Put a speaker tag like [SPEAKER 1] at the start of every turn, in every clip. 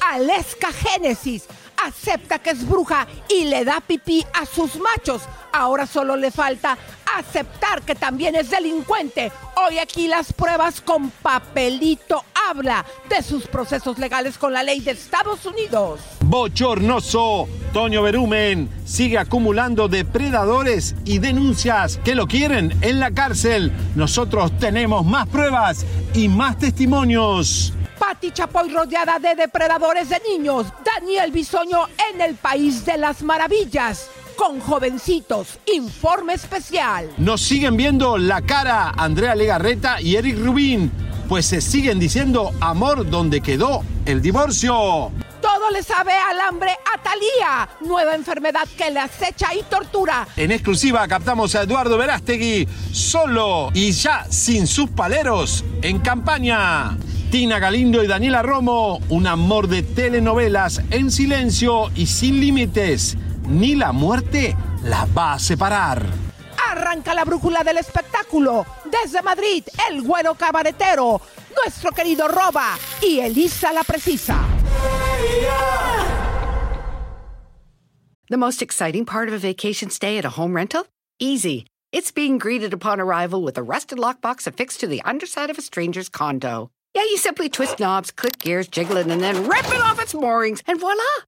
[SPEAKER 1] Aleska Génesis acepta que es bruja y le da pipí a sus machos. Ahora solo le falta aceptar que también es delincuente. Hoy aquí las pruebas con papelito habla de sus procesos legales con la ley de Estados Unidos.
[SPEAKER 2] Bochornoso. Toño Berumen sigue acumulando depredadores y denuncias que lo quieren en la cárcel. Nosotros tenemos más pruebas y más testimonios.
[SPEAKER 1] Pati Chapoy rodeada de depredadores de niños. Daniel Bisoño en el País de las Maravillas. Con jovencitos. Informe especial.
[SPEAKER 2] Nos siguen viendo la cara Andrea Legarreta y Eric Rubín, pues se siguen diciendo amor donde quedó el divorcio.
[SPEAKER 1] Todo le sabe al hambre a Talía. Nueva enfermedad que le acecha y tortura.
[SPEAKER 2] En exclusiva captamos a Eduardo Verástegui solo y ya sin sus paleros en campaña. Tina Galindo y Daniela Romo, un amor de telenovelas en silencio y sin límites. Ni la muerte la va a separar.
[SPEAKER 1] Arranca la brújula del espectáculo. Desde Madrid, el güero cabaretero, nuestro querido Roba y Elisa la Precisa.
[SPEAKER 3] The most exciting part of a vacation stay at a home rental? Easy. It's being greeted upon arrival with a rusted lockbox affixed to the underside of a stranger's condo. Yeah, you simply twist knobs, click gears, jiggle it, and then rip it off its moorings, and voila!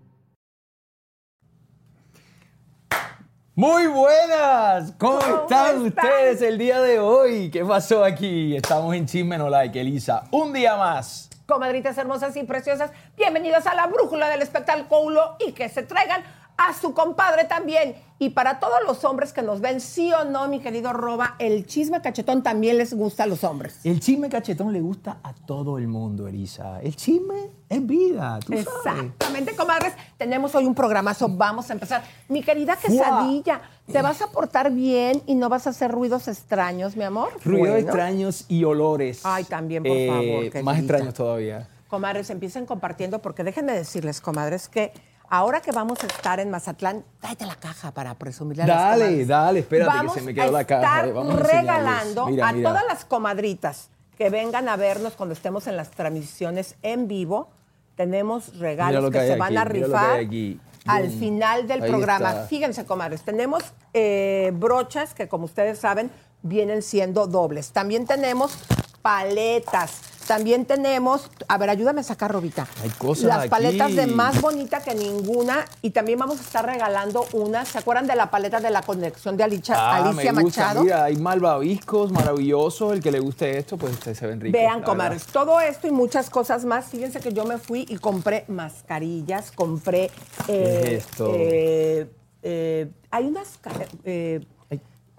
[SPEAKER 4] Muy buenas, ¿cómo, están ustedes el día de hoy? ¿Qué pasó aquí? Estamos en Chisme No Like, Elisa. Un día más.
[SPEAKER 1] Comadritas hermosas y preciosas, bienvenidas a la brújula del espectáculo y que se traigan a su compadre también. Y para todos los hombres que nos ven, sí o no, mi querido Roba, el chisme cachetón también les gusta a los hombres.
[SPEAKER 4] El chisme cachetón le gusta a todo el mundo, Elisa. El chisme es vida, tú sabes.
[SPEAKER 1] Exactamente, comadres. Tenemos hoy un programazo. Vamos a empezar. Mi querida quesadilla, ¿te vas a portar bien y no vas a hacer ruidos extraños, mi amor?
[SPEAKER 4] Ruidos
[SPEAKER 1] Bueno.
[SPEAKER 4] extraños y olores.
[SPEAKER 1] Ay, también, por
[SPEAKER 4] Eh,
[SPEAKER 1] favor,
[SPEAKER 4] Más extraños todavía.
[SPEAKER 1] Comadres, empiecen compartiendo porque déjenme decirles, comadres, que ahora que vamos a estar en Mazatlán, tráete la caja para presumirle a las
[SPEAKER 4] Dale,
[SPEAKER 1] comadres.
[SPEAKER 4] dale, espérate que
[SPEAKER 1] Vamos
[SPEAKER 4] se me quedó
[SPEAKER 1] a
[SPEAKER 4] la caja.
[SPEAKER 1] estar
[SPEAKER 4] Eh, vamos a enseñarles.
[SPEAKER 1] regalando
[SPEAKER 4] Mira,
[SPEAKER 1] a
[SPEAKER 4] mira.
[SPEAKER 1] todas las comadritas que vengan a vernos cuando estemos en las transmisiones en vivo. Tenemos regalos
[SPEAKER 4] lo
[SPEAKER 1] que,
[SPEAKER 4] que hay
[SPEAKER 1] se van a
[SPEAKER 4] aquí, mira lo que
[SPEAKER 1] rifar
[SPEAKER 4] aquí.
[SPEAKER 1] al
[SPEAKER 4] Boom.
[SPEAKER 1] final del
[SPEAKER 4] Ahí
[SPEAKER 1] programa.
[SPEAKER 4] está.
[SPEAKER 1] Fíjense, comadres, tenemos eh, brochas que, como ustedes saben, vienen siendo dobles. También tenemos paletas. También tenemos, a ver, ayúdame a sacar, Robita.
[SPEAKER 4] Hay cosas
[SPEAKER 1] Las
[SPEAKER 4] aquí.
[SPEAKER 1] paletas de más bonita que ninguna. Y también vamos a estar regalando unas. ¿Se acuerdan de la paleta de la conexión de Alicia,
[SPEAKER 4] Ah,
[SPEAKER 1] Alicia
[SPEAKER 4] me gusta.
[SPEAKER 1] Machado?
[SPEAKER 4] Mira, hay malvaviscos maravillosos. El que le guste esto, pues ustedes se ven ricos.
[SPEAKER 1] Vean, comadres, todo esto y muchas cosas más. Fíjense que yo me fui y compré mascarillas, compré.
[SPEAKER 4] ¿Qué es esto?
[SPEAKER 1] eh, eh, hay unas. eh,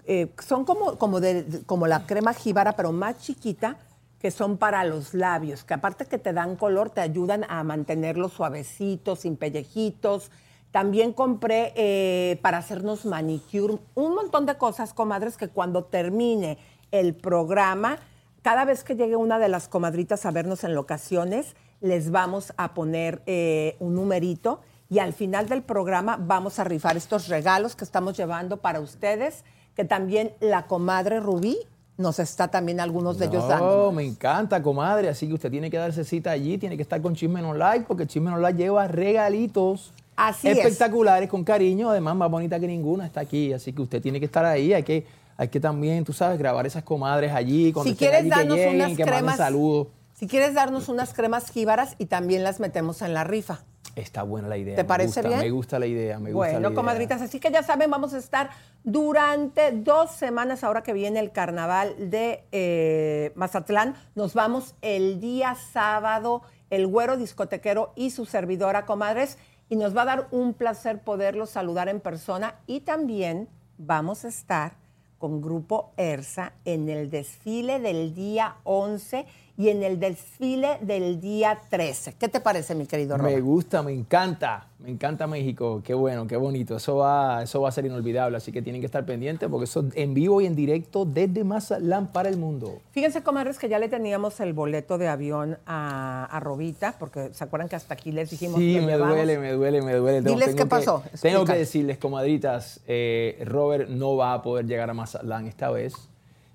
[SPEAKER 1] eh, son como, como, de, como la crema jíbara, pero más chiquita, que son para los labios, que aparte que te dan color, te ayudan a mantenerlos suavecitos, sin pellejitos. También compré eh, para hacernos manicure, un montón de cosas, comadres, que cuando termine el programa, cada vez que llegue una de las comadritas a vernos en locaciones, les vamos a poner eh, un numerito y al final del programa vamos a rifar estos regalos que estamos llevando para ustedes, que también la comadre Rubí nos está también algunos de ellos dando.
[SPEAKER 4] me encanta, comadre. Así que usted tiene que darse cita allí, tiene que estar con Chisme Online, porque Chisme Online lleva regalitos
[SPEAKER 1] Así
[SPEAKER 4] espectaculares, con cariño, además más bonita que ninguna está aquí. Así que usted tiene que estar ahí, hay que, hay que también, tú sabes, grabar esas comadres allí, cuando
[SPEAKER 1] si quieres darnos
[SPEAKER 4] que
[SPEAKER 1] unas
[SPEAKER 4] que
[SPEAKER 1] cremas,
[SPEAKER 4] saludos.
[SPEAKER 1] Si quieres darnos unas cremas jíbaras y también las metemos en la rifa.
[SPEAKER 4] Está buena la idea.
[SPEAKER 1] ¿Te parece
[SPEAKER 4] me gusta,
[SPEAKER 1] bien?
[SPEAKER 4] Me gusta la idea, me gusta
[SPEAKER 1] Bueno,
[SPEAKER 4] la
[SPEAKER 1] comadritas, así que ya saben, vamos a estar durante dos semanas, ahora que viene el carnaval de eh, Mazatlán. Nos vamos el día sábado, el güero discotequero y su servidora, comadres, y nos va a dar un placer poderlos saludar en persona y también vamos a estar con Grupo ERSA en el desfile del día 11 y en el desfile del día 13. ¿Qué te parece, mi querido Robert?
[SPEAKER 4] Me gusta, me encanta. Me encanta México. Qué bueno, qué bonito. Eso va, eso va a ser inolvidable. Así que tienen que estar pendientes porque eso en vivo y en directo desde Mazatlán para el mundo.
[SPEAKER 1] Fíjense, comadres, que ya le teníamos el boleto de avión a, a Robita, porque se acuerdan que hasta aquí les dijimos
[SPEAKER 4] Sí,
[SPEAKER 1] que
[SPEAKER 4] me
[SPEAKER 1] llevamos?
[SPEAKER 4] duele, me duele, me duele.
[SPEAKER 1] Diles
[SPEAKER 4] Tengo
[SPEAKER 1] qué
[SPEAKER 4] que-
[SPEAKER 1] pasó.
[SPEAKER 4] Tengo
[SPEAKER 1] Explica.
[SPEAKER 4] que decirles, comadritas, eh, Robert no va a poder llegar a Mazatlán esta vez.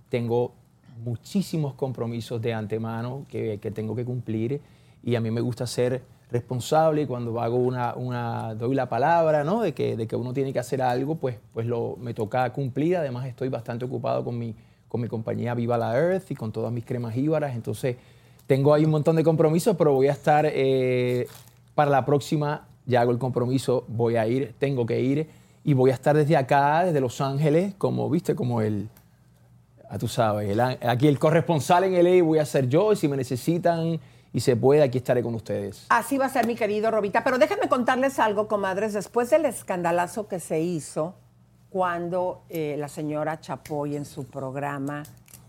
[SPEAKER 4] Tengo muchísimos compromisos de antemano que, que tengo que cumplir y a mí me gusta ser responsable y cuando hago una, una doy la palabra, ¿no? De que, de que uno tiene que hacer algo, pues, pues lo, me toca cumplir. Además estoy bastante ocupado con mi, con mi compañía Viva la Earth y con todas mis cremas íbaras. Entonces tengo ahí un montón de compromisos, pero voy a estar eh, para la próxima, ya hago el compromiso, voy a ir, tengo que ir y voy a estar desde acá, desde Los Ángeles, como, viste, como el, ah, tú sabes, el aquí el corresponsal en LA voy a ser yo y si me necesitan y se puede, aquí estaré con ustedes.
[SPEAKER 1] Así va a ser, mi querido Robita. Pero déjenme contarles algo, comadres. Después del escandalazo que se hizo cuando eh, la señora Chapoy en su programa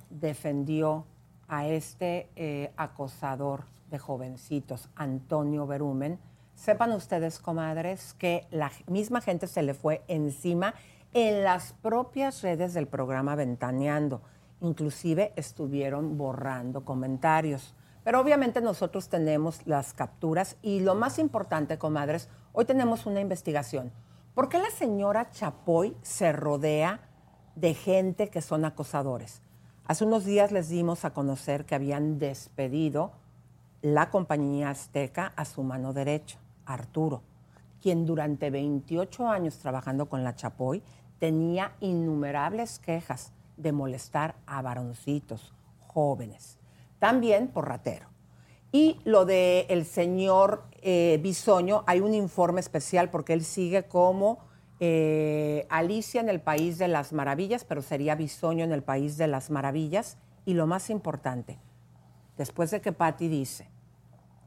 [SPEAKER 1] defendió a este eh, acosador de jovencitos, Antonio Berumen, sepan ustedes, comadres, que la misma gente se le fue encima en las propias redes del programa Ventaneando. Inclusive estuvieron borrando comentarios. Pero obviamente nosotros tenemos las capturas y lo más importante, comadres, hoy tenemos una investigación. ¿Por qué la señora Chapoy se rodea de gente que son acosadores? Hace unos días les dimos a conocer que habían despedido la compañía azteca a su mano derecha, Arturo, quien durante 28 años trabajando con la Chapoy tenía innumerables quejas de molestar a varoncitos jóvenes, también por ratero. Y lo del el señor eh, Bisoño, hay un informe especial porque él sigue como eh, Alicia en el País de las Maravillas, pero sería Bisoño en el País de las Maravillas. Y lo más importante, después de que Patti dice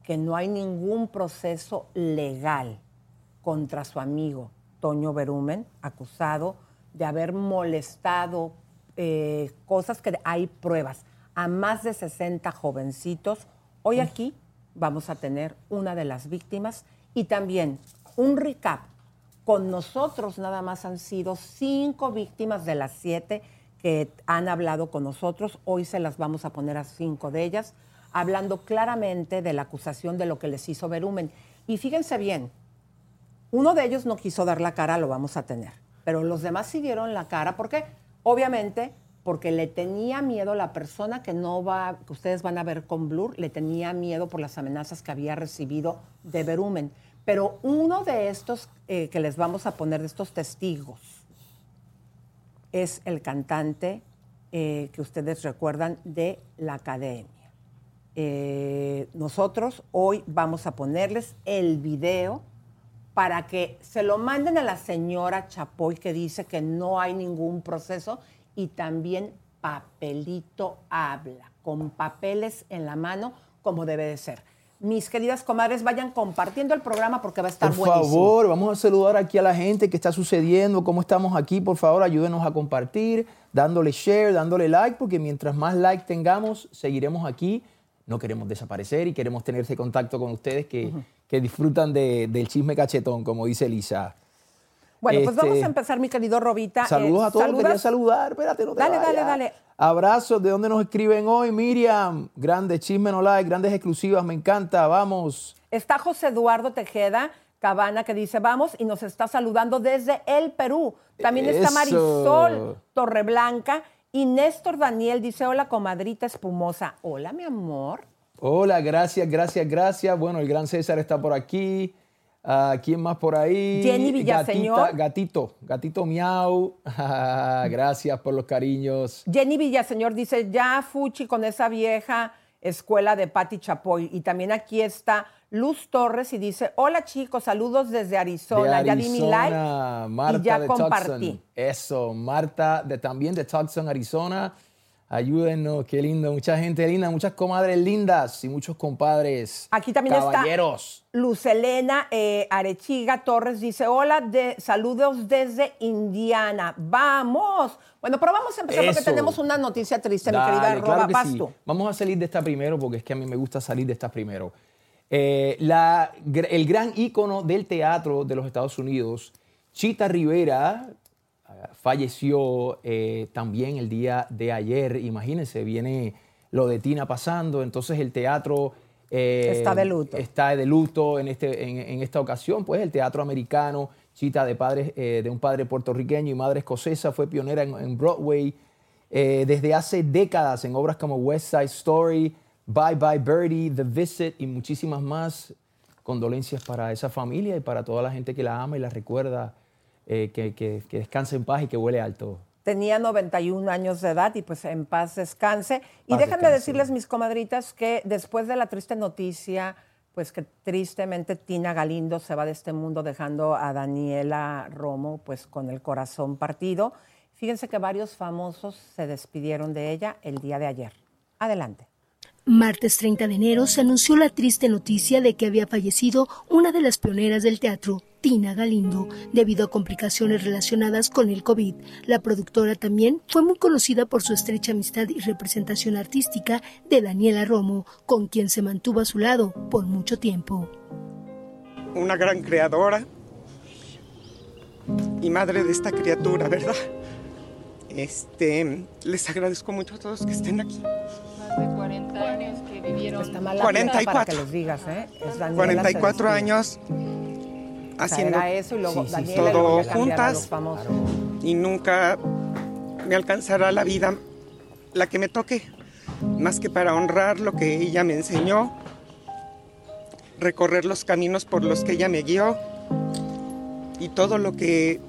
[SPEAKER 1] que no hay ningún proceso legal contra su amigo Toño Berumen, acusado de haber molestado eh, cosas que hay pruebas a más de 60 jovencitos. Hoy aquí vamos a tener una de las víctimas y también un recap. Con nosotros nada más han sido cinco víctimas de las siete que han hablado con nosotros. Hoy se las vamos a poner a cinco de ellas, hablando claramente de la acusación de lo que les hizo Berumen. Y fíjense bien, uno de ellos no quiso dar la cara, lo vamos a tener. Pero los demás sí dieron la cara. ¿Por qué? Obviamente porque le tenía miedo la persona que no va, que ustedes van a ver con Blur, le tenía miedo por las amenazas que había recibido de Berumen. Pero uno de estos eh, que les vamos a poner, de estos testigos, es el cantante eh, que ustedes recuerdan de la academia. Eh, nosotros hoy vamos a ponerles el video para que se lo manden a la señora Chapoy que dice que no hay ningún proceso y también papelito habla, con papeles en la mano como debe de ser. mis queridas comadres, vayan compartiendo el programa porque va a estar
[SPEAKER 4] Por
[SPEAKER 1] buenísimo.
[SPEAKER 4] favor, vamos a saludar aquí a la gente que está sucediendo, cómo estamos aquí. Por favor, ayúdenos a compartir, dándole share, dándole like, porque mientras más like tengamos, seguiremos aquí. No queremos desaparecer y queremos tener ese contacto con ustedes que, que disfrutan de- del chisme cachetón, como dice Elisa.
[SPEAKER 1] Bueno, pues
[SPEAKER 4] Este,
[SPEAKER 1] vamos a empezar, mi querido Robita.
[SPEAKER 4] Saludos
[SPEAKER 1] Eh,
[SPEAKER 4] a todos,
[SPEAKER 1] ¿saludas?
[SPEAKER 4] quería saludar, espérate, no te
[SPEAKER 1] Dale, dale,
[SPEAKER 4] vayas.
[SPEAKER 1] dale.
[SPEAKER 4] Abrazos, ¿de dónde nos escriben hoy? Miriam, grandes chisme no like, grandes exclusivas, me encanta, vamos.
[SPEAKER 1] Está José Eduardo Tejeda Cabana que dice vamos y nos está saludando desde el Perú. También está. Marisol Torreblanca y Néstor Daniel dice hola comadrita espumosa. Hola mi amor.
[SPEAKER 4] Hola, gracias, gracias, gracias. Bueno, el gran César está por aquí. Ah, ¿Quién más por ahí?
[SPEAKER 1] Jenny Villaseñor.
[SPEAKER 4] Gatita- gatito, gatito miau. gracias por los cariños.
[SPEAKER 1] Jenny Villaseñor dice ya fuchi con esa vieja escuela de Patti Chapoy. Y también aquí está Luz Torres y dice hola chicos, saludos desde Arizona.
[SPEAKER 4] De
[SPEAKER 1] ya di mi like
[SPEAKER 4] Marta
[SPEAKER 1] y ya
[SPEAKER 4] de
[SPEAKER 1] compartí.
[SPEAKER 4] Tucson. Eso, Marta de, también de Tucson, Arizona. Ayúdenos, qué lindo. Mucha gente linda, muchas comadres lindas y muchos compadres.
[SPEAKER 1] Aquí también
[SPEAKER 4] Caballeros.
[SPEAKER 1] está Luz Elena eh, Arechiga Torres dice, hola, de, saludos desde Indiana. ¡Vamos! Bueno, pero vamos a empezar porque tenemos una noticia triste, mi querida
[SPEAKER 4] claro
[SPEAKER 1] Roba.
[SPEAKER 4] que
[SPEAKER 1] Vas
[SPEAKER 4] sí.
[SPEAKER 1] tú.
[SPEAKER 4] Vamos a salir de esta primero porque es que a mí me gusta salir de esta primero. Eh, la- el gran ícono del teatro de los Estados Unidos, Chita Rivera, falleció eh, también el día de ayer. Imagínense, viene lo de Tina pasando, entonces el teatro... eh,
[SPEAKER 1] Está de luto.
[SPEAKER 4] Está de luto en, este, en, en esta ocasión, pues el teatro americano, Chita de, padres, eh, de un padre puertorriqueño y madre escocesa, fue pionera en, en Broadway desde hace décadas en obras como West Side Story, Bye Bye Birdie, The Visit y muchísimas más. Condolencias para esa familia y para toda la gente que la ama y la recuerda. Eh, que, que, que descanse en paz y que huele alto.
[SPEAKER 1] Tenía 91 años de edad y pues en paz descanse. Y déjenme
[SPEAKER 4] descanse.
[SPEAKER 1] decirles, mis comadritas, que después de la triste noticia, pues que tristemente Tina Galindo se va de este mundo dejando a Daniela Romo pues con el corazón partido. Fíjense que varios famosos se despidieron de ella el día de ayer. Adelante.
[SPEAKER 5] Martes 30 de enero se anunció la triste noticia de que había fallecido una de las pioneras del teatro, Tina Galindo, debido a complicaciones relacionadas con el COVID. La productora también fue muy conocida por su estrecha amistad y representación artística de Daniela Romo, con quien se mantuvo a su lado por mucho tiempo.
[SPEAKER 6] una gran creadora y madre de esta criatura, ¿verdad? Este, les agradezco mucho a todos que estén aquí.
[SPEAKER 7] Más de 40 años que vivieron.
[SPEAKER 1] Está mal
[SPEAKER 6] 44.
[SPEAKER 1] para que les digas, ¿eh? Es Daniela
[SPEAKER 6] 44
[SPEAKER 1] se O sea,
[SPEAKER 6] haciendo
[SPEAKER 1] era eso y luego
[SPEAKER 4] Sí, sí,
[SPEAKER 1] Daniela y
[SPEAKER 6] todo juntas. y nunca me alcanzará la vida la que me toque, más que para honrar lo que ella me enseñó, recorrer los caminos por los que ella me guió y todo lo que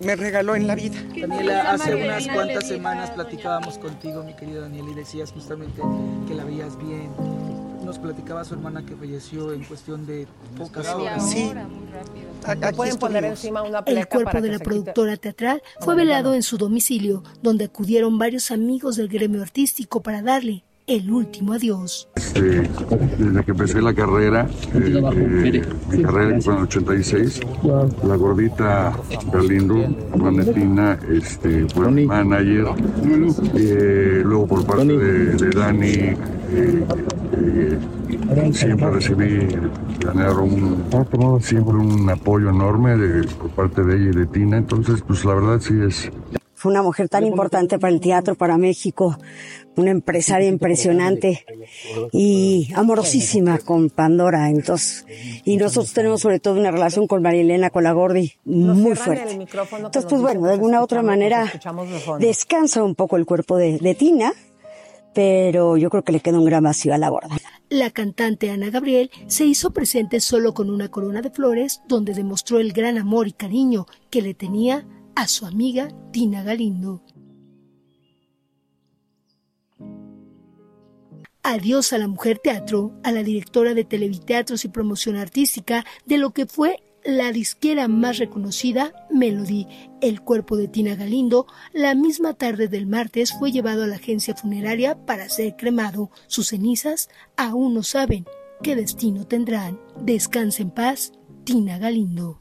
[SPEAKER 6] me regaló en la vida.
[SPEAKER 8] Daniela, hace unas cuantas semanas platicábamos contigo, mi querida Daniela, y decías justamente que la veías bien. Nos platicaba su hermana que falleció en cuestión de pocas horas.
[SPEAKER 6] Sí.
[SPEAKER 7] ahora, muy rápido.
[SPEAKER 6] A-
[SPEAKER 1] Le
[SPEAKER 6] aquí
[SPEAKER 1] pueden poner encima una
[SPEAKER 5] El cuerpo
[SPEAKER 1] para
[SPEAKER 5] de
[SPEAKER 1] que
[SPEAKER 5] la productora teatral fue velado en su domicilio, donde acudieron varios amigos del gremio artístico para darle el último adiós.
[SPEAKER 9] Este, desde que empecé la carrera, eh, eh, mi carrera fue en el 86, la gordita Galindo, Valentina, este, fue mi manager, eh, luego por parte de, de Dani, eh, siempre recibí manera un- siempre un apoyo enorme de- por parte de ella y de Tina, entonces pues la verdad sí es
[SPEAKER 10] Fue una mujer tan importante para el teatro, para México, una empresaria impresionante y amorosísima con Pandora. Entonces, y nosotros tenemos sobre todo una relación con Marilena, con la Gordi,
[SPEAKER 1] Nos
[SPEAKER 10] muy fuerte. Entonces, pues bueno, de alguna otra
[SPEAKER 1] escuchamos,
[SPEAKER 10] manera descansa un poco el cuerpo de, de Tina, pero yo creo que le queda un gran vacío a la gorda.
[SPEAKER 5] La cantante Ana Gabriel se hizo presente solo con una corona de flores donde demostró el gran amor y cariño que le tenía a su amiga Tina Galindo. Adiós a la mujer teatro, a la directora de Televiteatros y Promoción Artística de lo que fue la disquera más reconocida, Melody. El cuerpo de Tina Galindo, la misma tarde del martes, fue llevado a la agencia funeraria para ser cremado. Sus cenizas aún no saben qué destino tendrán. Descansa en paz, Tina Galindo.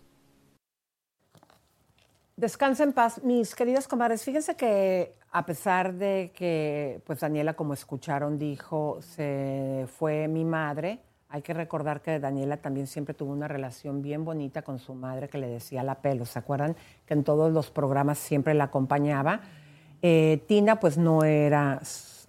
[SPEAKER 1] Descansa en paz, mis queridas comadres. Fíjense que a pesar de que, pues Daniela, como escucharon, dijo, se fue mi madre, hay que recordar que Daniela también siempre tuvo una relación bien bonita con su madre que le decía la pelo. ¿Se acuerdan que en todos los programas siempre la acompañaba? Eh, Tina, pues no era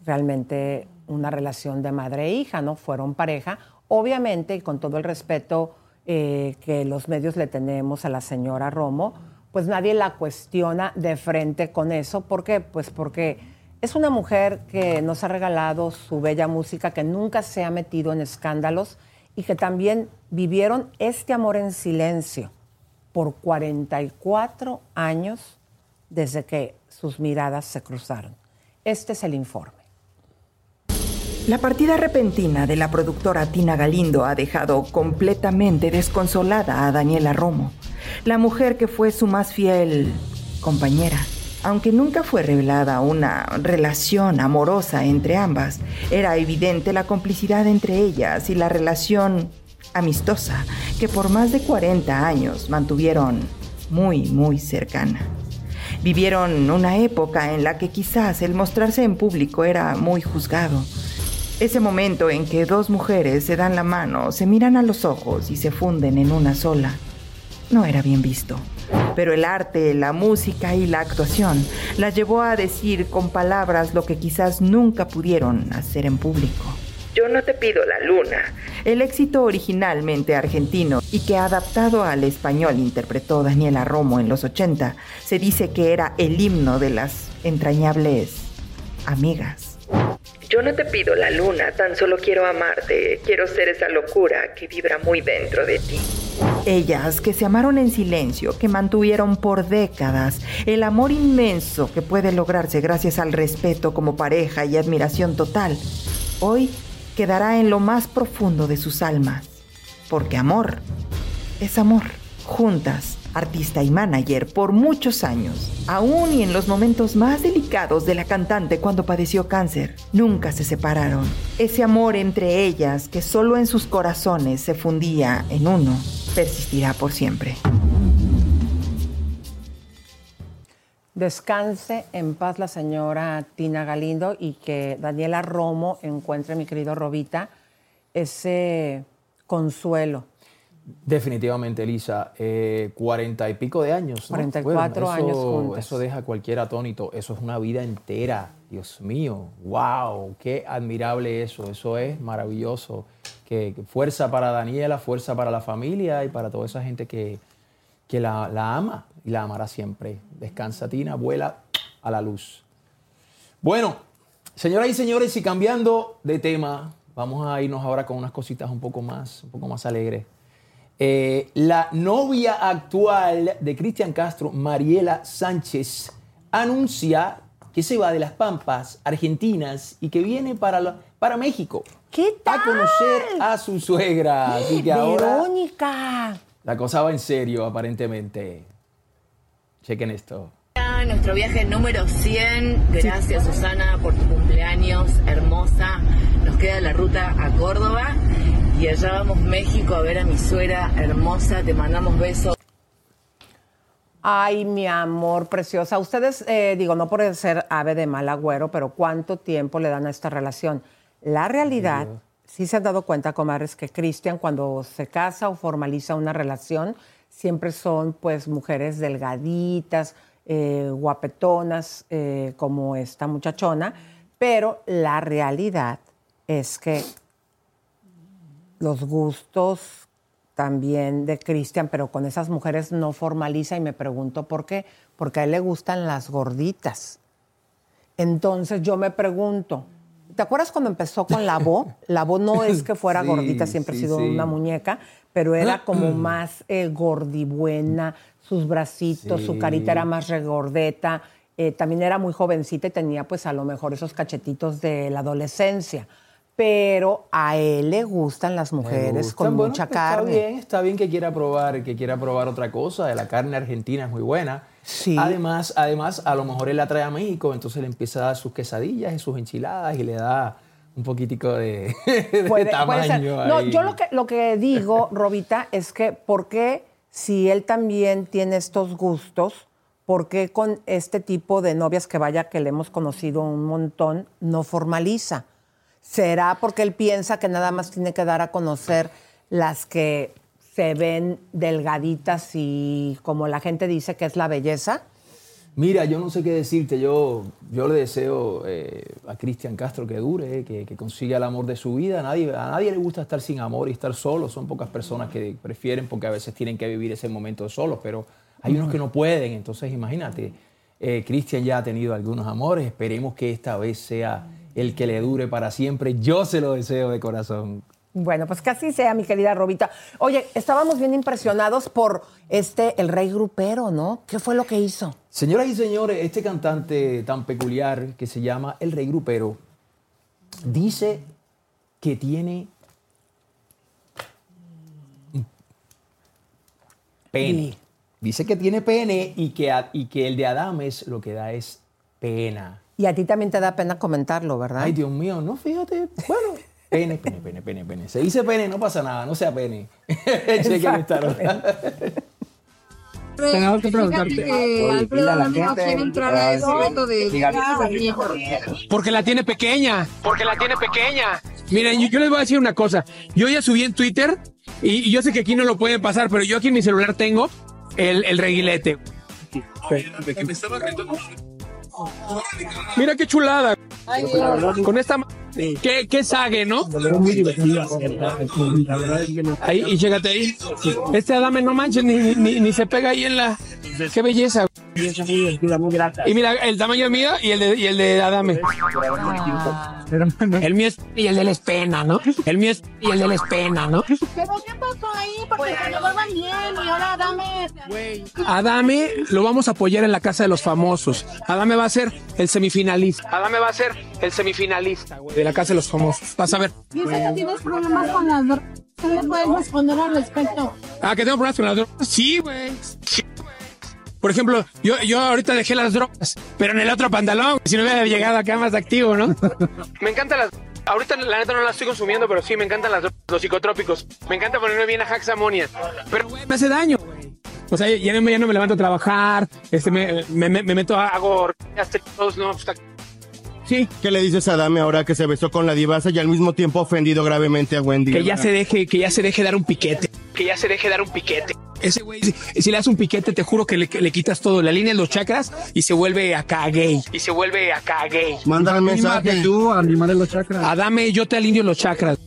[SPEAKER 1] realmente una relación de madre e hija, ¿no? Fueron pareja. Obviamente, y con todo el respeto eh, que los medios le tenemos a la señora Romo, pues nadie la cuestiona de frente con eso. ¿Por qué? Pues porque es una mujer que nos ha regalado su bella música, que nunca se ha metido en escándalos y que también vivieron este amor en silencio por 44 años desde que sus miradas se cruzaron. Este es el informe.
[SPEAKER 11] La partida repentina de la productora Tina Galindo ha dejado completamente desconsolada a Daniela Romo, la mujer que fue su más fiel compañera. Aunque nunca fue revelada una relación amorosa entre ambas, era evidente la complicidad entre ellas y la relación amistosa que por más de 40 años mantuvieron muy, muy cercana. Vivieron una época en la que quizás el mostrarse en público era muy juzgado ese momento en que dos mujeres se dan la mano, se miran a los ojos y se funden en una sola, no era bien visto. Pero el arte, la música y la actuación la llevó a decir con palabras lo que quizás nunca pudieron hacer en público. Yo no te pido la luna. El éxito originalmente argentino y que adaptado al español interpretó Daniela Romo en los 80, se dice que era el himno de las entrañables amigas. Yo no te pido la luna, tan solo quiero amarte, quiero ser esa locura que vibra muy dentro de ti. Ellas que se amaron en silencio, que mantuvieron por décadas el amor inmenso que puede lograrse gracias al respeto como pareja y admiración total, hoy quedará en lo más profundo de sus almas, porque amor es amor. Juntas artista y manager por muchos años, aún y en los momentos más delicados de la cantante cuando padeció cáncer. Nunca se separaron. Ese amor entre ellas, que solo en sus corazones se fundía en uno, persistirá por siempre.
[SPEAKER 1] Descanse en paz la señora Tina Galindo y que Daniela Romo encuentre, mi querido Robita, ese consuelo
[SPEAKER 4] Definitivamente, Elisa. Eh, cuarenta y pico de años. ¿no?
[SPEAKER 1] 44 años juntos.
[SPEAKER 4] Eso deja a cualquier atónito. Eso es una vida entera. Dios mío. ¡Wow! ¡Qué admirable eso! Eso es maravilloso. Que, fuerza para Daniela, fuerza para la familia y para toda esa gente que, que la, la ama y la amará siempre. Descansa, Tina. Vuela a la luz. Bueno, señoras y señores, y cambiando de tema, vamos a irnos ahora con unas cositas un poco más, un poco más alegres. Eh, la novia actual de Cristian Castro, Mariela Sánchez, anuncia que se va de las Pampas Argentinas y que viene para, para México.
[SPEAKER 1] ¿Qué tal?
[SPEAKER 4] A conocer a su suegra. Así que
[SPEAKER 1] Verónica.
[SPEAKER 4] la cosa va en serio, aparentemente. Chequen esto.
[SPEAKER 12] Nuestro viaje número 100. Gracias, Susana, por tu cumpleaños hermosa. Nos queda la ruta a Córdoba y allá vamos México a ver a mi suegra hermosa, te mandamos besos.
[SPEAKER 1] Ay, mi amor preciosa. Ustedes, eh, digo, no por ser ave de mal agüero, pero ¿cuánto tiempo le dan a esta relación? La realidad, sí se han dado cuenta, comadres, que Cristian cuando se casa o formaliza una relación, siempre son pues mujeres delgaditas, eh, guapetonas, eh, como esta muchachona, pero la realidad es que los gustos también de Cristian, pero con esas mujeres no formaliza y me pregunto por qué, porque a él le gustan las gorditas. Entonces yo me pregunto, ¿te acuerdas cuando empezó con la voz? La voz no es que fuera gordita, siempre ha sido una muñeca, pero era como más eh, gordibuena, sus bracitos, su carita era más regordeta, eh, también era muy jovencita y tenía pues a lo mejor esos cachetitos de la adolescencia pero a él le gustan las mujeres
[SPEAKER 4] gustan.
[SPEAKER 1] con
[SPEAKER 4] Bueno,
[SPEAKER 1] mucha carne.
[SPEAKER 4] Está bien, está bien que quiera probar, que quiera probar otra cosa. La carne argentina es muy buena. Además, además, a lo mejor él la trae a México, entonces le empieza a dar sus quesadillas y sus enchiladas y le da un poquitico de, de
[SPEAKER 1] Puede- puede
[SPEAKER 4] tamaño.
[SPEAKER 1] No,
[SPEAKER 4] ahí.
[SPEAKER 1] yo lo que, lo que digo, Robita, es que ¿por qué si él también tiene estos gustos, por qué con este tipo de novias que vaya que le hemos conocido un montón, no formaliza? ¿Será porque él piensa que nada más tiene que dar a conocer las que se ven delgaditas y como la gente dice que es la belleza?
[SPEAKER 4] Mira, yo no sé qué decirte. Yo, yo le deseo eh, a Cristian Castro que dure, que, que consiga el amor de su vida. A nadie, a nadie le gusta estar sin amor y estar solo. Son pocas personas que prefieren porque a veces tienen que vivir ese momento solos, pero hay unos que no pueden. Entonces, imagínate, eh, Cristian ya ha tenido algunos amores. Esperemos que esta vez sea el que le dure para siempre. Yo se lo deseo de corazón.
[SPEAKER 1] Bueno, pues que así sea, mi querida Robita. Oye, estábamos bien impresionados por este, el rey grupero, ¿no? ¿Qué fue lo que hizo?
[SPEAKER 4] Señoras y señores, este cantante tan peculiar que se llama El Rey Grupero dice que tiene pene. Dice que tiene pene y que, y que el de Adames lo que da es pena.
[SPEAKER 1] Y a ti también te da pena comentarlo, ¿verdad?
[SPEAKER 4] Ay, Dios mío, no, fíjate. Bueno, pene, pene, pene, pene, pene. Se dice pene, no pasa nada, no sea pene. Chequen.
[SPEAKER 2] Tenemos que preguntarte.
[SPEAKER 13] Que Alfredo no quiere entrar a ese reto de
[SPEAKER 2] Porque la tiene pequeña. Porque la tiene pequeña. Miren, yo, yo les voy a decir una cosa. Yo ya subí en Twitter y, y yo sé que aquí no lo pueden pasar, pero yo aquí en mi celular tengo el, el reguilete. Mira qué chulada. Con esta ma- qué, qué sague, ¿no? Ahí, y chécate ahí. Este Adame no manches, ni, ni, ni se pega ahí en la. Qué belleza. Y mira, el tamaño mío y el de, y el de Adame. El mío es y el de es pena, ¿no? El mío es y el de es pena, ¿no?
[SPEAKER 13] Pero ¿qué pasó ahí? Porque se lo vuelvan bien y ahora dame.
[SPEAKER 2] Adame lo vamos a apoyar en la casa de los famosos. Adame va a ser el semifinalista. Adame va a ser el semifinalista, güey, de la casa de los famosos. Vas a ver.
[SPEAKER 13] Dice que tienes problemas con las drogas. ¿Qué le puedes responder al respecto?
[SPEAKER 2] Ah, que tengo problemas con las drogas. Sí, güey. Sí, güey. Por ejemplo, yo, yo ahorita dejé las drogas, pero en el otro pantalón, si no hubiera llegado acá más activo, ¿no? me encantan las. Ahorita la neta no las estoy consumiendo, pero sí me encantan las drogas, los psicotrópicos. Me encanta ponerme bien a Haxamonia. Pero, güey, me hace daño, güey. O sea, ya no, me- ya no me levanto a trabajar, este, me, me, me- me meto a hago todos, no, pues,
[SPEAKER 14] Sí. ¿Qué le dices a Dame ahora que se besó con la divasa y al mismo tiempo ofendido gravemente a Wendy?
[SPEAKER 2] Que ya se deje, que ya se deje dar un piquete. Que ya se deje dar un piquete. Ese güey, si, si le das un piquete, te juro que le, quitas todo, la línea de los chakras y se vuelve acá gay. Y se vuelve acá gay.
[SPEAKER 14] Mándale un mensaje.
[SPEAKER 2] tú, animarle los chakras. Adame, yo te alineo los chakras.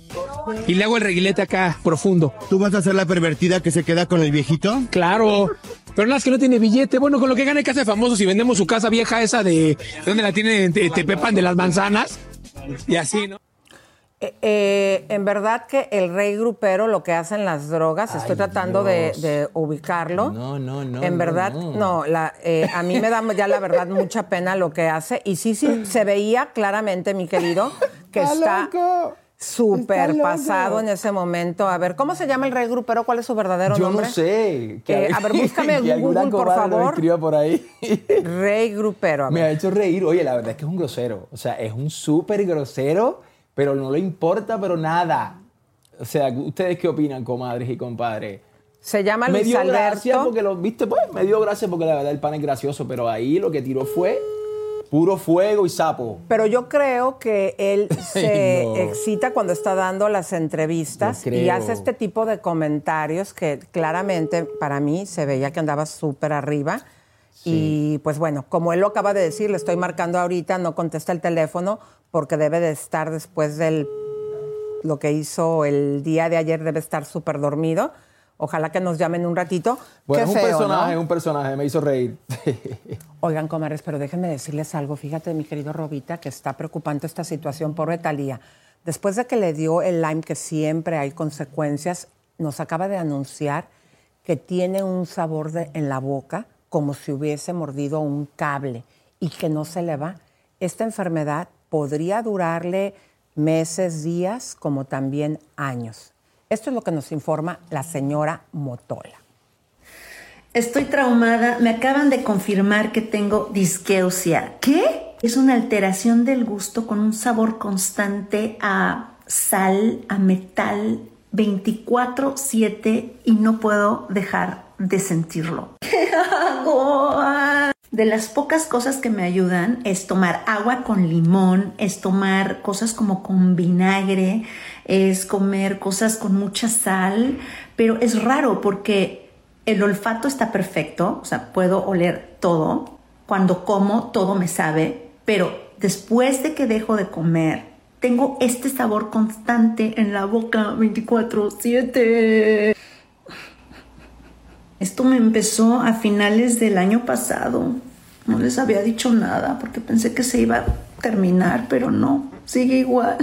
[SPEAKER 2] Y le hago el reguilete acá, profundo.
[SPEAKER 14] ¿Tú vas a ser la pervertida que se queda con el viejito?
[SPEAKER 2] Claro. Pero nada, es que no tiene billete. Bueno, con lo que gana en casa de famosos y vendemos su casa vieja esa de... ¿Dónde la tiene? Te, Tepepan de las manzanas. Y así, ¿no?
[SPEAKER 1] Eh, eh, en verdad que el rey grupero lo que hacen las drogas, estoy tratando de, de ubicarlo.
[SPEAKER 4] No, no, no.
[SPEAKER 1] en
[SPEAKER 4] no,
[SPEAKER 1] verdad,
[SPEAKER 4] no.
[SPEAKER 1] no, la, eh, a mí me da ya la verdad mucha pena lo que hace. Y sí, sí, se veía claramente, mi querido, que está
[SPEAKER 4] Está loco.
[SPEAKER 1] Pasado en ese momento. A ver, ¿cómo se llama el rey grupero? ¿Cuál es su verdadero
[SPEAKER 4] Yo
[SPEAKER 1] nombre?
[SPEAKER 4] no sé.
[SPEAKER 1] Eh, a ver, búscame
[SPEAKER 4] que
[SPEAKER 1] Google, por
[SPEAKER 4] lo
[SPEAKER 1] favor.
[SPEAKER 4] escriba por ahí.
[SPEAKER 1] Rey grupero. a
[SPEAKER 4] Me ha hecho reír. Oye, la verdad es que es un grosero. O sea, es un súper grosero, pero no le importa, pero nada. O sea, ¿ustedes qué opinan, comadres y compadres?
[SPEAKER 1] Se llama
[SPEAKER 4] me
[SPEAKER 1] Luis
[SPEAKER 4] dio gracia porque lo viste, pues, me dio gracia porque la verdad el pan es gracioso, pero ahí lo que tiró fue puro fuego y sapo.
[SPEAKER 1] Pero yo creo que él se
[SPEAKER 4] no.
[SPEAKER 1] excita cuando está dando las entrevistas y hace este tipo de comentarios que claramente para mí se veía que andaba súper arriba. Y pues bueno, como él lo acaba de decir, le estoy marcando ahorita, no contesta el teléfono porque debe de estar después del lo que hizo el día de ayer, debe estar súper dormido. Ojalá que nos llamen un ratito.
[SPEAKER 4] Bueno,
[SPEAKER 1] Qué
[SPEAKER 4] es un
[SPEAKER 1] feo,
[SPEAKER 4] personaje,
[SPEAKER 1] ¿no?
[SPEAKER 4] un personaje, me hizo reír.
[SPEAKER 1] Oigan, comares, pero déjenme decirles algo. Fíjate, mi querido Robita, que está preocupante esta situación por Talía. Después de que le dio el Lyme, que siempre hay consecuencias, nos acaba de anunciar que tiene un sabor de- en la boca como si hubiese mordido un cable y que no se le va. Esta enfermedad podría durarle meses, días, como también años. Esto es lo que nos informa la señora Motola.
[SPEAKER 15] Estoy traumada. Me acaban de confirmar que tengo disqueusia. ¿Qué? Es una alteración del gusto con un sabor constante a sal, a metal, 24/7 y no puedo dejar de sentirlo. ¿Qué hago? De las pocas cosas que me ayudan es tomar agua con limón, es tomar cosas como con vinagre, es comer cosas con mucha sal, pero es raro porque el olfato está perfecto, o sea, puedo oler todo. Cuando como, todo me sabe, pero después de que dejo de comer, tengo este sabor constante en la boca 24/7. Esto me empezó a finales del año pasado. No les había dicho nada porque pensé que se iba a terminar, pero no, sigue igual.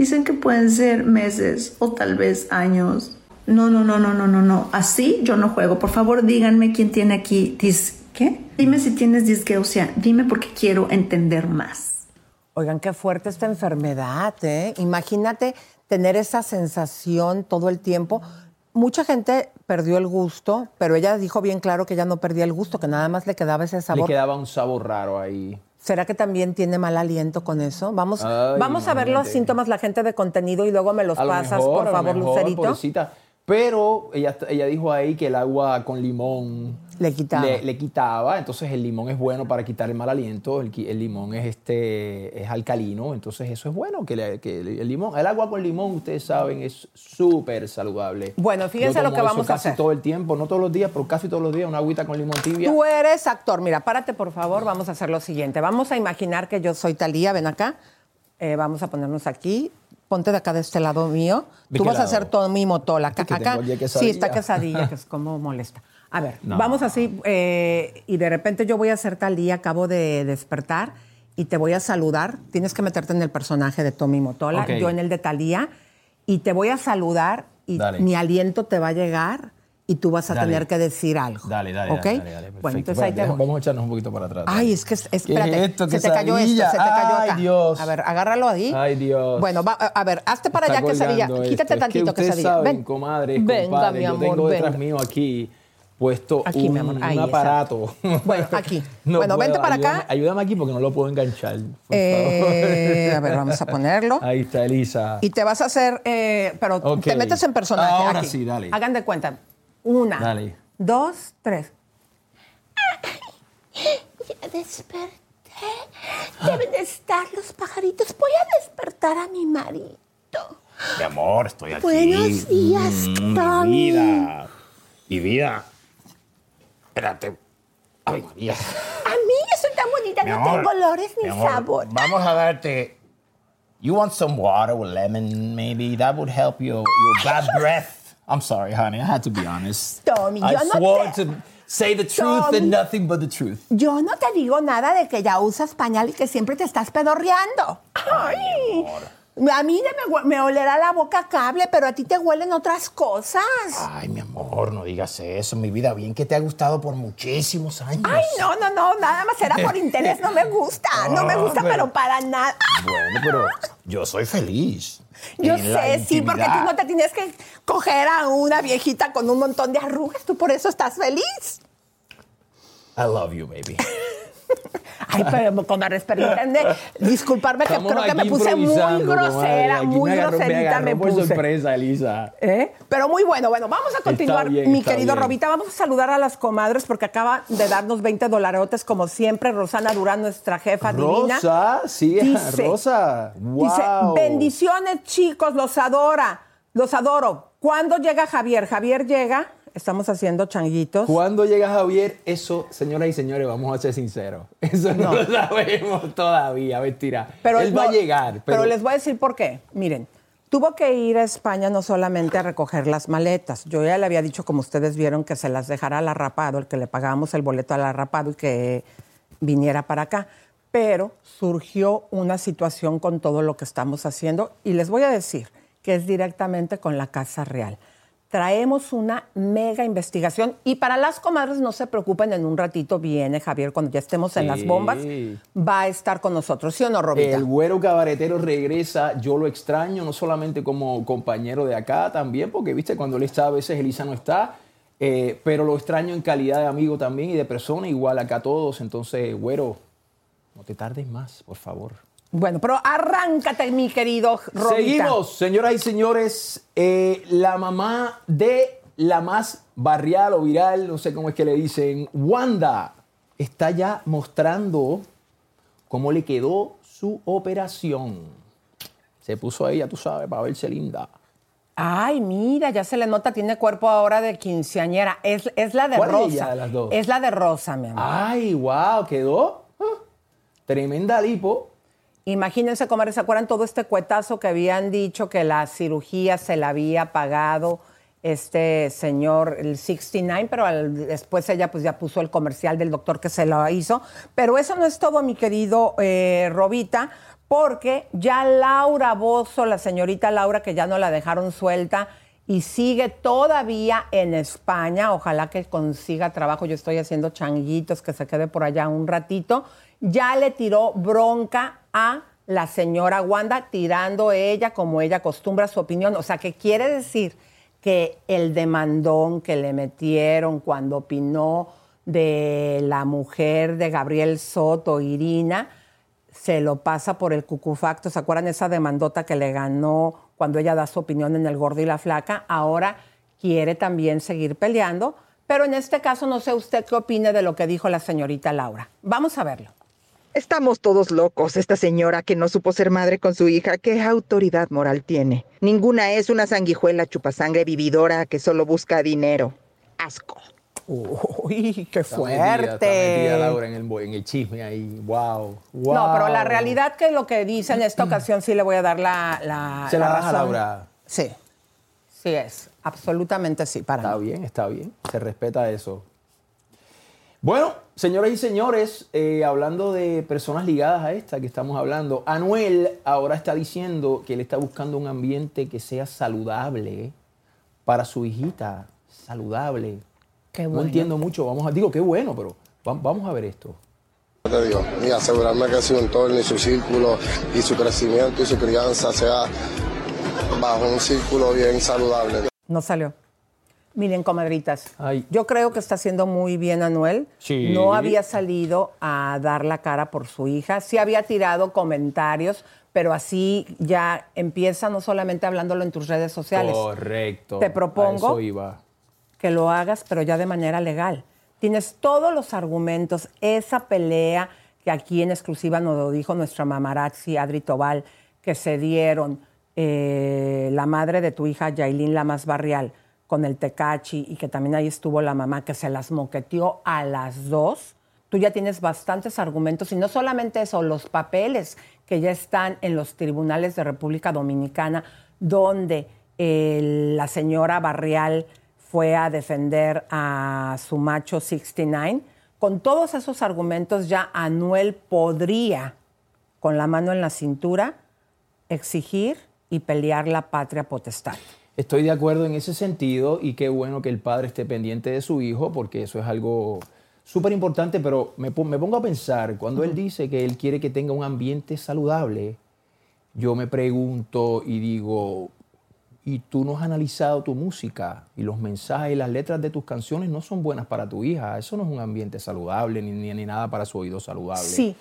[SPEAKER 15] Dicen que pueden ser meses o tal vez años. No, no, no, no, no, no, no. Así yo no juego. Por favor, díganme quién tiene aquí dis ¿Qué? Dime si tienes disgeusia. Dime porque quiero entender más.
[SPEAKER 1] Oigan, qué fuerte esta enfermedad, ¿eh? Imagínate tener esa sensación todo el tiempo. Mucha gente perdió el gusto, pero ella dijo bien claro que ya no perdía el gusto, que nada más le quedaba ese
[SPEAKER 4] Le
[SPEAKER 1] sabor.
[SPEAKER 4] quedaba un sabor raro ahí.
[SPEAKER 1] ¿Será que también tiene mal aliento con eso? Vamos,
[SPEAKER 4] Ay,
[SPEAKER 1] vamos a ver los síntomas, la gente de contenido, y luego me los
[SPEAKER 4] A lo
[SPEAKER 1] pasas,
[SPEAKER 4] mejor,
[SPEAKER 1] por
[SPEAKER 4] a lo
[SPEAKER 1] favor,
[SPEAKER 4] mejor,
[SPEAKER 1] Lucerito.
[SPEAKER 4] pobrecita. Pero ella, ella dijo ahí que el agua con limón
[SPEAKER 1] Le quitaba.
[SPEAKER 4] Le, le quitaba. Entonces el limón es bueno para quitar el mal aliento. El, limón es este es alcalino. Entonces eso es bueno. Que, le- que el limón, el agua con limón, ustedes saben, es súper saludable.
[SPEAKER 1] Bueno, fíjense lo que vamos a
[SPEAKER 4] casi
[SPEAKER 1] hacer.
[SPEAKER 4] todo el tiempo, no todos los días, pero casi todos los días, una agüita con limón tibia.
[SPEAKER 1] Tú eres actor. Mira, párate, por favor. Vamos a hacer lo siguiente. Vamos a imaginar que yo soy Talía. Ven acá. Eh, vamos a ponernos aquí. Ponte de acá de este lado mío.
[SPEAKER 4] ¿De
[SPEAKER 1] Tú vas a hacer todo mi motola. Acá, Sí, está quesadilla, que es como molesta. A ver,
[SPEAKER 4] No.
[SPEAKER 1] vamos así. eh, y de repente yo voy a ser Talía. Acabo de despertar y te voy a saludar. Tienes que meterte en el personaje de Tommy Motola. Yo en el de Talía. Y te voy a saludar y
[SPEAKER 4] Dale.
[SPEAKER 1] mi aliento te va a llegar y tú vas a
[SPEAKER 4] Dale.
[SPEAKER 1] tener que decir algo.
[SPEAKER 4] Dale, dale,
[SPEAKER 1] ¿Ok?
[SPEAKER 4] dale, dale,
[SPEAKER 1] Bueno, entonces ahí te voy.
[SPEAKER 4] Vamos a echarnos un poquito para atrás.
[SPEAKER 1] Ay, es que, es-
[SPEAKER 4] ¿Qué
[SPEAKER 1] espérate,
[SPEAKER 4] es esto?
[SPEAKER 1] se te cayó esto, se te cayó acá.
[SPEAKER 4] Ay, Dios.
[SPEAKER 1] A ver, agárralo ahí.
[SPEAKER 4] Ay, Dios.
[SPEAKER 1] Bueno, va- a ver, hazte para allá, quesadilla. Quítate tantito,
[SPEAKER 4] que
[SPEAKER 1] quesadilla.
[SPEAKER 4] Saben,
[SPEAKER 1] Ven.
[SPEAKER 4] comadres,
[SPEAKER 1] Venga,
[SPEAKER 4] compadres,
[SPEAKER 1] mi
[SPEAKER 4] yo
[SPEAKER 1] amor,
[SPEAKER 4] tengo detrás
[SPEAKER 1] venga.
[SPEAKER 4] mío aquí puesto
[SPEAKER 1] Aquí,
[SPEAKER 4] un,
[SPEAKER 1] mi amor, ahí,
[SPEAKER 4] un aparato.
[SPEAKER 1] Bueno, aquí.
[SPEAKER 4] No
[SPEAKER 1] bueno, vente
[SPEAKER 4] puedo,
[SPEAKER 1] para
[SPEAKER 4] ayúdame-
[SPEAKER 1] acá.
[SPEAKER 4] Ayúdame aquí porque no lo puedo enganchar. por
[SPEAKER 1] Eh,
[SPEAKER 4] favor.
[SPEAKER 1] a ver, vamos a ponerlo.
[SPEAKER 4] Ahí está Elisa.
[SPEAKER 1] Y te vas a hacer, eh, pero te metes en personaje.
[SPEAKER 4] Ahora
[SPEAKER 1] aquí.
[SPEAKER 4] sí, dale.
[SPEAKER 1] Hagan de cuenta. Una,
[SPEAKER 4] Dale.
[SPEAKER 1] dos, tres.
[SPEAKER 16] Ya desperté. Deben de estar los pajaritos. Voy a despertar a mi marido.
[SPEAKER 17] Mi amor, estoy aquí.
[SPEAKER 16] Buenos días,
[SPEAKER 17] Mm,
[SPEAKER 16] Tommy.
[SPEAKER 17] Mi vida. Mi vida. Espérate. Ay, María.
[SPEAKER 16] A mí yo soy tan bonita,
[SPEAKER 17] Mi
[SPEAKER 16] no
[SPEAKER 17] amor,
[SPEAKER 16] tengo olores ni
[SPEAKER 17] amor,
[SPEAKER 16] sabor.
[SPEAKER 17] Vamos a darte. You want some water with lemon, maybe? That would help your, your bad breath. I'm sorry, honey. I had to be honest.
[SPEAKER 16] Tommy,
[SPEAKER 17] I
[SPEAKER 16] yo no
[SPEAKER 17] swore
[SPEAKER 16] te-
[SPEAKER 17] to say the truth
[SPEAKER 16] Tommy.
[SPEAKER 17] and nothing but the truth.
[SPEAKER 16] Yo no te digo nada de que ya usas pañal y que siempre te estás pedorreando. Ay, a mí me, me olerá la boca cable, pero a ti te huelen otras cosas.
[SPEAKER 17] Ay, mi amor, no digas eso. Mi vida, bien que te ha gustado por muchísimos años.
[SPEAKER 16] Ay, no, no, no, nada más era por interés, no me gusta, no me
[SPEAKER 17] Ah,
[SPEAKER 16] gusta,
[SPEAKER 17] pero-
[SPEAKER 16] pero para nada.
[SPEAKER 17] Bueno, pero yo soy feliz.
[SPEAKER 16] Yo sé, sí, porque tú no te tienes que coger a una viejita con un montón de arrugas, tú por eso estás feliz.
[SPEAKER 17] I love you, baby.
[SPEAKER 1] Ay, pero comadres, permítanme disculparme que
[SPEAKER 4] Estamos
[SPEAKER 1] creo que me puse muy grosera, muy
[SPEAKER 4] me agarró- me
[SPEAKER 1] groserita me
[SPEAKER 4] por
[SPEAKER 1] puse.
[SPEAKER 4] sorpresa, Elisa.
[SPEAKER 1] ¿Eh? Pero muy bueno. Bueno, vamos a continuar,
[SPEAKER 4] bien,
[SPEAKER 1] mi querido
[SPEAKER 4] bien.
[SPEAKER 1] Robita. Vamos a saludar a las comadres porque acaba de darnos 20 dolarotes, como siempre. Rosana Durán, nuestra jefa divina.
[SPEAKER 4] Rosa, sí,
[SPEAKER 1] Dice-
[SPEAKER 4] Rosa. Wow.
[SPEAKER 1] Dice, bendiciones, chicos, los adora, los adoro. ¿Cuándo llega Javier? Javier llega, estamos haciendo changuitos.
[SPEAKER 4] Cuando llega Javier, eso, señoras y señores, vamos a ser sinceros. Eso no, lo sabemos todavía, mentira. Él va
[SPEAKER 1] no,
[SPEAKER 4] a llegar.
[SPEAKER 1] Pero,
[SPEAKER 4] Pero,
[SPEAKER 1] les voy a decir por qué. Miren, tuvo que ir a España no solamente a recoger las maletas. Yo ya le había dicho, como ustedes vieron, que se las dejara al arrapado, el que le pagábamos el boleto al arrapado y que viniera para acá. Pero surgió una situación con todo lo que estamos haciendo y les voy a decir que es directamente con la Casa Real. Traemos una mega investigación y para las comadres no se preocupen, en un ratito viene Javier, cuando ya estemos en las bombas, va a estar con nosotros, ¿sí o no, Robita?
[SPEAKER 4] El güero cabaretero regresa, yo lo extraño, no solamente como compañero de acá, también, porque viste, cuando él está, a veces Elisa no está, eh, pero lo extraño en calidad de amigo también y de persona, igual acá todos. Entonces, güero, no te tardes más, por favor.
[SPEAKER 1] Bueno, pero arráncate, mi querido Robita.
[SPEAKER 4] Seguimos, señoras y señores. eh, la mamá de la más barrial o viral, no sé cómo es que le dicen, Wanda, está ya mostrando cómo le quedó su operación. Se puso ella, tú sabes, para verse linda.
[SPEAKER 1] Ay, mira, ya se le nota, tiene cuerpo ahora de quinceañera. Es, es la de
[SPEAKER 4] ¿Cuál es
[SPEAKER 1] Rosa.
[SPEAKER 4] ella de las dos?
[SPEAKER 1] Es la de Rosa, mi amor.
[SPEAKER 4] Ay, wow, quedó ah, tremenda lipo.
[SPEAKER 1] Imagínense, comadres, ¿se acuerdan todo este cuetazo que habían dicho que la cirugía se la había pagado este señor, el 69, pero después ella pues ya puso el comercial del doctor que se lo hizo. Pero eso no es todo, mi querido eh, Robita, porque ya Laura Bozo, la señorita Laura, que ya no la dejaron suelta, y sigue todavía en España. Ojalá que consiga trabajo. Yo estoy haciendo changuitos, que se quede por allá un ratito. Ya le tiró bronca a la señora Wanda, tirando ella como ella acostumbra su opinión. O sea, que quiere decir que el demandón que le metieron cuando opinó de la mujer de Gabriel Soto, Irina, se lo pasa por el cucufacto. ¿Se acuerdan esa demandota que le ganó cuando ella da su opinión en El Gordo y la Flaca? Ahora quiere también seguir peleando, pero en este caso no sé usted qué opine de lo que dijo la señorita Laura. Vamos a verlo.
[SPEAKER 18] Estamos todos locos. Esta señora que no supo ser madre con su hija, ¿qué autoridad moral tiene? Ninguna es una sanguijuela chupasangre vividora que solo busca dinero. Asco.
[SPEAKER 1] Uy, qué
[SPEAKER 4] Está metida, está
[SPEAKER 1] fuerte.
[SPEAKER 4] metida Laura en el, bo- en el chisme ahí. Wow, wow.
[SPEAKER 1] No, pero la realidad que lo que dice en esta ocasión sí le voy a dar la, la,
[SPEAKER 4] Se la
[SPEAKER 1] la razón.
[SPEAKER 4] Laura.
[SPEAKER 1] Sí, sí es, absolutamente sí, para
[SPEAKER 4] Está
[SPEAKER 1] mí.
[SPEAKER 4] bien, está bien. Se respeta eso. Bueno, señoras y señores, eh, hablando de personas ligadas a esta que estamos hablando, Anuel ahora está diciendo que él está buscando un ambiente que sea saludable para su hijita. Saludable.
[SPEAKER 1] Qué
[SPEAKER 4] No
[SPEAKER 1] bueno.
[SPEAKER 4] entiendo mucho. Vamos a, digo, qué bueno, pero va- vamos a ver esto.
[SPEAKER 19] te digo, y asegurarme que su entorno y su círculo y su crecimiento y su crianza sea bajo un círculo bien saludable.
[SPEAKER 1] No salió. Miren, comadritas, yo creo que está haciendo muy bien Anuel.
[SPEAKER 19] Sí.
[SPEAKER 1] No había salido a dar la cara por su hija. Sí había tirado comentarios, pero así ya empieza no solamente hablándolo en tus redes sociales.
[SPEAKER 4] Correcto.
[SPEAKER 1] Te
[SPEAKER 4] A
[SPEAKER 1] propongo
[SPEAKER 4] eso iba.
[SPEAKER 1] que lo hagas, pero ya de manera legal. Tienes todos los argumentos, esa pelea que aquí en exclusiva nos lo dijo nuestra mamarazzi Adri Tobal, que se dieron eh, la madre de tu hija Yailin Lamas Barrial con el Tecachi y que también ahí estuvo la mamá que se las moqueteó a las dos. Tú ya tienes bastantes argumentos y no solamente eso, los papeles que ya están en los tribunales de República Dominicana, donde eh, la señora Barrial fue a defender a su macho 69. Con todos esos argumentos ya Anuel podría, con la mano en la cintura, exigir y pelear la patria potestad.
[SPEAKER 4] Estoy de acuerdo en ese sentido y qué bueno que el padre esté pendiente de su hijo porque eso es algo súper importante, pero me, me pongo a pensar, cuando él dice que él quiere que tenga un ambiente saludable, yo me pregunto y digo, ¿y tú no has analizado tu música? Y los mensajes y las letras de tus canciones no son buenas para tu hija, eso no es un ambiente saludable ni, ni, ni nada para su oído saludable.
[SPEAKER 1] Sí,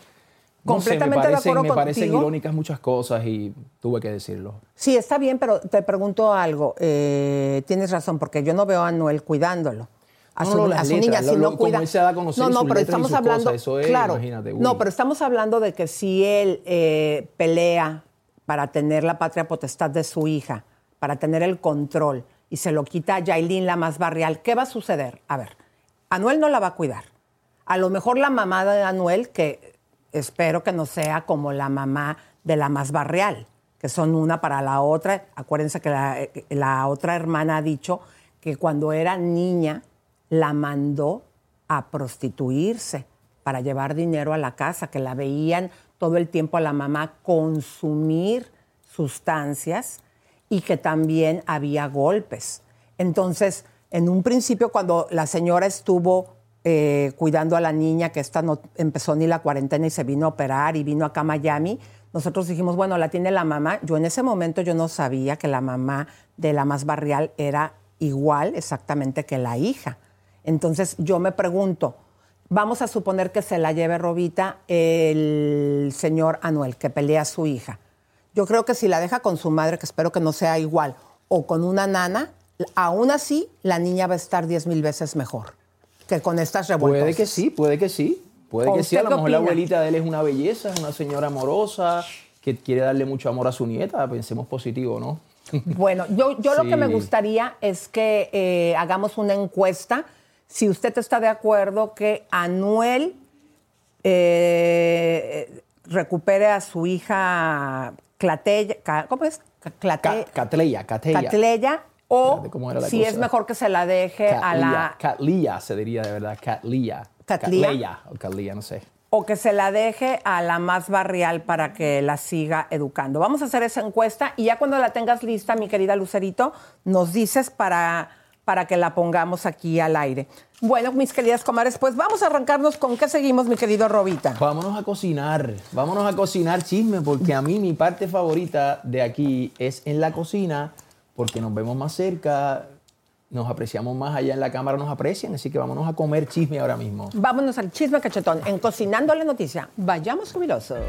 [SPEAKER 4] No sé, me
[SPEAKER 1] completamente de
[SPEAKER 4] parecen,
[SPEAKER 1] acuerdo
[SPEAKER 4] me parecen
[SPEAKER 1] contigo.
[SPEAKER 4] irónicas muchas cosas y tuve que decirlo.
[SPEAKER 1] Sí, está bien, pero te pregunto algo. Eh, tienes razón, porque yo no veo a Anuel cuidándolo. A
[SPEAKER 4] No,
[SPEAKER 1] su,
[SPEAKER 4] no,
[SPEAKER 1] a
[SPEAKER 4] las
[SPEAKER 1] su
[SPEAKER 4] letras,
[SPEAKER 1] niña,
[SPEAKER 4] lo-
[SPEAKER 1] si
[SPEAKER 4] lo-
[SPEAKER 1] no
[SPEAKER 4] como
[SPEAKER 1] cuida.
[SPEAKER 4] él se da a conocer
[SPEAKER 1] no, no, pero estamos hablando.
[SPEAKER 4] eso es,
[SPEAKER 1] claro,
[SPEAKER 4] imagínate,
[SPEAKER 1] no, pero estamos hablando de que si él eh, pelea para tener la patria potestad de su hija, para tener el control, y se lo quita a Yailin, la más barrial, ¿qué va a suceder? A ver, Anuel no la va a cuidar. A lo mejor la mamá de Anuel, que espero que no sea como la mamá de la más barrial, que son una para la otra. Acuérdense que la, eh, la otra hermana ha dicho que cuando era niña la mandó a prostituirse para llevar dinero a la casa, que la veían todo el tiempo a la mamá consumir sustancias y que también había golpes. Entonces, en un principio, cuando la señora estuvo eh, cuidando a la niña, que esta no empezó ni la cuarentena y se vino a operar y vino acá a Miami, nosotros dijimos, bueno, la tiene la mamá. Yo en ese momento yo no sabía que la mamá de la más barrial era igual exactamente que la hija. Entonces yo me pregunto, vamos a suponer que se la lleve Robita el señor Anuel, que pelea a su hija. Yo creo que si la deja con su madre, que espero que no sea igual, o con una nana, aún así la niña va a estar diez mil veces mejor que con estas revueltas.
[SPEAKER 4] Puede que sí, puede que sí. Puede
[SPEAKER 1] ¿O
[SPEAKER 4] que sí, a lo mejor la abuelita de él es una belleza, es una señora amorosa, que quiere darle mucho amor a su nieta. Pensemos positivo, ¿no?
[SPEAKER 1] Bueno, yo, yo lo que me gustaría es que eh, hagamos una encuesta. Si usted está de acuerdo que Anuel eh, recupere a su hija Clatella, ¿cómo es? Ca- Clate-
[SPEAKER 4] Catleya, Catleya.
[SPEAKER 1] O
[SPEAKER 4] Espérate, ¿cómo era la
[SPEAKER 1] si
[SPEAKER 4] cosa?
[SPEAKER 1] es mejor que se la deje a la
[SPEAKER 4] Catleya se diría de verdad. Catleya o Catleya, no sé.
[SPEAKER 1] o que se la deje a la más barrial para que la siga educando. Vamos a hacer esa encuesta y ya cuando la tengas lista, mi querida Lucerito, nos dices para, para que la pongamos aquí al aire. Bueno, mis queridas comadres, pues vamos a arrancarnos con qué seguimos, mi querido Robita.
[SPEAKER 4] Vámonos a cocinar, vámonos a cocinar chisme, porque a mí mi parte favorita de aquí es en la cocina, porque nos vemos más cerca, nos apreciamos más allá en la cámara, nos aprecian, así que vámonos a comer chisme ahora mismo.
[SPEAKER 1] Vámonos al chisme cachetón en Cocinando la Noticia. Vayamos jubilosos.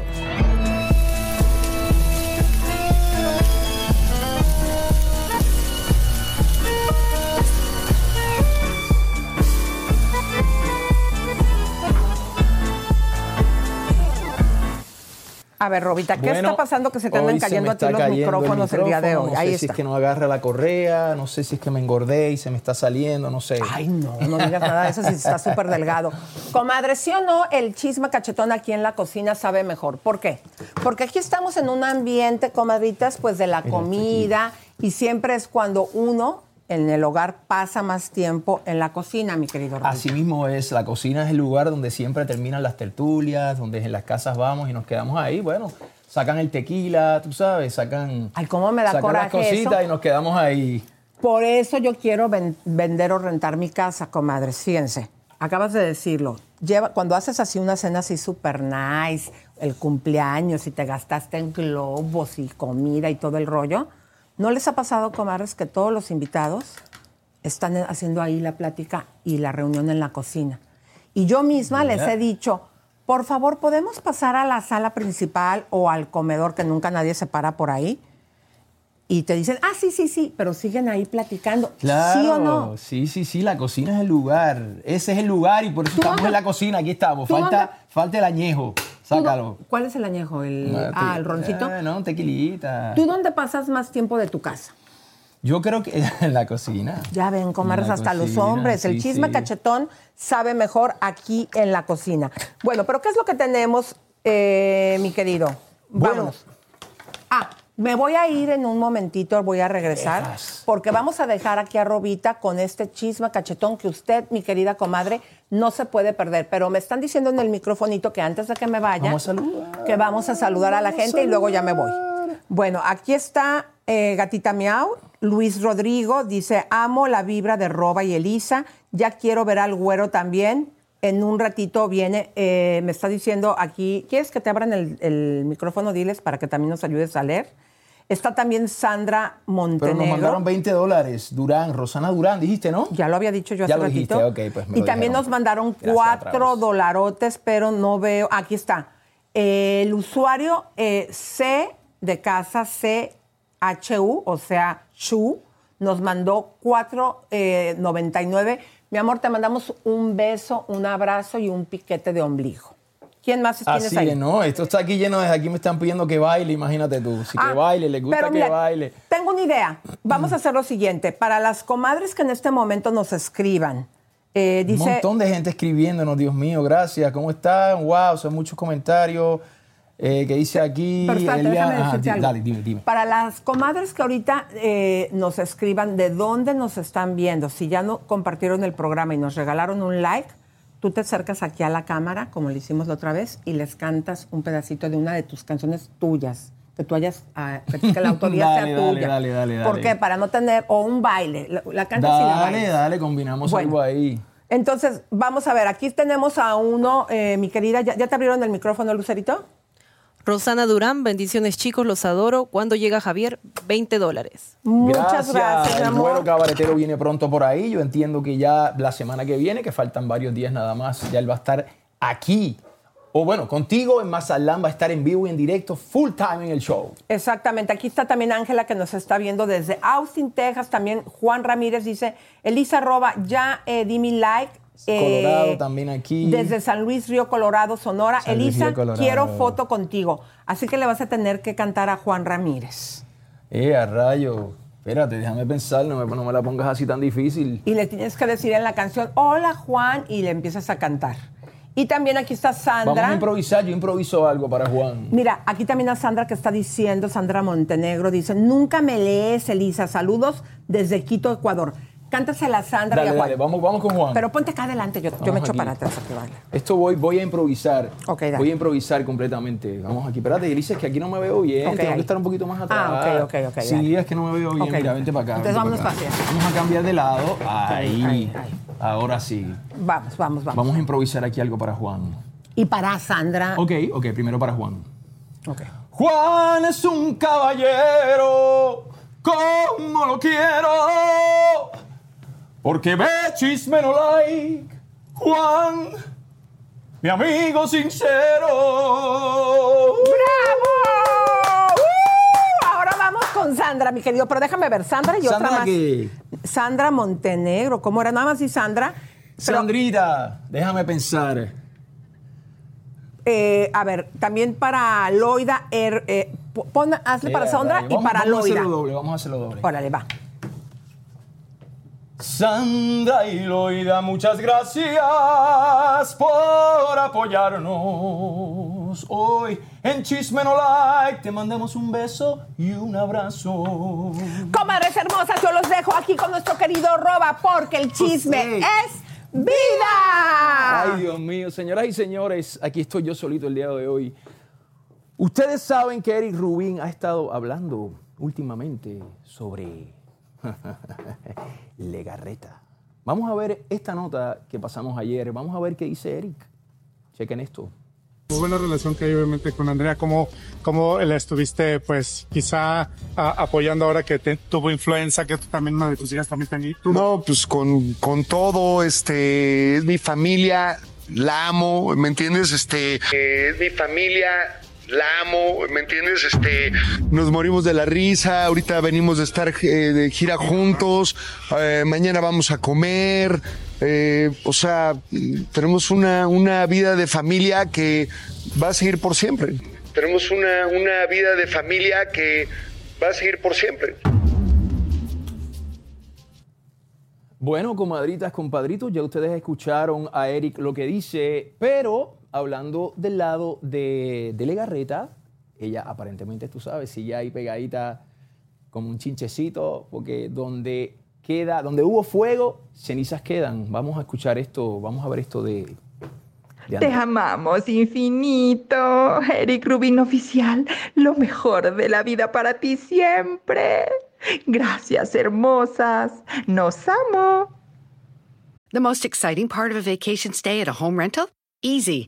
[SPEAKER 1] A ver, Robita, ¿qué
[SPEAKER 4] Bueno,
[SPEAKER 1] está pasando que se te andan cayendo a ti los
[SPEAKER 4] cayendo el
[SPEAKER 1] micrófonos el, día de hoy?
[SPEAKER 4] No
[SPEAKER 1] Ahí
[SPEAKER 4] sé si es que no agarra la correa, no sé si es que me engordé y se me está saliendo, no sé.
[SPEAKER 1] Ay, no, no digas nada de eso si está súper delgado. Comadre, ¿sí o no el chisme cachetón aquí en la cocina sabe mejor? ¿Por qué? Porque aquí estamos en un ambiente, comadritas, pues de la comida y siempre es cuando uno en el hogar pasa más tiempo en la cocina, mi querido Robita.
[SPEAKER 4] Así mismo es, la cocina es el lugar donde siempre terminan las tertulias, donde en las casas vamos y nos quedamos ahí, bueno, sacan el tequila, tú sabes, sacan,
[SPEAKER 1] Ay, cómo me da
[SPEAKER 4] sacan las cositas
[SPEAKER 1] eso.
[SPEAKER 4] y nos quedamos ahí.
[SPEAKER 1] Por eso yo quiero ven- vender o rentar mi casa, comadres. Fíjense, acabas de decirlo. Lleva, cuando haces así una cena así super nice, el cumpleaños y te gastaste en globos y comida y todo el rollo, ¿no les ha pasado, comadres, que todos los invitados están haciendo ahí la plática y la reunión en la cocina? Y yo misma les he dicho, por favor, ¿podemos pasar a la sala principal o al comedor que nunca nadie se para por ahí? Y te dicen, ah, sí, sí, sí, pero siguen ahí platicando.
[SPEAKER 4] Claro,
[SPEAKER 1] ¿Sí o no?
[SPEAKER 4] sí, sí, sí, la cocina es el lugar, ese es el lugar y por eso estamos en la cocina, aquí estamos, falta, falta el añejo, sácalo.
[SPEAKER 1] ¿Cuál es el añejo? El,
[SPEAKER 4] Ah,
[SPEAKER 1] ah,
[SPEAKER 4] te-
[SPEAKER 1] el roncito.
[SPEAKER 4] Ah, no, tequilita.
[SPEAKER 1] ¿Tú dónde pasas más tiempo de tu casa?
[SPEAKER 4] Yo creo que en la cocina.
[SPEAKER 1] Ya ven, comadres,
[SPEAKER 4] En la
[SPEAKER 1] hasta los hombres. el chisme
[SPEAKER 4] sí.
[SPEAKER 1] cachetón sabe mejor aquí en la cocina. Bueno, pero ¿qué es lo que tenemos, eh, mi querido? Vámonos. Ah, me voy a ir en un momentito, voy a regresar, porque vamos a dejar aquí a Robita con este chisme cachetón que usted, mi querida comadre, no se puede perder. Pero me están diciendo en el microfonito que antes de que me vaya,
[SPEAKER 4] Vamos a saludar.
[SPEAKER 1] que vamos a saludar a la gente y luego ya me voy. Bueno, aquí está eh, Gatita Miau. Luis Rodrigo dice, amo la vibra de Roba y Elisa. Ya quiero ver al güero también. En un ratito viene, eh, me está diciendo aquí, ¿quieres que te abran el, el micrófono? Diles para que también nos ayudes a leer. Está también Sandra
[SPEAKER 4] Pero
[SPEAKER 1] Montenegro.
[SPEAKER 4] nos mandaron 20 dólares, Durán, Rosana Durán, dijiste, ¿no?
[SPEAKER 1] Ya lo había dicho yo
[SPEAKER 4] Ya
[SPEAKER 1] hace
[SPEAKER 4] lo dijiste,
[SPEAKER 1] ratito.
[SPEAKER 4] ok, pues me
[SPEAKER 1] y
[SPEAKER 4] lo
[SPEAKER 1] también
[SPEAKER 4] dijeron.
[SPEAKER 1] nos mandaron
[SPEAKER 4] Gracias otra
[SPEAKER 1] cuatro
[SPEAKER 4] vez.
[SPEAKER 1] dolarotes, pero no veo. Aquí está. Eh, el usuario eh, C de casa CHU, o sea, Chu, nos mandó 4.99. Mi amor, te mandamos un beso, un abrazo y un piquete de ombligo. ¿Quién más tienes
[SPEAKER 4] Así
[SPEAKER 1] ahí?
[SPEAKER 4] no, esto está aquí lleno de aquí me están pidiendo que baile, imagínate tú. Si
[SPEAKER 1] Ah,
[SPEAKER 4] que baile, les gusta
[SPEAKER 1] pero
[SPEAKER 4] que baile.
[SPEAKER 1] Tengo una idea. Vamos a hacer lo siguiente. Para las comadres que en este momento nos escriban, eh,
[SPEAKER 4] Un
[SPEAKER 1] dice.
[SPEAKER 4] montón de gente escribiéndonos, Dios mío, gracias. ¿Cómo están? Wow, son muchos comentarios. Eh, que dice aquí.
[SPEAKER 1] Algo.
[SPEAKER 4] Dale, dime, dime.
[SPEAKER 1] Para las comadres que ahorita eh, nos escriban de dónde nos están viendo, si ya no compartieron el programa y nos regalaron un like, tú te acercas aquí a la cámara, como lo hicimos la otra vez, y les cantas un pedacito de una de tus canciones tuyas, que tú hayas, ah, que la autoría
[SPEAKER 4] Dale,
[SPEAKER 1] sea
[SPEAKER 4] dale,
[SPEAKER 1] tuya.
[SPEAKER 4] dale, dale, dale.
[SPEAKER 1] ¿Por qué? Para no tener, o un baile, la, la cantas y la
[SPEAKER 4] Dale,
[SPEAKER 1] bailas.
[SPEAKER 4] dale, combinamos
[SPEAKER 1] Bueno.
[SPEAKER 4] algo ahí.
[SPEAKER 1] Entonces, vamos a ver, aquí tenemos a uno, eh, mi querida, ¿ya, ya te abrieron el micrófono, Lucerito?
[SPEAKER 20] Rosana Durán, bendiciones chicos, los adoro. ¿Cuándo llega Javier? 20 dólares.
[SPEAKER 1] Muchas gracias, mi
[SPEAKER 4] El güero cabaretero viene pronto por ahí. Yo entiendo que ya la semana que viene, que faltan varios días nada más, ya él va a estar aquí. O bueno, contigo en Mazatlán va a estar en vivo y en directo, full time en el show.
[SPEAKER 1] Exactamente, aquí está también Ángela que nos está viendo desde Austin, Texas. También Juan Ramírez dice, Elisa Roba, ya eh, di mi like. Eh,
[SPEAKER 4] Colorado también aquí.
[SPEAKER 1] Desde San Luis Río Colorado, Sonora.
[SPEAKER 4] San
[SPEAKER 1] Elisa,
[SPEAKER 4] Río Colorado.
[SPEAKER 1] quiero foto contigo. Así que le vas a tener que cantar a Juan Ramírez.
[SPEAKER 4] Eh, a rayo. Espérate, déjame pensar, no me, no me la pongas así tan difícil.
[SPEAKER 1] Y le tienes que decir en la canción, hola Juan, y le empiezas a cantar. Y también aquí está Sandra.
[SPEAKER 4] Vamos a improvisar, yo improviso algo para Juan.
[SPEAKER 1] Mira, aquí también a Sandra que está diciendo, Sandra Montenegro, dice, nunca me lees, Elisa. Saludos desde Quito, Ecuador. Cántasela a Sandra y
[SPEAKER 4] Dale,
[SPEAKER 1] a Juan.
[SPEAKER 4] dale, vamos, vamos con Juan.
[SPEAKER 1] Pero ponte acá adelante, yo, yo
[SPEAKER 4] Vamos
[SPEAKER 1] me echo
[SPEAKER 4] aquí.
[SPEAKER 1] para atrás baile.
[SPEAKER 4] Esto voy, voy a improvisar.
[SPEAKER 1] dale.
[SPEAKER 4] Voy a improvisar completamente. Vamos aquí. Espérate, Elisa, es que aquí no me veo bien.
[SPEAKER 1] Ok,
[SPEAKER 4] Tengo
[SPEAKER 1] ahí.
[SPEAKER 4] que estar un poquito más atrás.
[SPEAKER 1] Ah, ok, ok, ok,
[SPEAKER 4] Sí,
[SPEAKER 1] dale.
[SPEAKER 4] es que no me veo bien. Mira, vente para acá.
[SPEAKER 1] Entonces vámonos
[SPEAKER 4] para acá. Vamos a cambiar de lado. Ahí.
[SPEAKER 1] ahí, ahí.
[SPEAKER 4] Ahora sí.
[SPEAKER 1] Vamos, vamos, vamos.
[SPEAKER 4] Vamos a improvisar aquí algo para Juan.
[SPEAKER 1] Y para Sandra.
[SPEAKER 4] Ok, ok, primero para Juan.
[SPEAKER 1] Ok.
[SPEAKER 4] Juan es un caballero, como lo quiero, porque ve chisme no like. Juan, mi amigo sincero.
[SPEAKER 1] ¡Bravo! ¡Uh! Ahora vamos con Sandra, mi querido. Pero déjame ver, Sandra y otra
[SPEAKER 4] Sandra,
[SPEAKER 1] más.
[SPEAKER 4] ¿qué?
[SPEAKER 1] Sandra Montenegro. ¿Cómo era? Nada más y Sandra. Pero,
[SPEAKER 4] Sandrita, déjame pensar.
[SPEAKER 1] eh, a ver, también para Loida, er- eh, po- pon- hazle para
[SPEAKER 4] Eh,
[SPEAKER 1] Sandra y
[SPEAKER 4] vamos-
[SPEAKER 1] para
[SPEAKER 4] vamos a
[SPEAKER 1] Loida.
[SPEAKER 4] hacerlo doble, vamos a hacerlo doble.
[SPEAKER 1] Órale, va.
[SPEAKER 4] Sandra y Loida, muchas gracias por apoyarnos. Hoy en Chisme No Like te mandamos un beso y un abrazo.
[SPEAKER 1] Comadres hermosas, yo los dejo aquí con nuestro querido Roba porque el chisme
[SPEAKER 4] Sí.
[SPEAKER 1] es vida.
[SPEAKER 4] Ay, Dios mío, señoras y señores, aquí estoy yo solito el día de hoy. Ustedes saben que Eric Rubin ha estado hablando últimamente sobre Legarreta. Vamos a ver esta nota que pasamos ayer. Vamos a ver qué dice Eric. Chequen esto.
[SPEAKER 21] Muy buena relación que hay obviamente con Andrea. ¿Cómo, cómo la estuviste, pues, quizá a- apoyando ahora que te- tuvo influenza, que tú también, una de tus hijas también está allí? ¿Tú?
[SPEAKER 22] No, pues con, con todo, este, es mi familia, la amo, ¿me entiendes? Este, eh, es mi familia, la amo, ¿me entiendes? Este, nos morimos de la risa, ahorita venimos de estar eh, de gira juntos, eh, mañana vamos a comer, eh, o sea, tenemos una, una vida de familia que va a seguir por siempre. Tenemos una, una vida de familia que va a seguir por siempre.
[SPEAKER 4] Bueno, comadritas, compadritos, ya ustedes escucharon a Eric lo que dice, pero hablando del lado de, de Legarreta, ella aparentemente, tú sabes, sigue ahí pegadita como un chinchecito, porque donde queda, donde hubo fuego, cenizas quedan. Vamos a escuchar esto, vamos a ver esto de... de
[SPEAKER 11] Te amamos infinito, Eric Rubin oficial, lo mejor de la vida para ti siempre. Gracias, hermosas. Nos amo.
[SPEAKER 3] The most exciting part of a vacation stay at a home rental? Easy.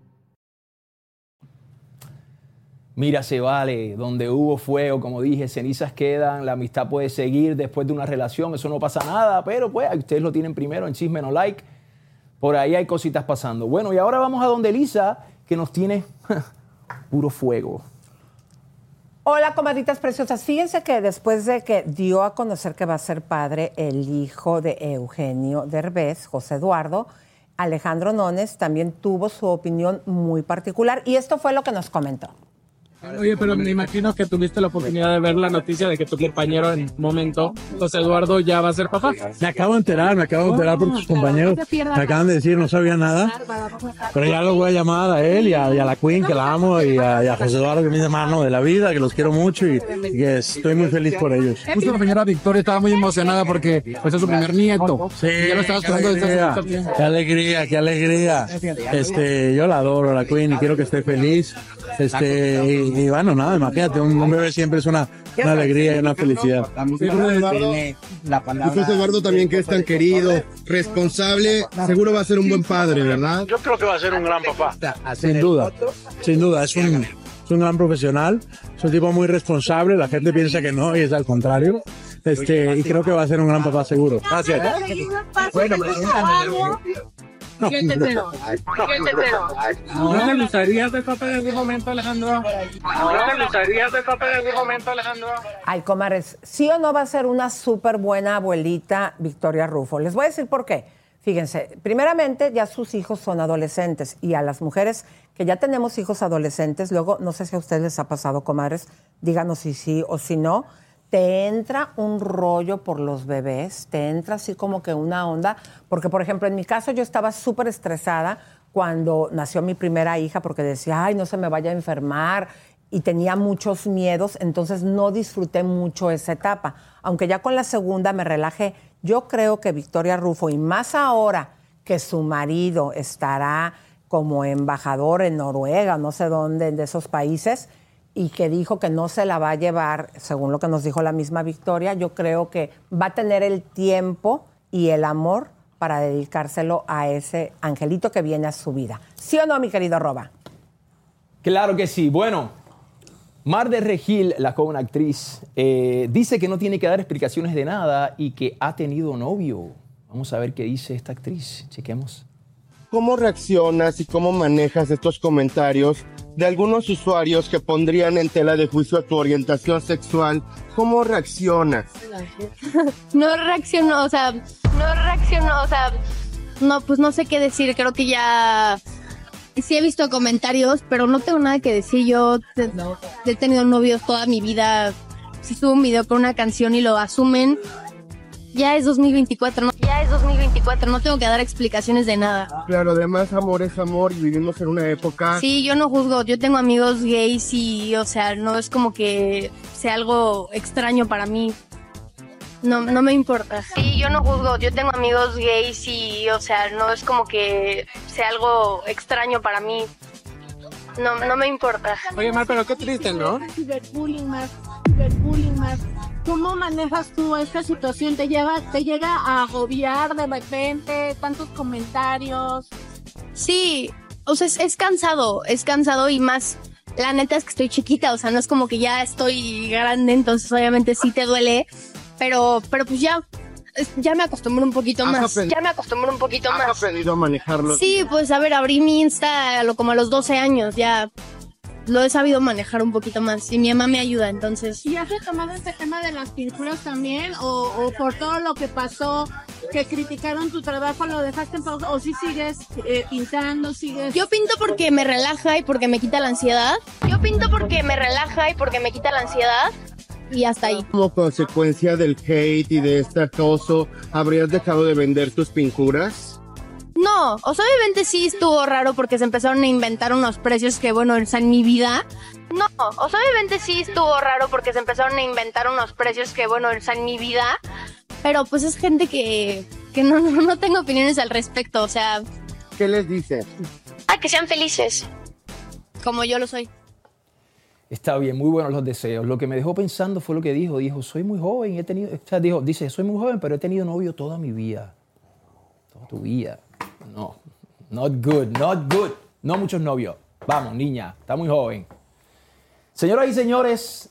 [SPEAKER 4] Mira, se vale, donde hubo fuego, como dije, cenizas quedan, la amistad puede seguir después de una relación, eso no pasa nada, pero pues ustedes lo tienen primero en Chisme No Like. Por ahí hay cositas pasando. Bueno, y ahora vamos a donde Elisa, que nos tiene puro fuego.
[SPEAKER 1] Hola, comadritas preciosas. Fíjense que después de que dio a conocer que va a ser padre el hijo de Eugenio Derbez, José Eduardo, Alejandro Nones también tuvo su opinión muy particular y esto fue lo que nos comentó.
[SPEAKER 23] Oye, pero me imagino que tuviste la oportunidad de ver la noticia de que tu compañero en momento, José Eduardo, ya va a ser papá.
[SPEAKER 21] Me acabo de enterar, me acabo de enterar por tus compañeros. Me acaban de decir, no sabía nada. Pero ya lo voy a llamar a él y a, y a la Queen, que la amo, y a, y a José Eduardo, que es mi hermano de la vida, que los quiero mucho y, y que estoy muy feliz por ellos.
[SPEAKER 23] Justo la señora Victoria estaba muy emocionada porque pues, es su primer nieto.
[SPEAKER 21] Sí,
[SPEAKER 23] ya lo estaba
[SPEAKER 21] qué
[SPEAKER 23] esperando desde
[SPEAKER 21] alegría,
[SPEAKER 23] hace mucho tiempo.
[SPEAKER 21] qué alegría, qué alegría. Este, yo la adoro, la Queen, y quiero que esté feliz. Este, y, y bueno, nada, imagínate, un, un bebé siempre es una, una alegría y una felicidad.
[SPEAKER 14] Y José Eduardo también que es tan querido, responsable, seguro va a ser un buen padre, ¿verdad?
[SPEAKER 21] Yo creo que va a ser un gran papá. Sin duda, sin duda, es un, es un gran profesional, es un tipo muy responsable, la gente piensa que no y es al contrario. Este, y creo que va a ser un gran papá seguro. Gracias. Bueno,
[SPEAKER 23] ¿Quién te enteró? ¿Quién te enteró? ¿No te gustarías de papá en algún momento, Alejandro? ¿No te gustarías de papá en algún momento, Alejandro?
[SPEAKER 1] Ay, comares, ¿sí o no va a ser una súper buena abuelita Victoria Rufo? Les voy a decir por qué. Fíjense, primeramente ya sus hijos son adolescentes y a las mujeres que ya tenemos hijos adolescentes, luego no sé si a ustedes les ha pasado, comadres, díganos si sí o si no, te entra un rollo por los bebés, te entra así como que una onda, porque por ejemplo en mi caso yo estaba súper estresada cuando nació mi primera hija porque decía, ay, no se me vaya a enfermar y tenía muchos miedos, entonces no disfruté mucho esa etapa. Aunque ya con la segunda me relajé, yo creo que Victoria Rufo, y más ahora que su marido estará como embajador en Noruega, no sé dónde, de esos países, y que dijo que no se la va a llevar, según lo que nos dijo la misma Victoria, yo creo que va a tener el tiempo y el amor para dedicárselo a ese angelito que viene a su vida. ¿Sí o no, mi querido Roba?
[SPEAKER 4] Claro que sí. Bueno, Mar de Regil, la joven actriz, eh, dice que no tiene que dar explicaciones de nada y que ha tenido novio. Vamos a ver qué dice esta actriz. Chequemos.
[SPEAKER 14] ¿Cómo reaccionas y cómo manejas estos comentarios de algunos usuarios que pondrían en tela de juicio tu orientación sexual? ¿Cómo reaccionas?
[SPEAKER 24] No reaccionó, o sea, no reaccionó, o sea, no, pues no sé qué decir, creo que ya sí he visto comentarios, pero no tengo nada que decir, yo te- he tenido novios toda mi vida, si subo un video con una canción y lo asumen, ya es 2024, ¿no? Ya es 2024, no tengo que dar explicaciones de nada.
[SPEAKER 14] Claro, además amor es amor y vivimos en una época...
[SPEAKER 24] Sí, yo no juzgo, yo tengo amigos gays y, o sea, no es como que sea algo extraño para mí. No, no me importa. Sí, yo no juzgo, yo tengo amigos gays y, o sea, no es como que sea algo extraño para mí. No, no me importa.
[SPEAKER 23] Oye, Mar, pero qué triste, ¿no?
[SPEAKER 13] Ciberbullying ciberbullying más. ¿Cómo manejas tú esta situación? ¿Te, lleva, ¿Te llega a agobiar de repente? ¿Tantos comentarios?
[SPEAKER 24] Sí, o sea, es, es cansado, es cansado y más, la neta es que estoy chiquita, o sea, no es como que ya estoy grande, entonces obviamente sí te duele, pero, pero pues ya, ya me acostumbro un poquito más, ya me acostumbro un poquito
[SPEAKER 14] ¿Has
[SPEAKER 24] más.
[SPEAKER 14] aprendido a manejarlo?
[SPEAKER 24] Sí, pues a ver, abrí mi Insta como a los 12 años, ya lo he sabido manejar un poquito más y mi mamá me ayuda, entonces...
[SPEAKER 13] ¿Y has retomado este tema de las pinturas también? ¿O, o por todo lo que pasó, que criticaron tu trabajo, lo dejaste en pausa? ¿O si sigues eh, pintando, sigues...?
[SPEAKER 24] Yo pinto porque me relaja y porque me quita la ansiedad. Yo pinto porque me relaja y porque me quita la ansiedad. Y hasta ahí.
[SPEAKER 14] Como consecuencia del hate y de este acoso, ¿habrías dejado de vender tus pinturas?
[SPEAKER 24] No, o sea, obviamente sí estuvo raro porque se empezaron a inventar unos precios que, bueno, o sea, en mi vida. No, o sea, obviamente sí estuvo raro porque se empezaron a inventar unos precios que, bueno, o sea, en mi vida. Pero pues es gente que, que no, no, no tengo opiniones al respecto, o sea,
[SPEAKER 14] ¿Qué les dices?
[SPEAKER 24] ah, que sean felices. Como yo lo soy.
[SPEAKER 4] Está bien, muy buenos los deseos. Lo que me dejó pensando fue lo que dijo. Dijo, soy muy joven, he tenido, o sea, dijo, dice, soy muy joven, pero he tenido novio toda mi vida. Toda tu vida. No, not good, not good. No muchos novios. Vamos, niña, está muy joven. Señoras y señores,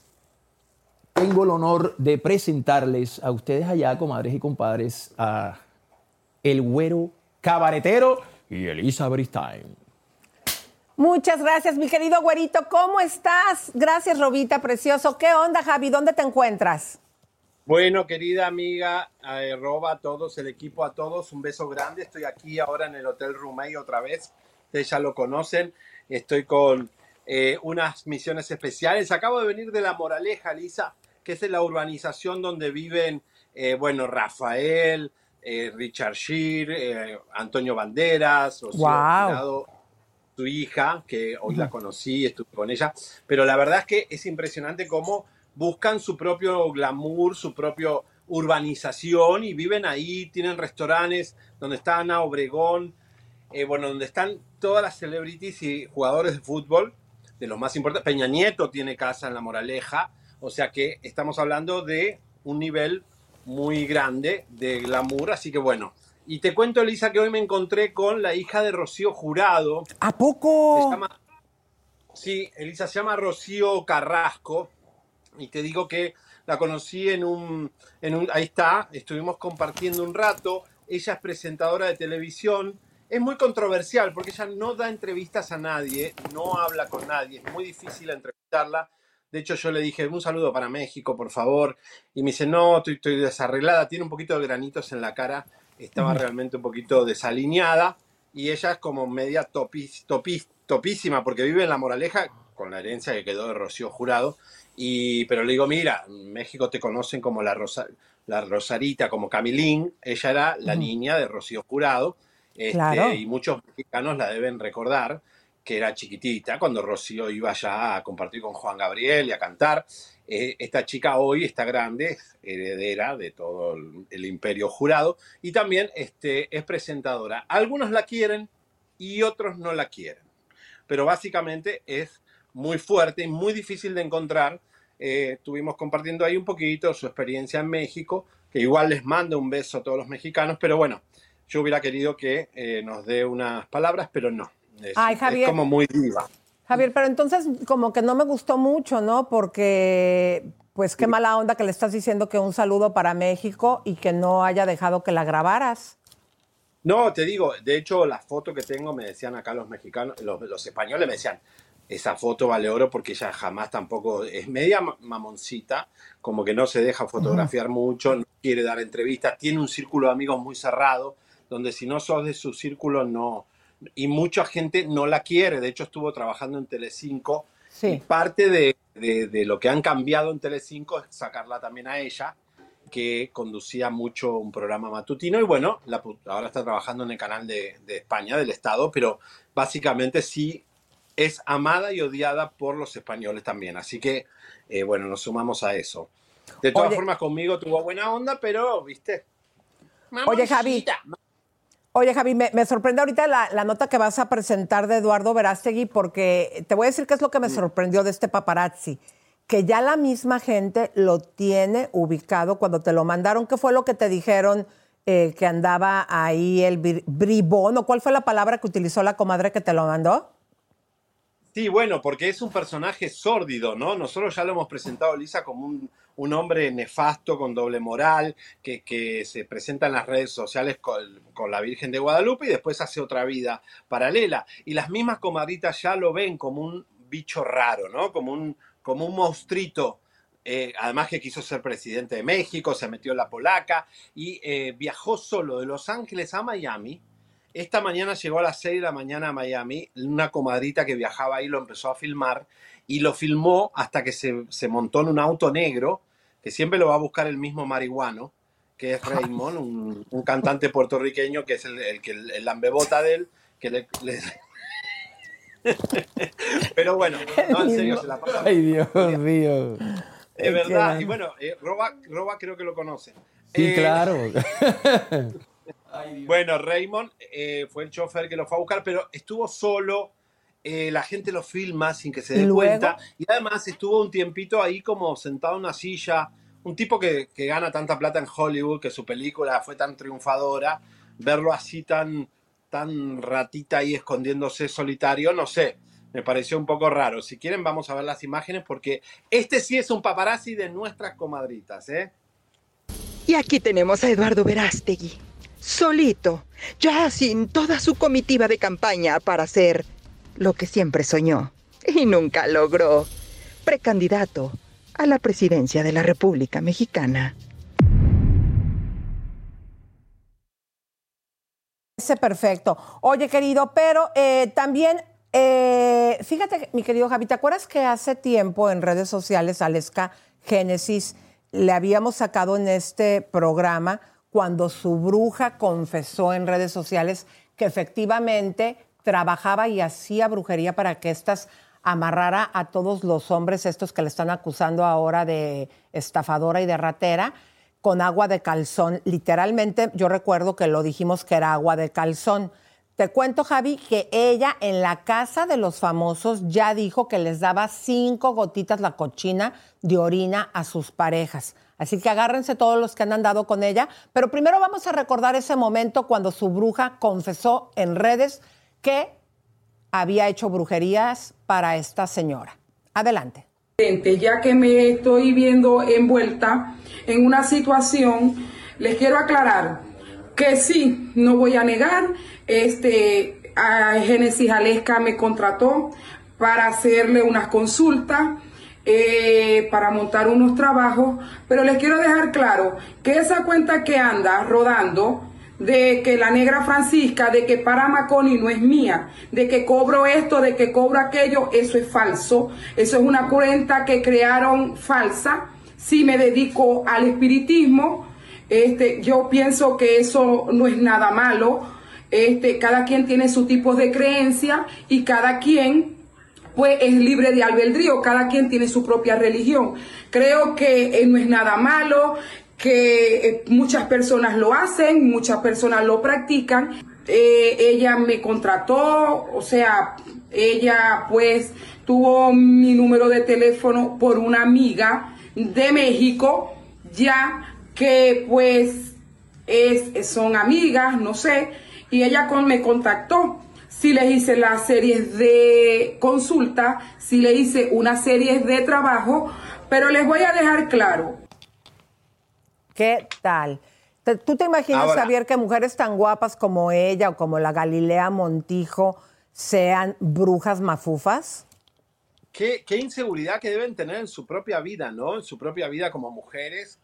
[SPEAKER 4] tengo el honor de presentarles a ustedes allá, comadres y compadres, a el güero cabaretero y Elisa Bristain.
[SPEAKER 1] Muchas gracias, mi querido güerito. ¿Cómo estás? Gracias, Robita, precioso. ¿Qué onda, Javi? ¿Dónde te encuentras?
[SPEAKER 2] Bueno, querida amiga, eh, Roba, a todos, el equipo, a todos, un beso grande. Estoy aquí ahora en el Hotel Rumey otra vez. Ustedes ya lo conocen. Estoy con eh, unas misiones especiales. Acabo de venir de La Moraleja, Lisa, que es la urbanización donde viven, eh, bueno, Rafael, Richard Shear, Antonio Banderas, Rocío. Jurado, su hija, que hoy la conocí, estuve con ella, pero la verdad es que es impresionante cómo buscan su propio glamour, su propio urbanización y viven ahí, tienen restaurantes donde está Ana Obregón, eh, bueno, donde están todas las celebrities y jugadores de fútbol, de los más importantes. Peña Nieto tiene casa en La Moraleja, o sea que estamos hablando de un nivel muy grande de glamour, así que bueno. Y te cuento, Elisa, que hoy me encontré con la hija de Rocío Jurado.
[SPEAKER 1] ¿A poco?
[SPEAKER 2] Se llama- sí, Elisa se llama Rocío Carrasco. Y te digo que la conocí en un, en un. Ahí está, estuvimos compartiendo un rato. Ella es presentadora de televisión. Es muy controversial porque ella no da entrevistas a nadie, no habla con nadie. Es muy difícil entrevistarla. De hecho, yo le dije, un saludo para México, por favor. Y me dice, no, estoy, estoy desarreglada. Tiene un poquito de granitos en la cara. Estaba
[SPEAKER 25] Ujú.
[SPEAKER 2] realmente un poquito desalineada. Y ella es como media topis, topis- topísima porque vive en La Moraleja con la herencia que quedó de Rocío Jurado. Y, pero le digo, mira, en México te conocen como la, Rosa- la Rosarita, como Camilín. Ella era la niña de Rocío Jurado. Este,
[SPEAKER 25] Claro.
[SPEAKER 2] Y muchos mexicanos la deben recordar que era chiquitita cuando Rocío iba ya a compartir con Juan Gabriel y a cantar. Eh, esta chica hoy está grande, es heredera de todo el, el imperio jurado y también este, es presentadora. Algunos la quieren y otros no la quieren, pero básicamente es muy fuerte y muy difícil de encontrar. Eh, estuvimos compartiendo ahí un poquito su experiencia en México, que igual les mando un beso a todos los mexicanos, pero bueno, yo hubiera querido que eh, nos dé unas palabras, pero no. Es,
[SPEAKER 1] Ay,
[SPEAKER 2] es
[SPEAKER 1] Javier.
[SPEAKER 2] como muy diva.
[SPEAKER 1] Javier, pero entonces como que no me gustó mucho, ¿no? Porque, pues qué mala onda que le estás diciendo que un saludo para México y que no haya dejado que la grabaras.
[SPEAKER 2] No, te digo, de hecho, la foto que tengo me decían acá los mexicanos, los, los españoles me decían, esa foto vale oro porque ella jamás tampoco es media ma- mamoncita, como que no se deja fotografiar mucho, no quiere dar entrevistas, tiene un círculo de amigos muy cerrado, donde si no sos de su círculo, no. Y mucha gente no la quiere, de hecho estuvo trabajando en Telecinco y parte de, de- de lo que han cambiado en Telecinco es sacarla también a ella, que conducía mucho un programa matutino y bueno, la ahora está trabajando en el canal de, de España, del Estado, pero básicamente sí es amada y odiada por los españoles también. Así que, eh, bueno, nos sumamos a eso. De todas
[SPEAKER 1] Oye.
[SPEAKER 2] formas, conmigo tuvo buena onda, pero, viste.
[SPEAKER 1] Oye, Javi. Oye, Javi, me, me sorprende ahorita la, la nota que vas a presentar de Eduardo Verástegui, porque te voy a decir qué es lo que me sorprendió de este paparazzi. Que ya la misma gente lo tiene ubicado cuando te lo mandaron. ¿Qué fue lo que te dijeron eh, que andaba ahí el bri- bribón? ¿O cuál fue la palabra que utilizó la comadre que te lo mandó?
[SPEAKER 2] Sí, bueno, porque es un personaje sórdido, ¿no? Nosotros ya lo hemos presentado, Lisa, como un, un hombre nefasto, con doble moral, que, que se presenta en las redes sociales con, con la Virgen de Guadalupe y después hace otra vida paralela. Y las mismas comadritas ya lo ven como un bicho raro, ¿no? Como un, como un monstruito. Eh, además que quiso ser presidente de México, se metió en la polaca y eh, viajó solo de Los Ángeles a Miami esta mañana llegó a las 6 de la mañana a Miami, una comadrita que viajaba ahí lo empezó a filmar y lo filmó hasta que se, se montó en un auto negro, que siempre lo va a buscar el mismo marihuano, que es Raymond, un, un cantante puertorriqueño que es el, el que el, lambebota de él, que le... le- Pero bueno, no, en serio, se la pasa
[SPEAKER 4] Ay, Dios mío.
[SPEAKER 2] Es verdad, y bueno, eh, Roba, Roba creo que lo conoce.
[SPEAKER 4] Sí,
[SPEAKER 2] Eh,
[SPEAKER 4] claro.
[SPEAKER 2] Bueno, Raymond eh, fue el chofer que lo fue a buscar, pero estuvo solo. eh, la gente lo filma sin que se dé cuenta. Y además estuvo un tiempito ahí como sentado en una silla. Un tipo que, que gana tanta plata en Hollywood, que su película fue tan triunfadora. Verlo así tan, tan ratita ahí escondiéndose solitario, no sé. me pareció un poco raro. Si quieren, vamos a ver las imágenes porque este sí es un paparazzi de nuestras comadritas, ¿eh?
[SPEAKER 18] Y aquí tenemos a Eduardo Verástegui, solito, ya sin toda su comitiva de campaña para hacer lo que siempre soñó y nunca logró, precandidato a la presidencia de la República Mexicana.
[SPEAKER 1] Perfecto. Oye, querido, pero eh, también, eh, fíjate, mi querido Javi, ¿te acuerdas que hace tiempo en redes sociales, Aleska Génesis, le habíamos sacado en este programa cuando su bruja confesó en redes sociales que efectivamente trabajaba y hacía brujería para que estas amarrara a todos los hombres estos que le están acusando ahora de estafadora y de ratera con agua de calzón. Literalmente, yo recuerdo que lo dijimos que era agua de calzón. Te cuento, Javi, que ella en la casa de los famosos ya dijo que les daba cinco gotitas la cochina de orina a sus parejas. Así que agárrense todos los que han andado con ella. Pero primero vamos a recordar ese momento cuando su bruja confesó en redes que había hecho brujerías para esta señora. Adelante.
[SPEAKER 25] Ya que me estoy viendo envuelta en una situación, les quiero aclarar que sí, no voy a negar, este, a Génesis Alesca me contrató para hacerle unas consultas, eh, para montar unos trabajos, pero les quiero dejar claro que esa cuenta que anda rodando, de que la negra Francisca, de que para Maconi no es mía, de que cobro esto, de que cobro aquello, eso es falso. Eso es una cuenta que crearon falsa. Si me dedico al espiritismo, este, yo pienso que eso no es nada malo. Este, cada quien tiene su tipo de creencia y cada quien pues es libre de albedrío, cada quien tiene su propia religión. Creo que eh, no es nada malo, que eh, muchas personas lo hacen, muchas personas lo practican. Eh, ella me contrató, o sea, ella pues tuvo mi número de teléfono por una amiga de México, ya que pues es, son amigas, no sé, y ella me contactó. Si le hice las series de consulta, si le hice una serie de trabajo, pero les voy a dejar claro,
[SPEAKER 1] ¿Qué tal? ¿Tú te imaginas,
[SPEAKER 2] Ahora-
[SPEAKER 1] Javier, que mujeres tan guapas como ella o como la Galilea Montijo sean brujas mafufas?
[SPEAKER 2] Qué, qué inseguridad que deben tener en su propia vida, ¿no? En su propia vida como mujeres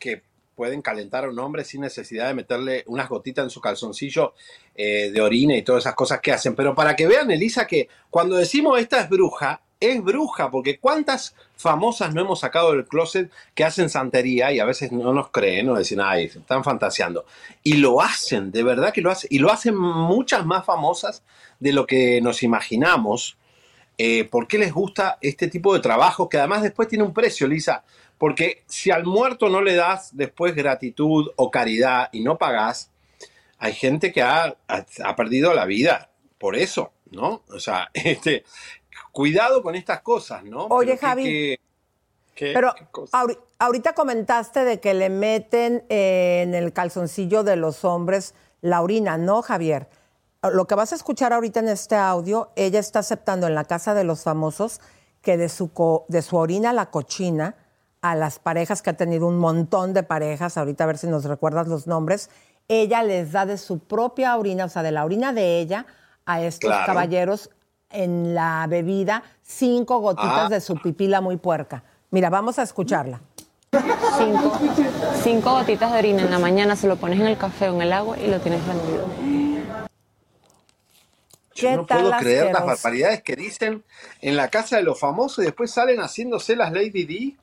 [SPEAKER 2] que pueden calentar a un hombre sin necesidad de meterle unas gotitas en su calzoncillo eh, de orina y todas esas cosas que hacen. Pero para que vean, Elisa, que cuando decimos esta es bruja, es bruja, porque cuántas famosas no hemos sacado del closet que hacen santería y a veces no nos creen, no dicen, ay, están fantaseando. Y lo hacen, de verdad que lo hacen. Y lo hacen muchas más famosas de lo que nos imaginamos. Eh, ¿Por qué les gusta este tipo de trabajo que además después tiene un precio, Lisa? Porque si al muerto no le das después gratitud o caridad y no pagás, hay gente que ha, ha- ha perdido la vida por eso, ¿no? O sea, este, cuidado con estas cosas, ¿no?
[SPEAKER 1] Oye,
[SPEAKER 2] Pero
[SPEAKER 1] Javi, Pero ahorita comentaste de que le meten eh, en el calzoncillo de los hombres la orina, ¿no, Javier? Lo que vas a escuchar ahorita en este audio, ella está aceptando en la casa de los famosos que de su, co- de su orina la cochina a las parejas que ha tenido un montón de parejas, ahorita a ver si nos recuerdas los nombres, ella les da de su propia orina, o sea, de la orina de ella a estos
[SPEAKER 26] Claro.
[SPEAKER 1] caballeros en la bebida cinco gotitas
[SPEAKER 26] Ah.
[SPEAKER 1] de su pipila muy puerca. Mira, vamos a escucharla.
[SPEAKER 27] Cinco, cinco gotitas de orina en la mañana, se lo pones en el café o en el agua y lo tienes rendido.
[SPEAKER 2] Yo no puedo creer las barbaridades que dicen en la casa de los famosos y después salen haciéndose las Lady D.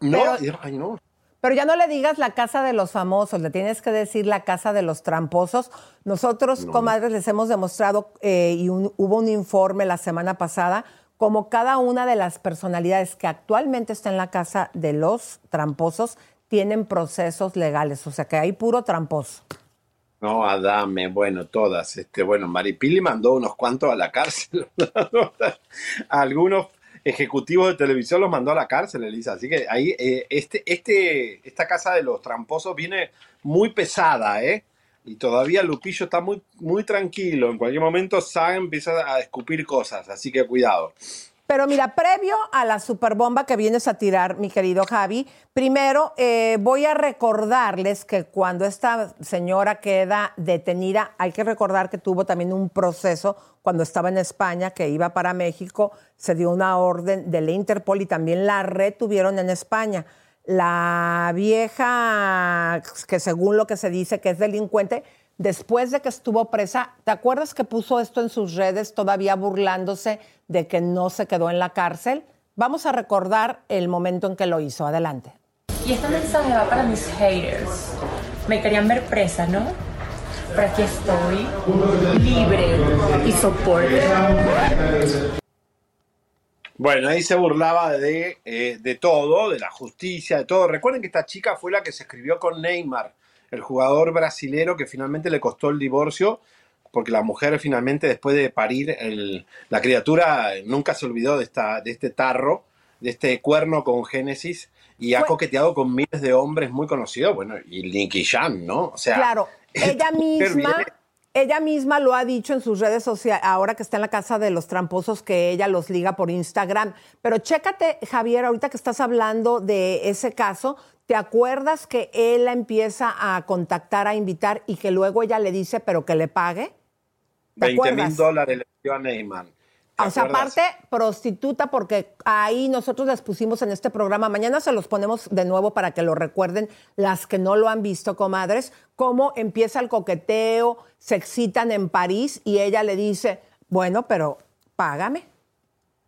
[SPEAKER 2] No,
[SPEAKER 1] Pero-
[SPEAKER 2] y- ay, no.
[SPEAKER 1] Pero ya no le digas la casa de los famosos, le tienes que decir la casa de los tramposos. Nosotros,
[SPEAKER 2] No.
[SPEAKER 1] comadres, les hemos demostrado, eh, y un- hubo un informe la semana pasada, como cada una de las personalidades que actualmente está en la casa de los tramposos tienen procesos legales, o sea que hay puro tramposo.
[SPEAKER 2] No, Adame, bueno, todas. Este, bueno, Maripili mandó unos cuantos a la cárcel. Algunos ejecutivos de televisión los mandó a la cárcel, Elisa. Así que ahí, eh, este, este, esta casa de los tramposos viene muy pesada, ¿eh? Y todavía Lupillo está muy, muy tranquilo. En cualquier momento Saga empieza a escupir cosas, así que cuidado.
[SPEAKER 1] Pero mira, previo a la superbomba que vienes a tirar, mi querido Javi, primero eh, voy a recordarles que cuando esta señora queda detenida, hay que recordar que tuvo también un proceso cuando estaba en España, que iba para México, se dio una orden de la Interpol y también la retuvieron en España. La vieja, que según lo que se dice que es delincuente, después de que estuvo presa, ¿te acuerdas que puso esto en sus redes todavía burlándose de que no se quedó en la cárcel? Vamos a recordar el momento en que lo hizo. Adelante.
[SPEAKER 27] Y este mensaje va para mis haters. Me querían ver presa, ¿no? Pero aquí estoy, libre y soporte.
[SPEAKER 2] Bueno, ahí se burlaba de, eh, de todo, de la justicia, de todo. Recuerden que esta chica fue la que se escribió con Neymar, el jugador brasilero que finalmente le costó el divorcio, porque la mujer finalmente después de parir el- la criatura nunca se olvidó de, esta, de este tarro, de este cuerno con Génesis, y ha coqueteado con miles de hombres muy conocidos, bueno, y Nicky Jam, ¿no? O sea,
[SPEAKER 1] claro, ella misma,
[SPEAKER 2] viene-
[SPEAKER 1] ella misma lo ha dicho en sus redes sociales, ahora que está en la casa de los tramposos, que ella los liga por Instagram. Pero chécate, Javier, ahorita que estás hablando de ese caso, ¿te acuerdas que él la empieza a contactar, a invitar y que luego ella le dice, pero que le pague? ¿Te
[SPEAKER 2] 20 mil dólares le dio a Neymar. ¿Te
[SPEAKER 1] O sea, aparte, prostituta, porque ahí nosotros les pusimos en este programa, mañana se los ponemos de nuevo para que lo recuerden las que no lo han visto, comadres, cómo empieza el coqueteo, se excitan en París y ella le dice, bueno, pero págame.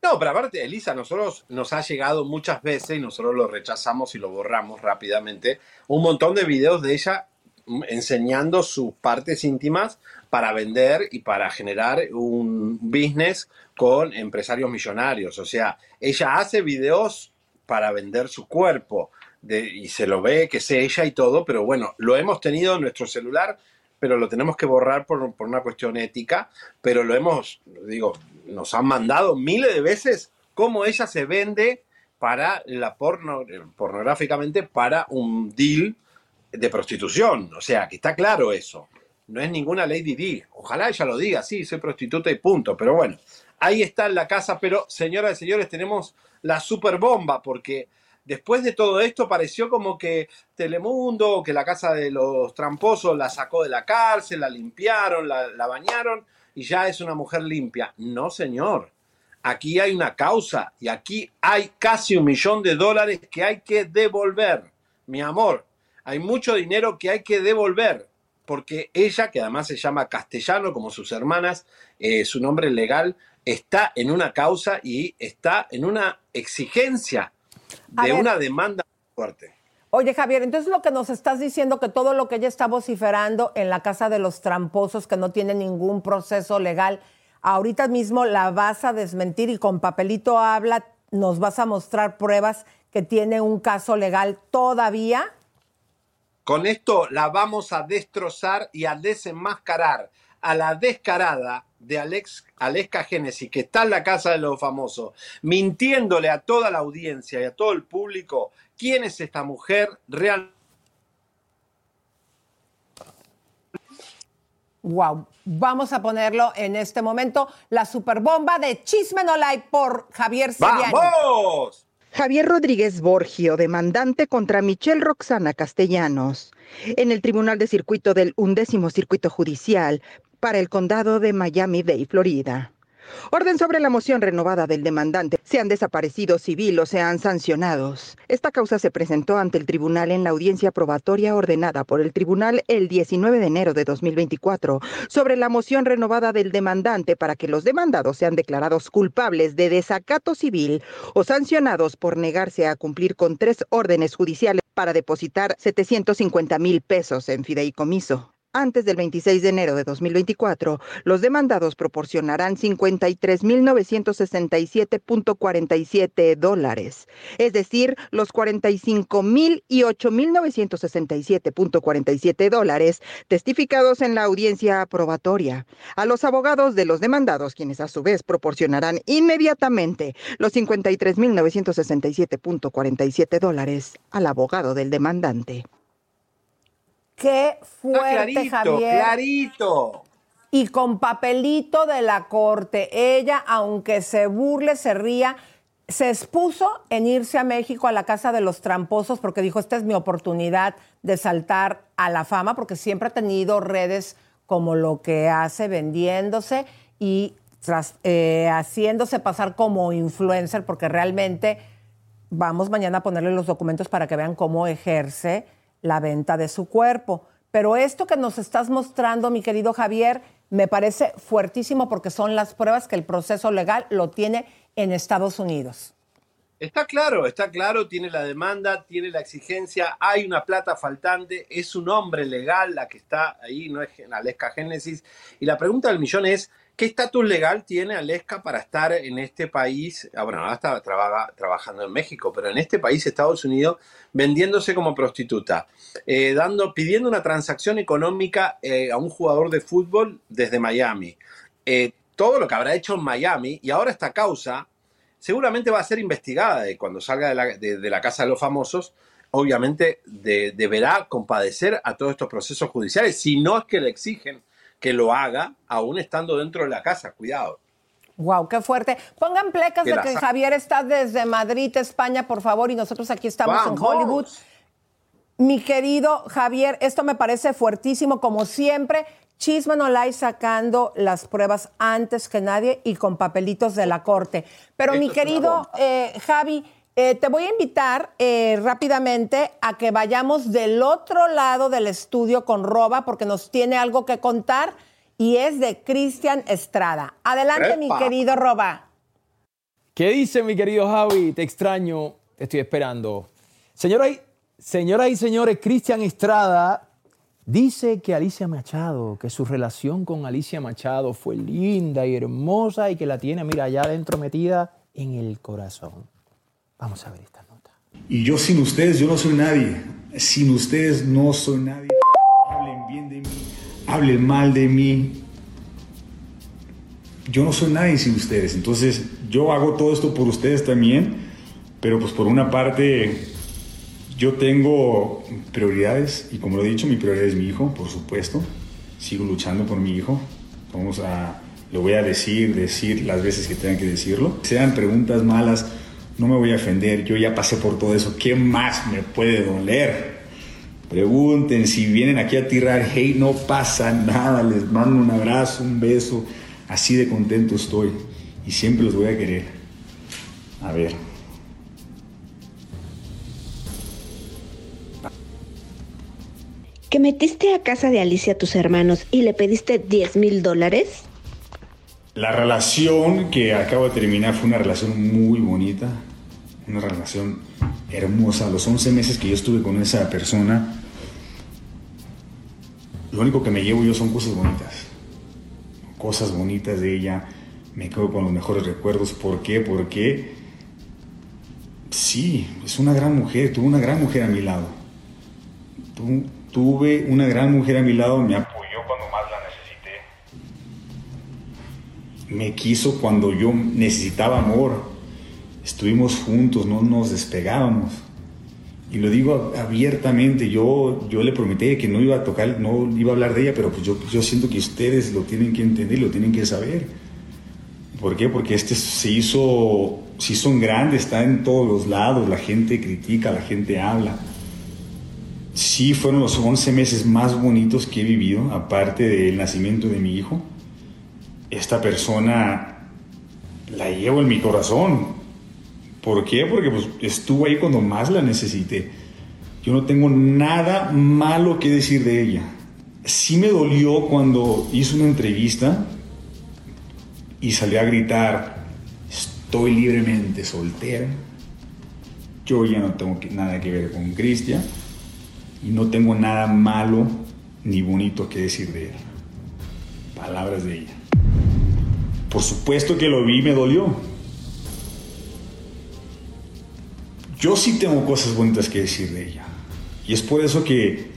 [SPEAKER 2] No, pero aparte, Elisa, nosotros nos ha llegado muchas veces y nosotros lo rechazamos y lo borramos rápidamente. Un montón de videos de ella enseñando sus partes íntimas para vender y para generar un business con empresarios millonarios. O sea, ella hace videos para vender su cuerpo y se lo ve que es ella y todo, pero bueno, lo hemos tenido en nuestro celular, pero lo tenemos que borrar por, por una cuestión ética, pero lo hemos, digo, nos han mandado miles de veces cómo ella se vende para la porno, pornográficamente para un deal de prostitución. O sea, que está claro eso. No es ninguna Lady D. Ojalá ella lo diga, sí, soy prostituta y punto. Pero bueno, ahí está en la casa. Pero, señoras y señores, tenemos la super bomba porque después de todo esto pareció como que Telemundo, que la casa de los tramposos la sacó de la cárcel, la limpiaron, la bañaron y ya es una mujer limpia. No, señor. Aquí hay una causa y aquí hay casi un millón de dólares que hay que devolver. Mi amor, hay mucho dinero que hay que devolver porque ella, que además se llama Castellano como sus hermanas, eh, su nombre legal, está en una causa y está en una exigencia de
[SPEAKER 1] ver.
[SPEAKER 2] una demanda fuerte.
[SPEAKER 1] Oye, Javier, entonces lo que nos estás diciendo que todo lo que ella está vociferando en la casa de los tramposos, que no tiene ningún proceso legal, ahorita mismo la vas a desmentir y con papelito habla, nos vas a mostrar pruebas que tiene un caso legal todavía.
[SPEAKER 2] Con esto la vamos a destrozar y a desenmascarar a la descarada de Alex, Aleska Génesis, que está en la casa de los famosos, mintiéndole a toda la audiencia y a todo el público quién es esta mujer realmente.
[SPEAKER 1] Wow, vamos a ponerlo en este momento, la superbomba de Chisme No Like por Javier Seriani.
[SPEAKER 2] ¡Vamos!
[SPEAKER 11] Javier Rodríguez Borgio, demandante contra Michelle Roxana Castellanos, en el Tribunal de Circuito del Undécimo Circuito Judicial para el Condado de Miami-Dade, Florida. Orden sobre la moción renovada del demandante, sean desaparecidos civil o sean sancionados. Esta causa se presentó ante el tribunal en la audiencia probatoria ordenada por el tribunal el 19 de enero de 2024 sobre la moción renovada del demandante para que los demandados sean declarados culpables de desacato civil o sancionados por negarse a cumplir con tres órdenes judiciales para depositar 750 mil pesos en fideicomiso. Antes del 26 de enero de 2024, los demandados proporcionarán 53.967.47 dólares, es decir, los 45.000 y 8.967.47 dólares testificados en la audiencia probatoria. A los abogados de los demandados, quienes a su vez proporcionarán inmediatamente los 53.967.47 dólares al abogado del demandante.
[SPEAKER 1] Qué fuerte,
[SPEAKER 2] Ah, clarito,
[SPEAKER 1] Javier.
[SPEAKER 2] clarito.
[SPEAKER 1] Y con papelito de la corte, ella, aunque se burle, se ría, se expuso en irse a México a la casa de los tramposos porque dijo, esta es mi oportunidad de saltar a la fama, porque siempre ha tenido redes como lo que hace vendiéndose y tras- eh, haciéndose pasar como influencer, porque realmente vamos mañana a ponerle los documentos para que vean cómo ejerce la venta de su cuerpo. Pero esto que nos estás mostrando, mi querido Javier, me parece fuertísimo porque son las pruebas que el proceso legal lo tiene en Estados Unidos.
[SPEAKER 2] Está claro, está claro, tiene la demanda, tiene la exigencia, hay una plata faltante, es un hombre legal la que está ahí, no es Aleska Génesis. Y la pregunta del millón es, ¿qué estatus legal tiene Aleska para estar en este país? Ah, bueno, ahora está traba- trabajando en México, pero en este país, Estados Unidos, vendiéndose como prostituta, eh, pidiendo una transacción económica eh, a un jugador de fútbol desde Miami. Eh, todo lo que habrá hecho en Miami y ahora esta causa seguramente va a ser investigada y cuando salga de la, de- de casa de los famosos, obviamente de- deberá compadecer a todos estos procesos judiciales, si no es que le exigen que lo haga, aún estando dentro de la casa. Cuidado.
[SPEAKER 1] Wow, qué fuerte. Pongan plecas
[SPEAKER 2] Que
[SPEAKER 1] de que Javier está desde Madrid, España, por favor, y nosotros aquí estamos en. Hollywood. Mi querido Javier, esto me parece fuertísimo, como siempre. Chisme no la hay sacando las pruebas antes que nadie y con papelitos de la corte. Pero mi
[SPEAKER 26] Esto
[SPEAKER 1] querido eh, Javi, eh, te voy a invitar eh, rápidamente a que vayamos del otro lado del estudio con Roba, porque nos tiene algo que contar y es de Cristian Estrada. Adelante, mi querido Roba.
[SPEAKER 4] ¿Qué dice mi querido Javi? Te extraño, te estoy esperando. Señoras y, señoras y señores, Cristian Estrada dice que Alicia Machado, que su relación con Alicia Machado fue linda y hermosa y que la tiene, mira, allá adentro metida en el corazón. Vamos a ver esta nota.
[SPEAKER 28] Y yo sin ustedes, yo no soy nadie. Sin ustedes no soy nadie. Hablen bien de mí, hablen mal de mí. Yo no soy nadie sin ustedes. Entonces yo hago todo esto por ustedes también. Pero pues por una parte yo tengo prioridades y como lo he dicho, mi prioridad es mi hijo, por supuesto. Sigo luchando por mi hijo. Vamos a, lo voy a decir, decir las veces que tengan que decirlo. Sean preguntas malas, no me voy a ofender. Yo ya pasé por todo eso. ¿Qué más me puede doler? Pregunten si vienen aquí a tirar hate, no pasa nada. Les mando un abrazo, un beso. Así de contento estoy y siempre los voy a querer. A ver.
[SPEAKER 26] ¿Que metiste a casa de Alicia a tus hermanos y le pediste 10 mil dólares?
[SPEAKER 28] La relación que acabo de terminar fue una relación muy bonita, una relación hermosa. Los 11 meses que yo estuve con esa persona, lo único que me llevo yo son cosas bonitas. Cosas bonitas de ella. Me quedo con los mejores recuerdos. ¿Por qué? Porque sí, es una gran mujer. Tuve una gran mujer a mi lado. Tu- tuve una gran mujer a mi lado. Me apoyó me quiso cuando yo necesitaba amor. Estuvimos juntos, no nos despegábamos. Y lo digo abiertamente, yo, yo le prometí que no iba a tocar, no iba a hablar de ella, pero pues yo, yo siento que ustedes lo tienen que entender, lo tienen que saber. ¿Por qué? Porque este se hizo, se hizo un grande, está en todos los lados, la gente critica, la gente habla. Sí, fueron los 11 meses más bonitos que he vivido, aparte del nacimiento de mi hijo esta persona la llevo en mi corazón. ¿Por qué? Porque pues, estuvo ahí cuando más la necesité. Yo no tengo nada malo que decir de ella. Sí me dolió cuando hizo una entrevista y salió a gritar, estoy libremente soltera. Yo ya no tengo nada que ver con Cristian y no tengo nada malo ni bonito que decir de él. Palabras de ella. Por supuesto que lo vi y me dolió. Yo sí tengo cosas bonitas que decir de ella. Y es por eso que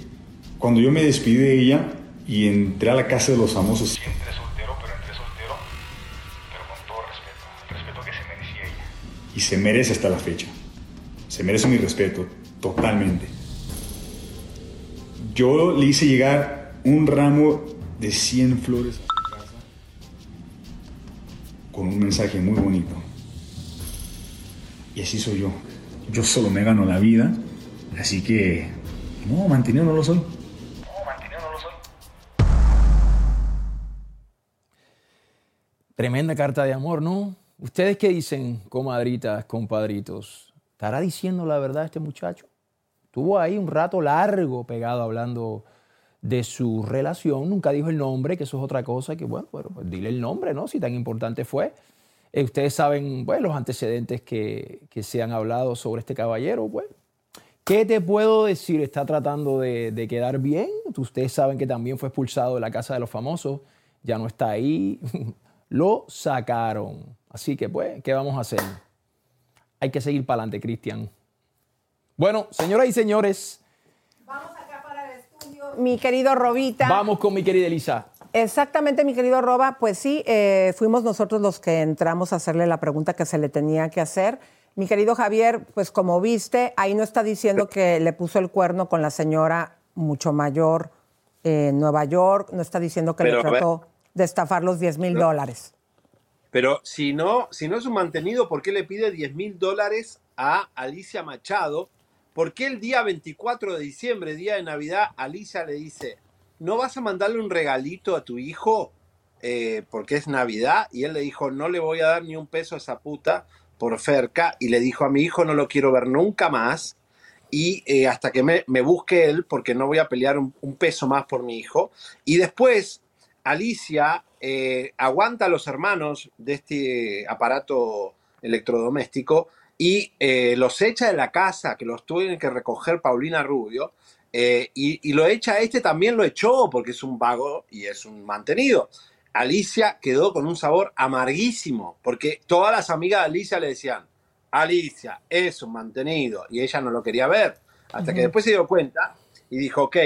[SPEAKER 28] cuando yo me despedí de ella y entré a la casa de los famosos, entré soltero, pero entré soltero, pero con todo respeto, el respeto que se merecía ella. Y se merece hasta la fecha. Se merece mi respeto, totalmente. Yo le hice llegar un ramo de 100 flores con un mensaje muy bonito. Y así soy yo. Yo solo me gano la vida, así que no, mantenido no lo soy.
[SPEAKER 4] Tremenda carta de amor, ¿no? ¿Ustedes qué dicen, comadritas, compadritos? ¿Estará diciendo la verdad este muchacho? Estuvo ahí un rato largo pegado hablando de su relación, nunca dijo el nombre, que eso es otra cosa, que bueno, bueno pues dile el nombre, ¿no? Si tan importante fue. Eh, ustedes saben, bueno, los antecedentes que, que, se han hablado sobre este caballero, bueno. ¿Qué te puedo decir? Está tratando de, de quedar bien. Ustedes saben que también fue expulsado de la Casa de los Famosos, ya no está ahí. lo sacaron. Así que, pues, ¿qué vamos a hacer? Hay que seguir para adelante, Cristian. Bueno, señoras y señores.
[SPEAKER 1] Vamos acá para el estudio, mi querido Robita.
[SPEAKER 4] Vamos con mi querida Elisa.
[SPEAKER 1] Exactamente, mi querido Roba. Pues sí, eh, fuimos nosotros los que entramos a hacerle la pregunta que se le tenía que hacer. Mi querido Javier, pues como viste, ahí no está diciendo que le puso el cuerno con la señora mucho mayor en Nueva York, no está diciendo que
[SPEAKER 2] Pero,
[SPEAKER 1] le trató de estafar los 10 mil dólares.
[SPEAKER 2] Pero si no, si no es un mantenido, ¿por qué le pide 10 mil dólares a Alicia Machado? ¿Por qué el día 24 de diciembre, día de Navidad, Alicia le dice, ¿no vas a mandarle un regalito a tu hijo eh, porque es Navidad? Y él le dijo, no le voy a dar ni un peso a esa puta por Ferca. Y le dijo a mi hijo, no lo quiero ver nunca más. Y eh, hasta que me, busque él, porque no voy a pelear un, un peso más por mi hijo. Y después, Alicia eh, aguanta a los hermanos de este aparato electrodoméstico y eh, los echa de la casa, que los tiene que recoger Paulina Rubio, eh, y, y lo echa este también lo echó porque es un vago y es un mantenido. Alicia quedó con un sabor amarguísimo, porque todas las amigas de Alicia le decían, Alicia es un mantenido, y ella no lo quería ver, hasta que después se dio cuenta y dijo, ok,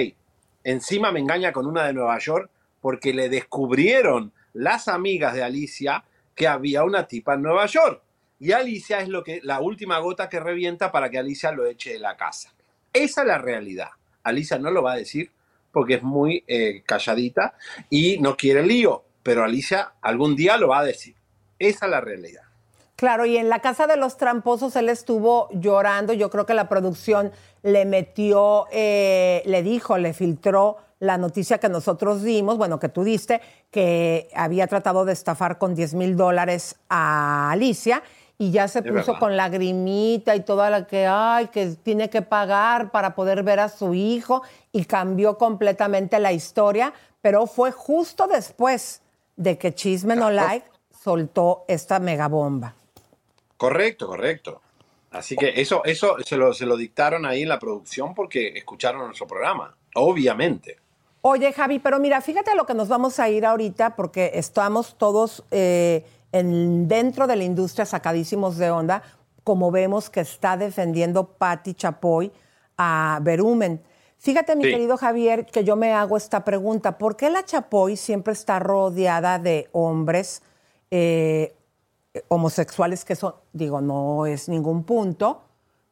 [SPEAKER 2] encima me engaña con una de Nueva York porque le descubrieron las amigas de Alicia que había una tipa en Nueva York. Y Alicia es lo que, la última gota que revienta para que Alicia lo eche de la casa. Esa es la realidad. Alicia no lo va a decir porque es muy eh, calladita y no quiere lío, pero Alicia algún día lo va a decir. Esa es la realidad.
[SPEAKER 1] Claro, y en la casa de los tramposos él estuvo llorando. Yo creo que la producción le metió, eh, le dijo, le filtró la noticia que nosotros dimos, bueno, que tú diste, que había tratado de estafar con 10 mil dólares a Alicia y ya se
[SPEAKER 11] Es
[SPEAKER 1] puso
[SPEAKER 11] verdad.
[SPEAKER 1] con lagrimita y toda la que, ay, que tiene que pagar para poder ver a su hijo y cambió completamente la historia, pero fue justo después de que Chisme No Like soltó esta megabomba.
[SPEAKER 2] Correcto, correcto. Así que eso, eso se lo, se lo dictaron ahí en la producción porque escucharon nuestro programa, obviamente.
[SPEAKER 1] Oye, Javi, pero mira, fíjate a lo que nos vamos a ir ahorita porque estamos todos eh, en- dentro de la industria sacadísimos de onda, como vemos que está defendiendo Patti Chapoy a Berumen. Fíjate, mi
[SPEAKER 11] Sí.
[SPEAKER 1] querido Javier, que yo me hago esta pregunta. ¿Por qué la Chapoy siempre está rodeada de hombres eh, homosexuales que son, digo, no es ningún punto,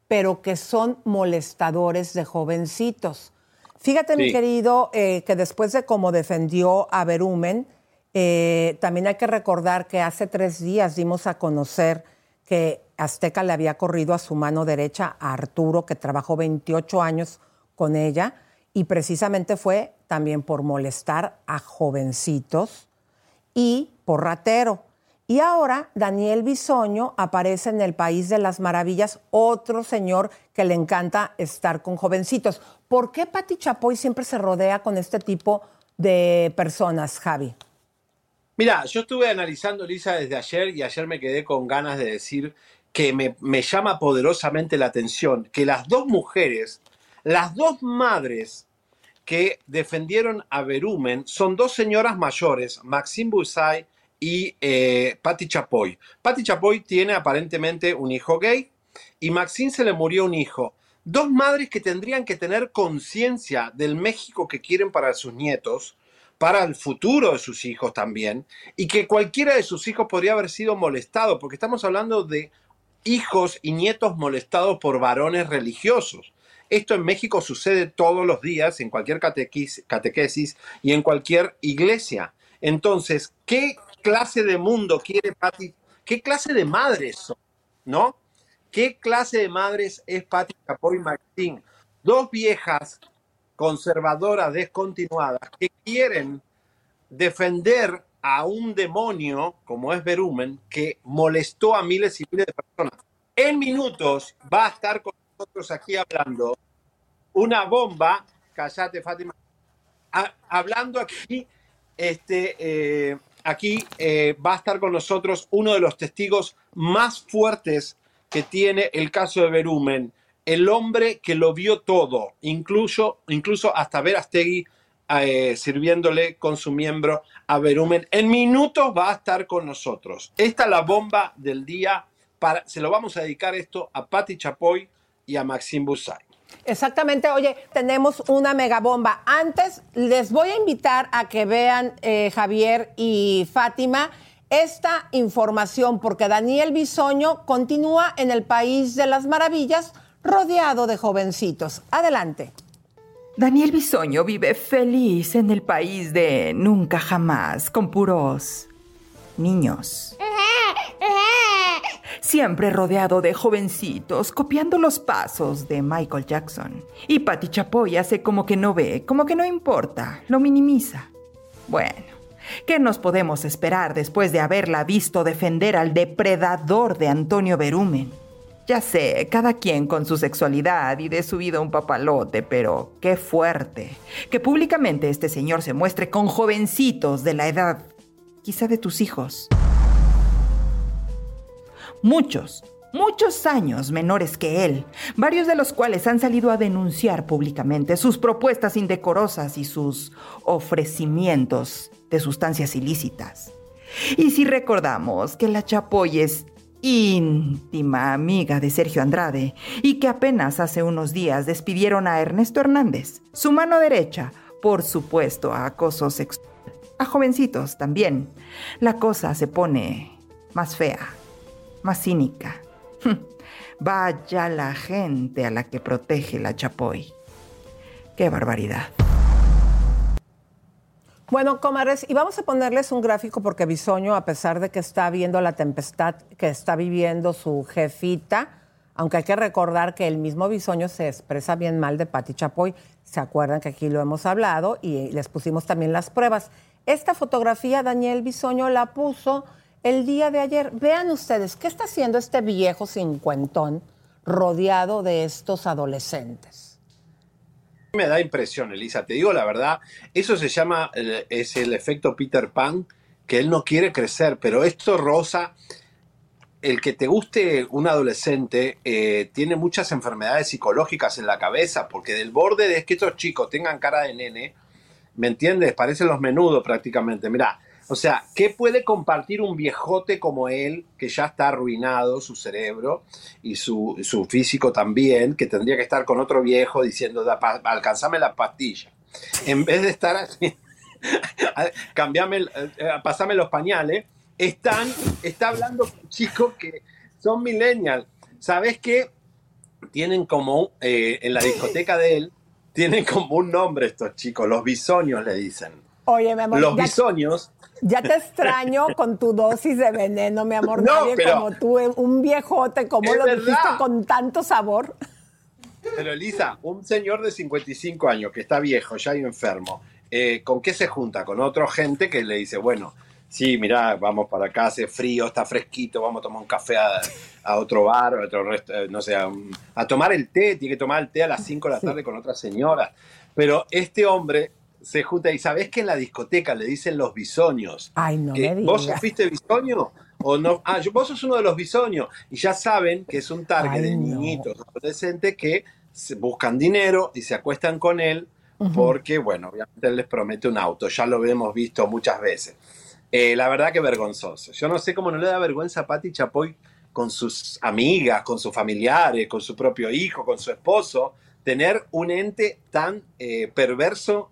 [SPEAKER 1] pero que son molestadores de jovencitos? Fíjate, mi querido, eh, que después de cómo defendió a Berumen, eh, también hay que recordar que hace tres días dimos a conocer que Azteca le había corrido a su mano derecha a Arturo, que trabajó 28 años con ella, y precisamente fue también por molestar a jovencitos y por ratero. Y ahora Daniel Bisoño aparece en el País de las Maravillas, otro señor que le encanta estar con jovencitos. ¿Por qué Pati Chapoy siempre se rodea con este tipo de personas, Javi?
[SPEAKER 2] Mira, yo estuve analizando Lisa desde ayer y ayer me quedé con ganas de decir que me, llama poderosamente la atención que las dos mujeres, las dos madres que defendieron a Berumen son dos señoras mayores, Maxine Busay y eh, Patti Chapoy. Patti Chapoy tiene aparentemente un hijo gay y Maxine se le murió un hijo. Dos madres que tendrían que tener conciencia del México que quieren para sus nietos, para el futuro de sus hijos también, y que cualquiera de sus hijos podría haber sido molestado, porque estamos hablando de hijos y nietos molestados por varones religiosos. Esto en México sucede todos los días, en cualquier catequis- catequesis y en cualquier iglesia. Entonces, ¿qué clase de mundo quiere Pati? ¿Qué clase de madres son? ¿No? ¿Qué clase de madres es Pati Chapoy Martín? Dos viejas conservadoras descontinuadas que quieren defender a un demonio como es Berumen que molestó a miles y miles de personas. En minutos va a estar con nosotros aquí hablando una bomba, callate Fátima, hablando aquí, este, eh, aquí eh, va a estar con nosotros uno de los testigos más fuertes que tiene el caso de Berumen, el hombre que lo vio todo, incluso, incluso hasta Verastegui eh, sirviéndole con su miembro a Berumen. En minutos va a estar con nosotros. Esta es la bomba del día. Para, se lo vamos a dedicar esto a Patti Chapoy y a Maxime Busay.
[SPEAKER 1] Exactamente, oye, tenemos una megabomba. Antes les voy a invitar a que vean, eh, Javier y Fátima, esta información, porque Daniel Bisoño continúa en el País de las Maravillas rodeado de jovencitos. Adelante.
[SPEAKER 11] Daniel Bisoño vive feliz en el país de nunca jamás, con puros niños. Siempre rodeado de jovencitos, copiando los pasos de Michael Jackson. Y Patti Chapoy hace como que no ve, como que no importa, lo minimiza. Bueno, ¿qué nos podemos esperar después de haberla visto defender al depredador de Antonio Berumen? Ya sé, cada quien con su sexualidad y de su vida un papalote, pero qué fuerte. Que públicamente este señor se muestre con jovencitos de la edad, quizá de tus hijos. Muchos, muchos años menores que él, varios de los cuales han salido a denunciar públicamente sus propuestas indecorosas y sus ofrecimientos de sustancias ilícitas. Y si recordamos que la Chapoy es íntima amiga de Sergio Andrade y que apenas hace unos días despidieron a Ernesto Hernández, su mano derecha, por supuesto, a acoso sexual. A jovencitos también. La cosa se pone más fea, más cínica. Vaya la gente a la que protege la Chapoy. Qué barbaridad.
[SPEAKER 1] Bueno, comadres, y vamos a ponerles un gráfico porque Bisoño, a pesar de que está viendo la tempestad que está viviendo su jefita, aunque hay que recordar que el mismo Bisoño se expresa bien mal de Pati Chapoy, se acuerdan que aquí lo hemos hablado y les pusimos también las pruebas. Esta fotografía Daniel Bisoño la puso el día de ayer. Vean ustedes, ¿qué está haciendo este viejo cincuentón rodeado de estos adolescentes?
[SPEAKER 2] Me da impresión, Elisa, te digo la verdad, eso se llama, es el efecto Peter Pan, que él no quiere crecer, pero esto rosa, el que te guste un adolescente eh, tiene muchas enfermedades psicológicas en la cabeza, porque del borde de que estos chicos tengan cara de nene, ¿me entiendes? Parecen los menudos prácticamente, mira. O sea, ¿qué puede compartir un viejote como él, que ya está arruinado su cerebro y su, su físico también, que tendría que estar con otro viejo diciendo, "Da, pa- alcanzame la pastilla? En vez de estar así, cambiame, el- eh, pasame los pañales, están, está hablando con chicos que son millennials. ¿Sabes qué? Tienen como, eh, en la discoteca de él, tienen como un nombre estos chicos, los bisoños le dicen.
[SPEAKER 1] Oye, mi amor,
[SPEAKER 2] Los
[SPEAKER 1] ya-
[SPEAKER 2] bisoños
[SPEAKER 1] Ya te extraño con tu dosis de veneno, mi amor.
[SPEAKER 2] No,
[SPEAKER 1] Nadie
[SPEAKER 2] pero-
[SPEAKER 1] como tú, eh, un viejote, como lo dijiste
[SPEAKER 2] verdad.
[SPEAKER 1] con tanto sabor.
[SPEAKER 2] Pero Elisa, un señor de 55 años que está viejo, ya y enfermo, eh, ¿con qué se junta? Con otra gente que le dice, bueno, sí, mirá, vamos para acá, hace frío, está fresquito, vamos a tomar un café a, a otro bar, a otro rest- eh, no sé, a, tomar el té, tiene que tomar el té a las 5 de la tarde con otra señora. Pero este hombre se junta y sabes que en la discoteca le dicen los bisoños.
[SPEAKER 1] Ay, no me
[SPEAKER 2] ¿Vos
[SPEAKER 1] digas.
[SPEAKER 2] fuiste bisoño? O no, ah, yo, vos sos uno de los bisoños. Y ya saben que es un target
[SPEAKER 1] Ay,
[SPEAKER 2] de
[SPEAKER 1] no.
[SPEAKER 2] niñitos adolescentes que se buscan dinero y se acuestan con él porque, bueno, obviamente él les promete un auto. Ya lo hemos visto muchas veces. Eh, la verdad que vergonzoso. Yo no sé cómo no le da vergüenza a Patti Chapoy con sus amigas, con sus familiares, con su propio hijo, con su esposo, tener un ente tan eh, perverso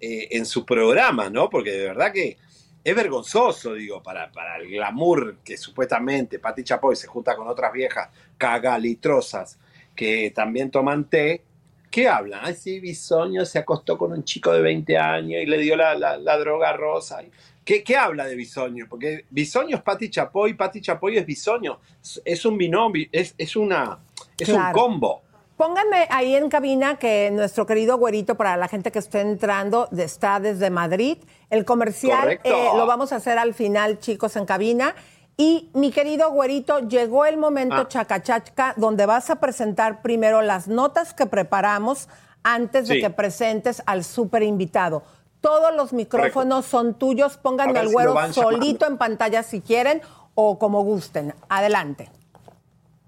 [SPEAKER 2] eh, en su programa, ¿no? Porque de verdad que es vergonzoso, digo, para, para el glamour que supuestamente Patti Chapoy se junta con otras viejas cagalitrosas que también toman té. ¿Qué hablan? Ay, sí, Bisoño se acostó con un chico de 20 años y le dio la, la- la droga rosa. ¿Qué, qué habla de Bisoño? Porque Bisoño es Pati Chapoy, Pati Chapoy es Bisoño. Es- un binomio, es, es, una, es un combo.
[SPEAKER 1] Pónganme ahí en cabina que nuestro querido güerito, para la gente que esté entrando, está desde Madrid. El comercial eh, lo vamos a hacer al final, chicos, en cabina. Y mi querido güerito, llegó el momento
[SPEAKER 2] Ah.
[SPEAKER 1] chacachaca, donde vas a presentar primero las notas que preparamos antes de que presentes al súper invitado. Todos los micrófonos son tuyos. Pónganme al güero
[SPEAKER 2] llamando.
[SPEAKER 1] solito en pantalla si quieren o como gusten. Adelante.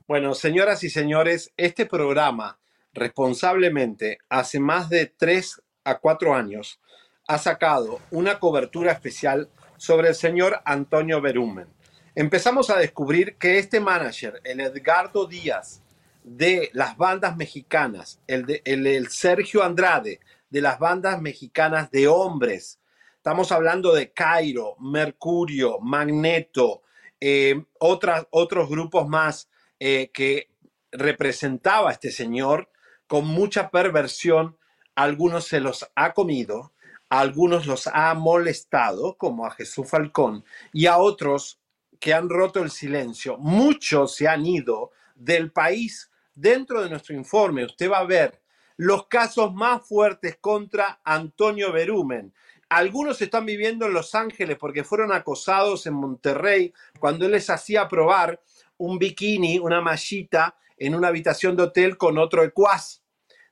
[SPEAKER 2] Bueno, señoras y señores, este programa responsablemente hace más de tres a cuatro años ha sacado una cobertura especial sobre el señor Antonio Berumen. Empezamos a descubrir que este manager, el Edgardo Díaz de las bandas mexicanas, el, de- Sergio Andrade de las bandas mexicanas de hombres, estamos hablando de Cairo, Mercurio, Magneto, eh, otras, otros grupos más eh, que representaba a este señor con mucha perversión. Algunos se los ha comido, a algunos los ha molestado, como a Jesús Falcón, y a otros que han roto el silencio. Muchos se han ido del país. Dentro de nuestro informe usted va a ver los casos más fuertes contra Antonio Berumen. Algunos están viviendo en Los Ángeles porque fueron acosados en Monterrey cuando él les hacía probar un bikini, una mallita en una habitación de hotel con otro ecuaz.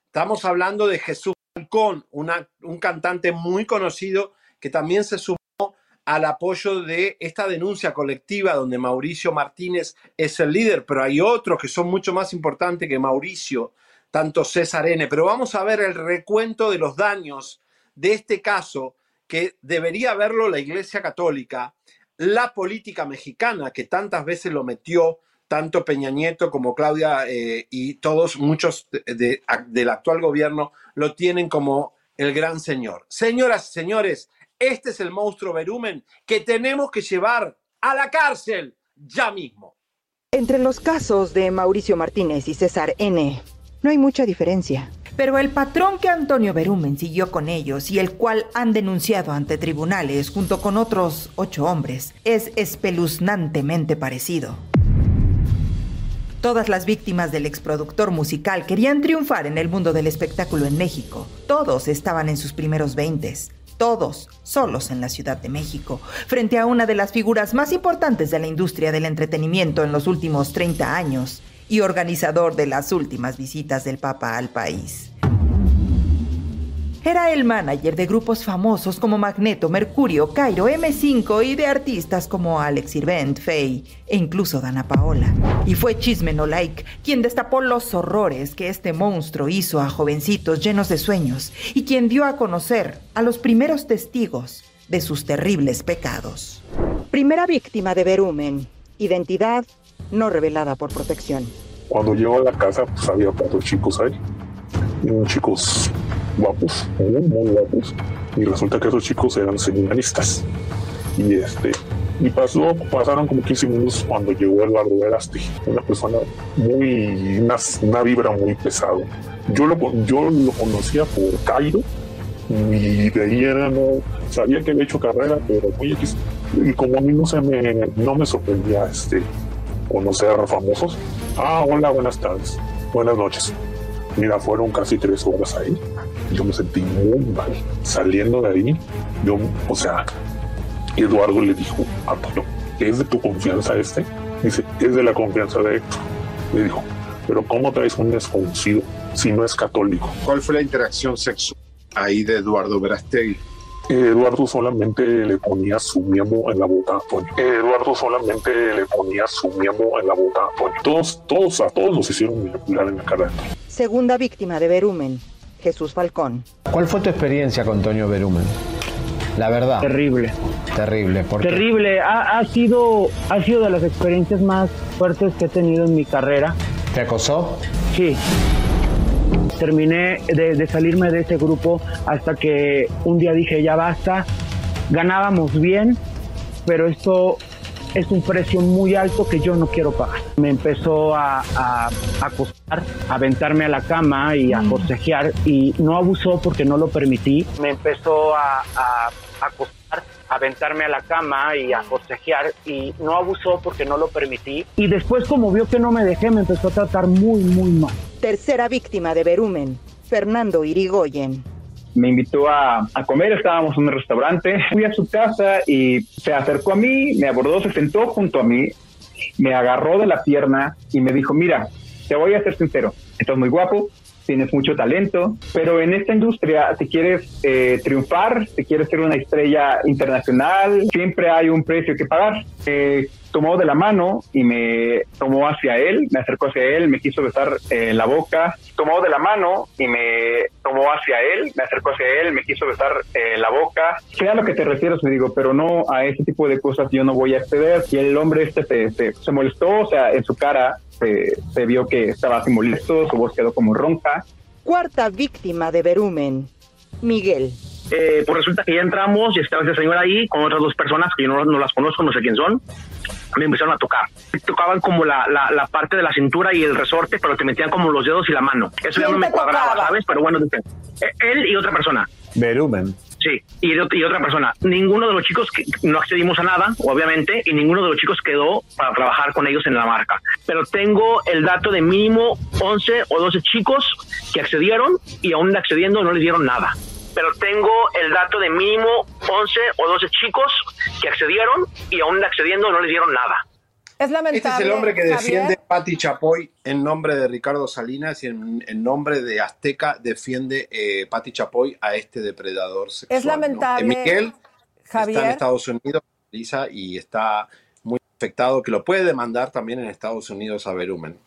[SPEAKER 2] Estamos hablando de Jesús Falcón, un cantante muy conocido que también se sumó al apoyo de esta denuncia colectiva donde Mauricio Martínez es el líder, pero hay otros que son mucho más importantes que Mauricio, tanto César N. Pero vamos a ver el recuento de los daños de este caso que debería verlo la Iglesia Católica, la política mexicana que tantas veces lo metió, tanto Peña Nieto como Claudia eh, y todos, muchos de- de- del actual gobierno lo tienen como el gran señor. Señoras y señores, este es el monstruo Berumen que tenemos que llevar a la cárcel ya mismo.
[SPEAKER 18] Entre los casos de Mauricio Martínez y César N, no hay mucha diferencia.
[SPEAKER 11] Pero el patrón que Antonio Berumen siguió con ellos y el cual han denunciado ante tribunales junto con otros ocho hombres es espeluznantemente parecido. Todas las víctimas del exproductor musical querían triunfar en el mundo del espectáculo en México. Todos estaban en sus primeros veintes. Todos solos en la Ciudad de México, frente a una de las figuras más importantes de la industria del entretenimiento en los últimos 30 años y organizador de las últimas visitas del Papa al país. Era el manager de grupos famosos como Magneto, Mercurio, Cairo, M5 y de artistas como Alex Sirvent, Faye e incluso Dana Paola. Y fue Chisme No Like quien destapó los horrores que este monstruo hizo a jovencitos llenos de sueños y quien dio a conocer a los primeros testigos de sus terribles pecados.
[SPEAKER 18] Primera víctima de Berumen, identidad no revelada por protección.
[SPEAKER 29] Cuando llego a la casa, pues había cuatro chicos ahí. Unos chicos guapos, muy, muy guapos. Y resulta que esos chicos eran seminaristas. Y este. Y pasó, pasaron como 15 minutos cuando llegó Eduardo Verástegui, una persona muy, una, una vibra muy pesada. Yo lo, yo lo conocía por Cairo y de ahí era, no, sabía que había hecho carrera, pero X. Y como a mí no se me, no me sorprendía este, conocer a famosos. Ah, hola, buenas tardes, buenas noches. Mira, fueron casi tres horas ahí. Yo me sentí muy mal. Saliendo de ahí, yo, o sea, Eduardo le dijo, Antonio, ¿es de tu confianza este? Dice, es de la confianza de Héctor. Le dijo, pero ¿cómo traes un desconocido si no es católico?
[SPEAKER 2] ¿Cuál fue la interacción sexual ahí de Eduardo Verástegui?
[SPEAKER 29] Eduardo solamente le ponía su miembro en la boca a. Eduardo solamente le ponía su miembro en la boca a. Todos, todos, a todos nos hicieron manipular en la cara de.
[SPEAKER 18] Segunda víctima de Berumen, Jesús Falcón.
[SPEAKER 30] ¿Cuál fue tu experiencia con Toño Berumen? La verdad.
[SPEAKER 23] Terrible.
[SPEAKER 30] Terrible. ¿Por qué?
[SPEAKER 23] Terrible. Ha, ha sido, ha sido de las experiencias más fuertes que he tenido en mi carrera.
[SPEAKER 30] ¿Te acosó?
[SPEAKER 23] Sí. Terminé de, de salirme de ese grupo hasta que un día dije ya basta. Ganábamos bien, pero esto
[SPEAKER 31] es un precio muy alto que yo no quiero pagar. Me empezó a, a, a acostar, a aventarme a la cama y a forcejear y no abusó porque no lo permití. Me empezó a, a acostar, aventarme a la cama y a forcejear y no abusó porque no lo permití. Y después como vio que no me dejé, me empezó a tratar muy, muy mal.
[SPEAKER 18] Tercera víctima de Berumen, Fernando Irigoyen.
[SPEAKER 32] me invitó a, a comer, estábamos en un restaurante, fui a su casa y se acercó a mí, me abordó, se sentó junto a mí, me agarró de la pierna y me dijo, mira, te voy a ser sincero, estás muy guapo, tienes mucho talento, pero en esta industria, si quieres eh, triunfar, si quieres ser una estrella internacional, siempre hay un precio que pagar. Eh, tomó de la mano y me tomó hacia él, me acercó hacia él, me quiso besar eh, la boca, tomó de la mano y me tomó hacia él, me acercó hacia él, me quiso besar eh, la boca. Sé a lo que te refieres, me digo, pero no a ese tipo de cosas yo no voy a acceder. Y el hombre este se, se, se molestó, o sea, en su cara se, se vio que estaba así molesto, su voz quedó como ronca.
[SPEAKER 18] Cuarta víctima de Berumen, Miguel.
[SPEAKER 31] Eh, pues resulta que ya entramos y estaba ese señor ahí con otras dos personas que yo no, no las conozco, no sé quién son. Me empezaron a tocar. Tocaban como la, la, la parte de la cintura y el resorte, pero te metían como los dedos y la mano. Eso ya no me cuadraba, ¿sabes? Pero bueno, eh, él y otra persona.
[SPEAKER 30] Verumen.
[SPEAKER 31] Sí, y, otra persona. Ninguno de los chicos que no accedimos a nada, obviamente, y ninguno de los chicos quedó para trabajar con ellos en la marca. Pero tengo el dato de mínimo 11 o 12 chicos que accedieron y aún accediendo no les dieron nada. Pero tengo el dato de mínimo 11 o 12 chicos que accedieron y aún accediendo no les dieron nada.
[SPEAKER 1] Es lamentable.
[SPEAKER 2] Este es el hombre que
[SPEAKER 1] Javier.
[SPEAKER 2] defiende Patti Chapoy en nombre de Ricardo Salinas y en, en nombre de Azteca defiende eh, Patti Chapoy a este depredador sexual.
[SPEAKER 1] Es
[SPEAKER 2] ¿no?
[SPEAKER 1] lamentable,
[SPEAKER 2] Eh, Miguel está en
[SPEAKER 1] Javier.
[SPEAKER 2] Estados Unidos, Lisa, y está muy afectado, que lo puede demandar también en Estados Unidos a Berumen.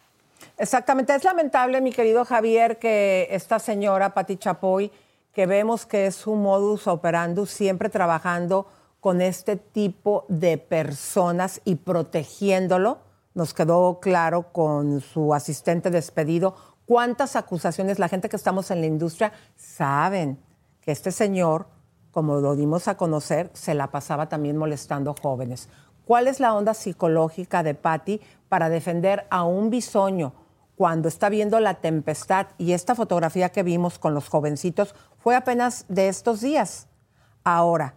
[SPEAKER 1] Exactamente. Es lamentable, mi querido Javier, que esta señora, Pati Chapoy, que vemos que es su modus operandus, siempre trabajando con este tipo de personas y protegiéndolo. Nos quedó claro con su asistente despedido cuántas acusaciones la gente que estamos en la industria saben que este señor, como lo dimos a conocer, se la pasaba también molestando jóvenes. ¿Cuál es la onda psicológica de Patty para defender a un bisoño cuando está viendo la tempestad? Y esta fotografía que vimos con los jovencitos fue apenas de estos días. Ahora,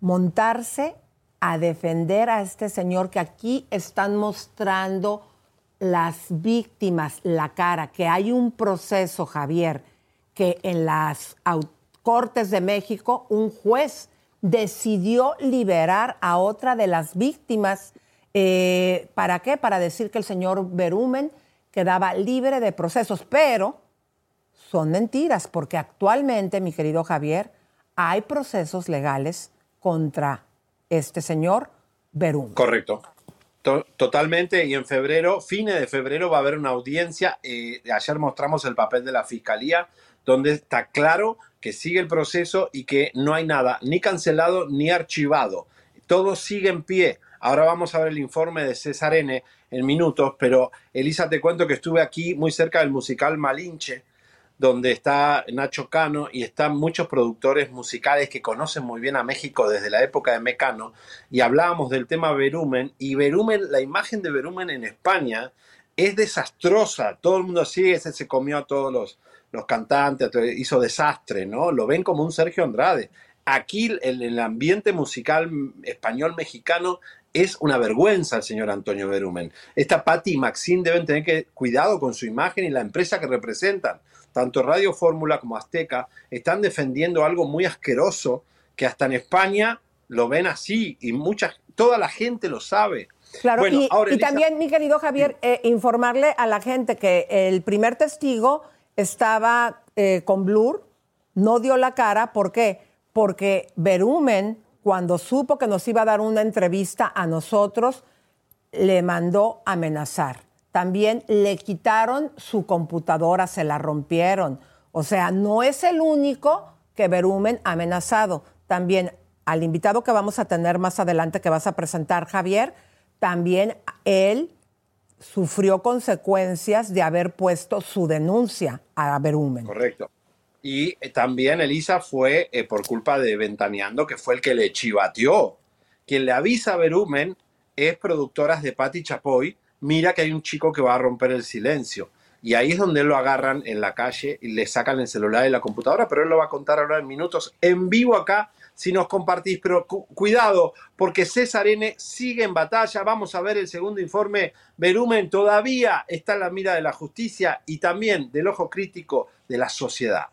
[SPEAKER 1] montarse a defender a este señor que aquí están mostrando las víctimas, la cara, que hay un proceso, Javier, que en las Cortes de México un juez decidió liberar a otra de las víctimas. Eh, ¿Para qué? Para decir que el señor Berumen quedaba libre de procesos, pero son mentiras, porque actualmente, mi querido Javier, hay procesos legales contra este señor Berumen.
[SPEAKER 2] Correcto. To- Totalmente, y en febrero, fines de febrero, va a haber una audiencia. eh, ayer mostramos el papel de la fiscalía, donde está claro que sigue el proceso y que no hay nada ni cancelado ni archivado. Todo sigue en pie. Ahora vamos a ver el informe de César N en minutos, pero Elisa, te cuento que estuve aquí muy cerca del musical Malinche, donde está Nacho Cano y están muchos productores musicales que conocen muy bien a México desde la época de Mecano y hablábamos del tema Berumen y Berumen, la imagen de Berumen en España es desastrosa, todo el mundo sigue, se comió a todos los, los cantantes, hizo desastre, ¿no? Lo ven como un Sergio Andrade. Aquí el, el ambiente musical español mexicano es una vergüenza el señor Antonio Berumen. Esta Patti y Maxine deben tener que cuidado con su imagen y la empresa que representan. Tanto Radio Fórmula como Azteca están defendiendo algo muy asqueroso que hasta en España lo ven así y mucha, toda la gente lo sabe.
[SPEAKER 1] Claro,
[SPEAKER 2] Bueno,
[SPEAKER 1] y,
[SPEAKER 2] ahora,
[SPEAKER 1] y
[SPEAKER 2] Elisa-
[SPEAKER 1] también, mi querido Javier, eh, informarle a la gente que el primer testigo estaba eh, con Blur, no dio la cara, ¿por qué? Porque Berumen, cuando supo que nos iba a dar una entrevista a nosotros, le mandó amenazar. También le quitaron su computadora, se la rompieron. O sea, no es el único que Berumen ha amenazado. También al invitado que vamos a tener más adelante, que vas a presentar, Javier, también él sufrió consecuencias de haber puesto su denuncia a Berumen.
[SPEAKER 2] Correcto. Y eh, también Elisa fue eh, por culpa de Ventaneando, que fue el que le chivateó. Quien le avisa a Berumen es productoras de Patti Chapoy, mira que hay un chico que va a romper el silencio. Y ahí es donde lo agarran en la calle y le sacan el celular y la computadora, pero él lo va a contar ahora en minutos en vivo acá si nos compartís. Pero cuidado, porque César N sigue en batalla. Vamos a ver el segundo informe. Verumen todavía está en la mira de la justicia y también del ojo crítico de la sociedad.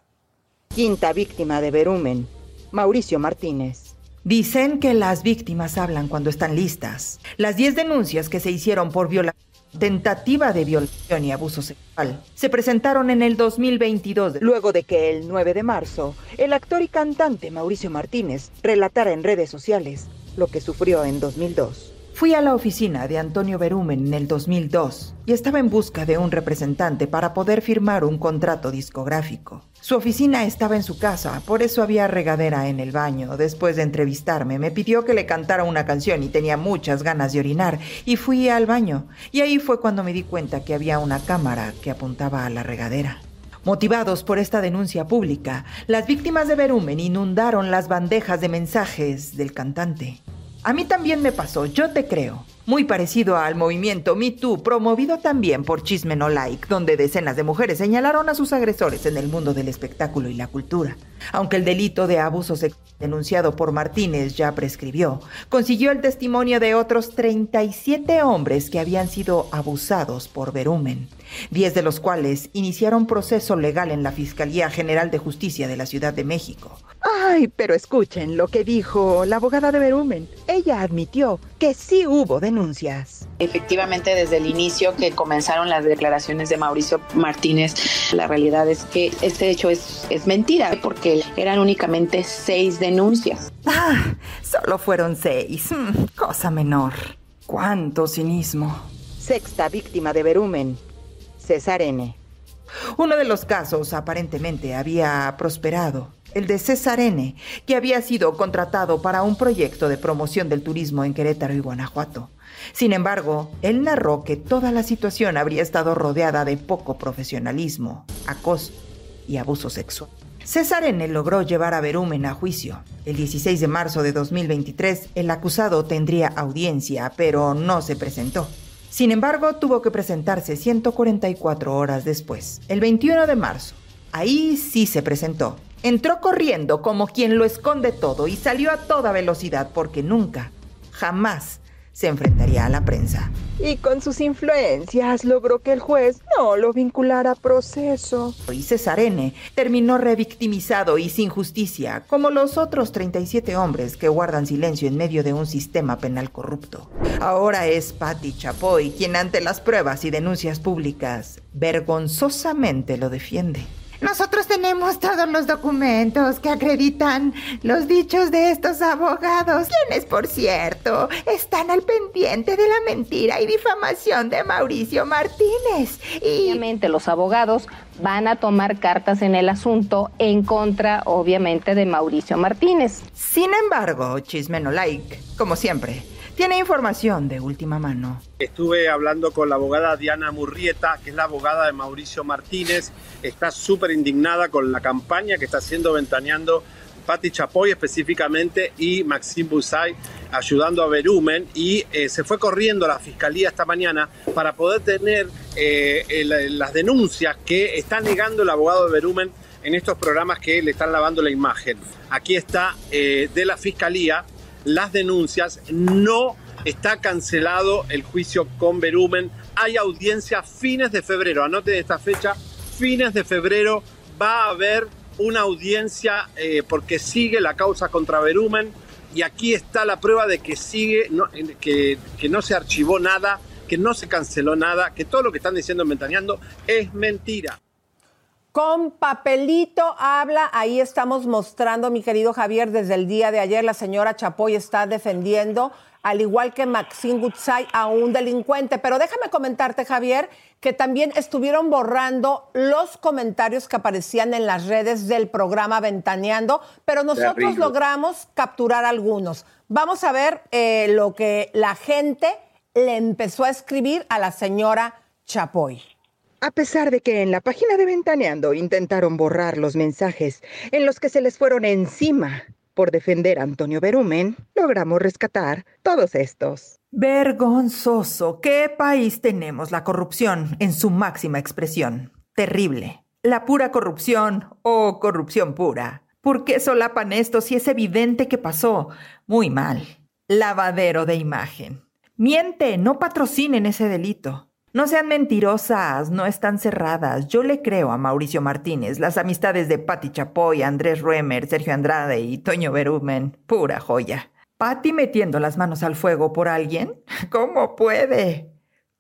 [SPEAKER 18] Quinta víctima de Verumen, Mauricio Martínez.
[SPEAKER 11] Dicen que las víctimas hablan cuando están listas. Las 10 denuncias que se hicieron por violación tentativa de violación y abuso sexual se presentaron en el 2022.
[SPEAKER 18] Luego de que el 9 de marzo, el actor y cantante Mauricio Martínez relatara en redes sociales lo que sufrió en 2002.
[SPEAKER 11] Fui a la oficina de Antonio Berumen en el 2002 y estaba en busca de un representante para poder firmar un contrato discográfico. Su oficina estaba en su casa, por eso había regadera en el baño. Después de entrevistarme, me pidió que le cantara una canción y tenía muchas ganas de orinar y fui al baño. Y ahí fue cuando me di cuenta que había una cámara que apuntaba a la regadera. Motivados por esta denuncia pública, las víctimas de Berumen inundaron las bandejas de mensajes del cantante. A mí también me pasó, yo te creo. Muy parecido al movimiento Me Too, promovido también por Chisme No Like, donde decenas de mujeres señalaron a sus agresores en el mundo del espectáculo y la cultura. Aunque el delito de abuso sexual denunciado por Martínez ya prescribió, consiguió el testimonio de otros 37 hombres que habían sido abusados por Verumen, 10 de los cuales iniciaron proceso legal en la Fiscalía General de Justicia de la Ciudad de México.
[SPEAKER 18] Ay, pero escuchen lo que dijo la abogada de Verumen. Ella admitió que sí hubo denuncias.
[SPEAKER 33] Efectivamente, desde el inicio que comenzaron las declaraciones de Mauricio Martínez, la realidad es que este hecho es, es mentira, porque eran únicamente seis denuncias.
[SPEAKER 11] Ah, solo fueron seis. Mm, cosa menor. ¡Cuánto cinismo!
[SPEAKER 18] Sexta víctima de Verumen, César N.
[SPEAKER 11] Uno de los casos aparentemente había prosperado el de César N., que había sido contratado para un proyecto de promoción del turismo en Querétaro y Guanajuato. Sin embargo, él narró que toda la situación habría estado rodeada de poco profesionalismo, acoso y abuso sexual. César N. logró llevar a Berumen a juicio. El 16 de marzo de 2023, el acusado tendría audiencia, pero no se presentó. Sin embargo, tuvo que presentarse 144 horas después, el 21 de marzo. Ahí sí se presentó Entró corriendo como quien lo esconde todo y salió a toda velocidad porque nunca, jamás se enfrentaría a la prensa.
[SPEAKER 18] Y con sus influencias logró que el juez no lo vinculara a proceso.
[SPEAKER 11] Y César N. terminó revictimizado y sin justicia, como los otros 37 hombres que guardan silencio en medio de un sistema penal corrupto. Ahora es Patti Chapoy quien ante las pruebas y denuncias públicas vergonzosamente lo defiende.
[SPEAKER 34] Nosotros tenemos todos los documentos que acreditan los dichos de estos abogados, quienes, por cierto, están al pendiente de la mentira y difamación de Mauricio Martínez.
[SPEAKER 35] Y obviamente los abogados van a tomar cartas en el asunto en contra, obviamente, de Mauricio Martínez.
[SPEAKER 11] Sin embargo, Chisme no like, como siempre tiene información de última mano.
[SPEAKER 2] Estuve hablando con la abogada Diana Murrieta, que es la abogada de Mauricio Martínez. Está súper indignada con la campaña que está haciendo Ventaneando Patti Chapoy específicamente y Maxime Busay ayudando a Verumen y eh, se fue corriendo a la fiscalía esta mañana para poder tener eh, las denuncias que está negando el abogado de Verumen en estos programas que le están lavando la imagen. Aquí está eh, de la fiscalía las denuncias, no está cancelado el juicio con Berumen, hay audiencia fines de febrero, anoten esta fecha, fines de febrero va a haber una audiencia eh, porque sigue la causa contra Berumen y aquí está la prueba de que sigue, que, que no se archivó nada, que no se canceló nada, que todo lo que están diciendo en Ventaneando es mentira.
[SPEAKER 1] Con papelito habla, ahí estamos mostrando, mi querido Javier, desde el día de ayer la señora Chapoy está defendiendo, al igual que Maxine Gutzai, a un delincuente. Pero déjame comentarte, Javier, que también estuvieron borrando los comentarios que aparecían en las redes del programa Ventaneando, pero nosotros logramos capturar algunos. Vamos a ver eh, lo que la gente le empezó a escribir a la señora Chapoy.
[SPEAKER 18] A pesar de que en la página de Ventaneando intentaron borrar los mensajes en los que se les fueron encima por defender a Antonio Berumen, logramos rescatar todos estos.
[SPEAKER 11] Vergonzoso. ¿Qué país tenemos? La corrupción en su máxima expresión. Terrible. La pura corrupción o corrupción pura. ¿Por qué solapan esto si es evidente que pasó? Muy mal. Lavadero de imagen. Miente, no patrocinen ese delito. No sean mentirosas, no están cerradas. Yo le creo a Mauricio Martínez. Las amistades de Patti Chapoy, Andrés Ruemer, Sergio Andrade y Toño Berumen. Pura joya. Patti metiendo las manos al fuego por alguien. ¿Cómo puede?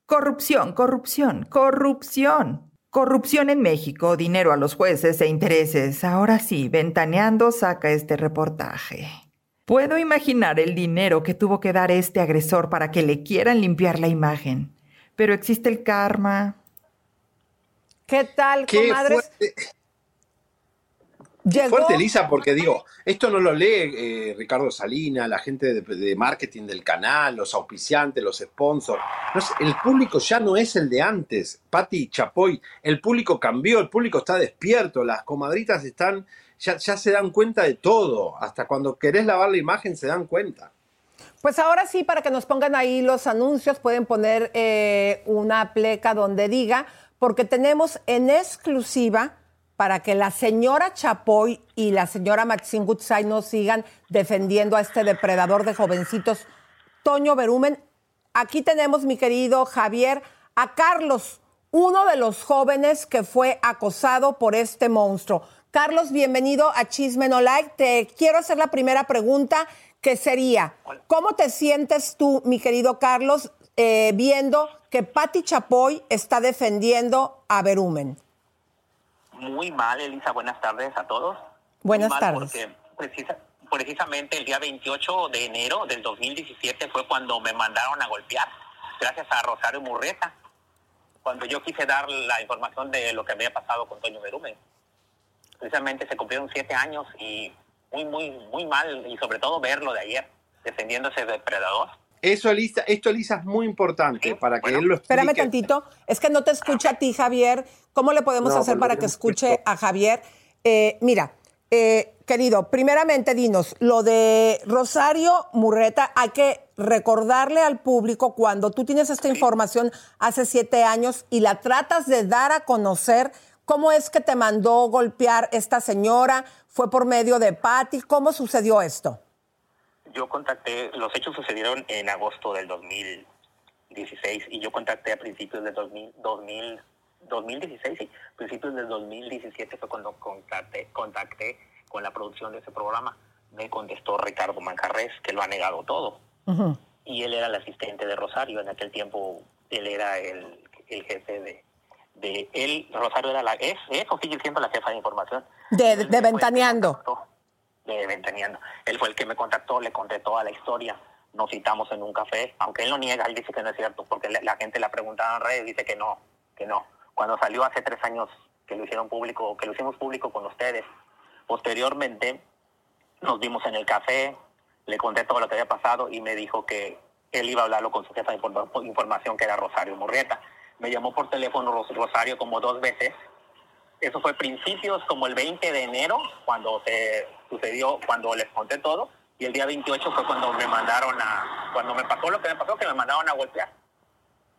[SPEAKER 11] Corrupción, corrupción, corrupción. Corrupción en México, dinero a los jueces e intereses. Ahora sí, ventaneando saca este reportaje. Puedo imaginar el dinero que tuvo que dar este agresor para que le quieran limpiar la imagen. Pero existe el karma.
[SPEAKER 1] ¿Qué tal,
[SPEAKER 2] Qué
[SPEAKER 1] comadres?
[SPEAKER 2] fuerte,
[SPEAKER 1] Llegó-
[SPEAKER 2] fuerte, Elisa, porque digo, esto no lo lee eh, Ricardo Salina, la gente de, de marketing del canal, los auspiciantes, los sponsors. No sé, el público ya no es el de antes. Pati Chapoy, el público cambió, el público está despierto, las comadritas están, ya, ya se dan cuenta de todo. Hasta cuando querés lavar la imagen se dan cuenta.
[SPEAKER 1] Pues ahora sí, para que nos pongan ahí los anuncios, pueden poner eh, una pleca donde diga, porque tenemos en exclusiva para que la señora Chapoy y la señora Maxine Goodside no sigan defendiendo a este depredador de jovencitos, Toño Berumen. Aquí tenemos, mi querido Javier, a Carlos, uno de los jóvenes que fue acosado por este monstruo. Carlos, bienvenido a Chisme No Like. Te quiero hacer la primera pregunta, que sería, ¿cómo te sientes tú, mi querido Carlos, eh, viendo que Patti Chapoy está defendiendo a Berumen?
[SPEAKER 36] Muy mal, Elisa. Buenas tardes a todos.
[SPEAKER 1] Buenas
[SPEAKER 36] Muy mal
[SPEAKER 1] tardes.
[SPEAKER 36] Porque precisa- precisamente el día 28 de enero del 2017 fue cuando me mandaron a golpear, gracias a Rosario Murrieta, cuando yo quise dar la información de lo que había pasado con Toño Berumen. Precisamente se cumplieron siete años y muy, muy, muy mal, y sobre todo verlo de ayer, defendiendo a ese depredador.
[SPEAKER 2] Eso, Elisa, esto, Elisa, es muy importante para que él lo explique.
[SPEAKER 1] Espérame tantito, es que no te escucha a ti, Javier. ¿Cómo le podemos
[SPEAKER 2] No,
[SPEAKER 1] hacer
[SPEAKER 2] porque
[SPEAKER 1] para que escuche a Javier? Eh, mira, eh, querido, primeramente dinos, lo de Rosario Murreta, hay que recordarle al público cuando tú tienes esta información hace siete años y la tratas de dar a conocer, ¿cómo es que te mandó golpear esta señora? ¿Fue por medio de Patti? ¿Cómo sucedió esto?
[SPEAKER 36] Yo contacté, los hechos sucedieron en agosto del 2016 y yo contacté a principios del 2000, 2000, 2016, sí, principios del 2017 fue cuando contacté, contacté con la producción de ese programa. Me contestó Ricardo Manjarres, que lo ha negado todo. Y él era el asistente de Rosario. En aquel tiempo él era el, el jefe de, de... Él, Rosario era la... Es, es o sigue siendo la jefa de información
[SPEAKER 1] De, de Ventaneando.
[SPEAKER 36] de Ventaneando. Él fue el que me contactó, le conté toda la historia. Nos citamos en un café, aunque él lo niega, él dice que no es cierto, porque la, la gente le ha preguntado en redes, dice que no, que no. Cuando salió hace tres años que lo hicieron público, que lo hicimos público con ustedes, posteriormente nos vimos en el café, le conté todo lo que había pasado y me dijo que él iba a hablarlo con su jefa de informa- información, que era Rosario Murrieta. Me llamó por teléfono Ros- Rosario como dos veces eso fue principios como el 20 de enero, cuando se sucedió, cuando les conté todo, y el día 28 fue cuando me mandaron a, cuando me pasó lo que me pasó, que me mandaron a golpear.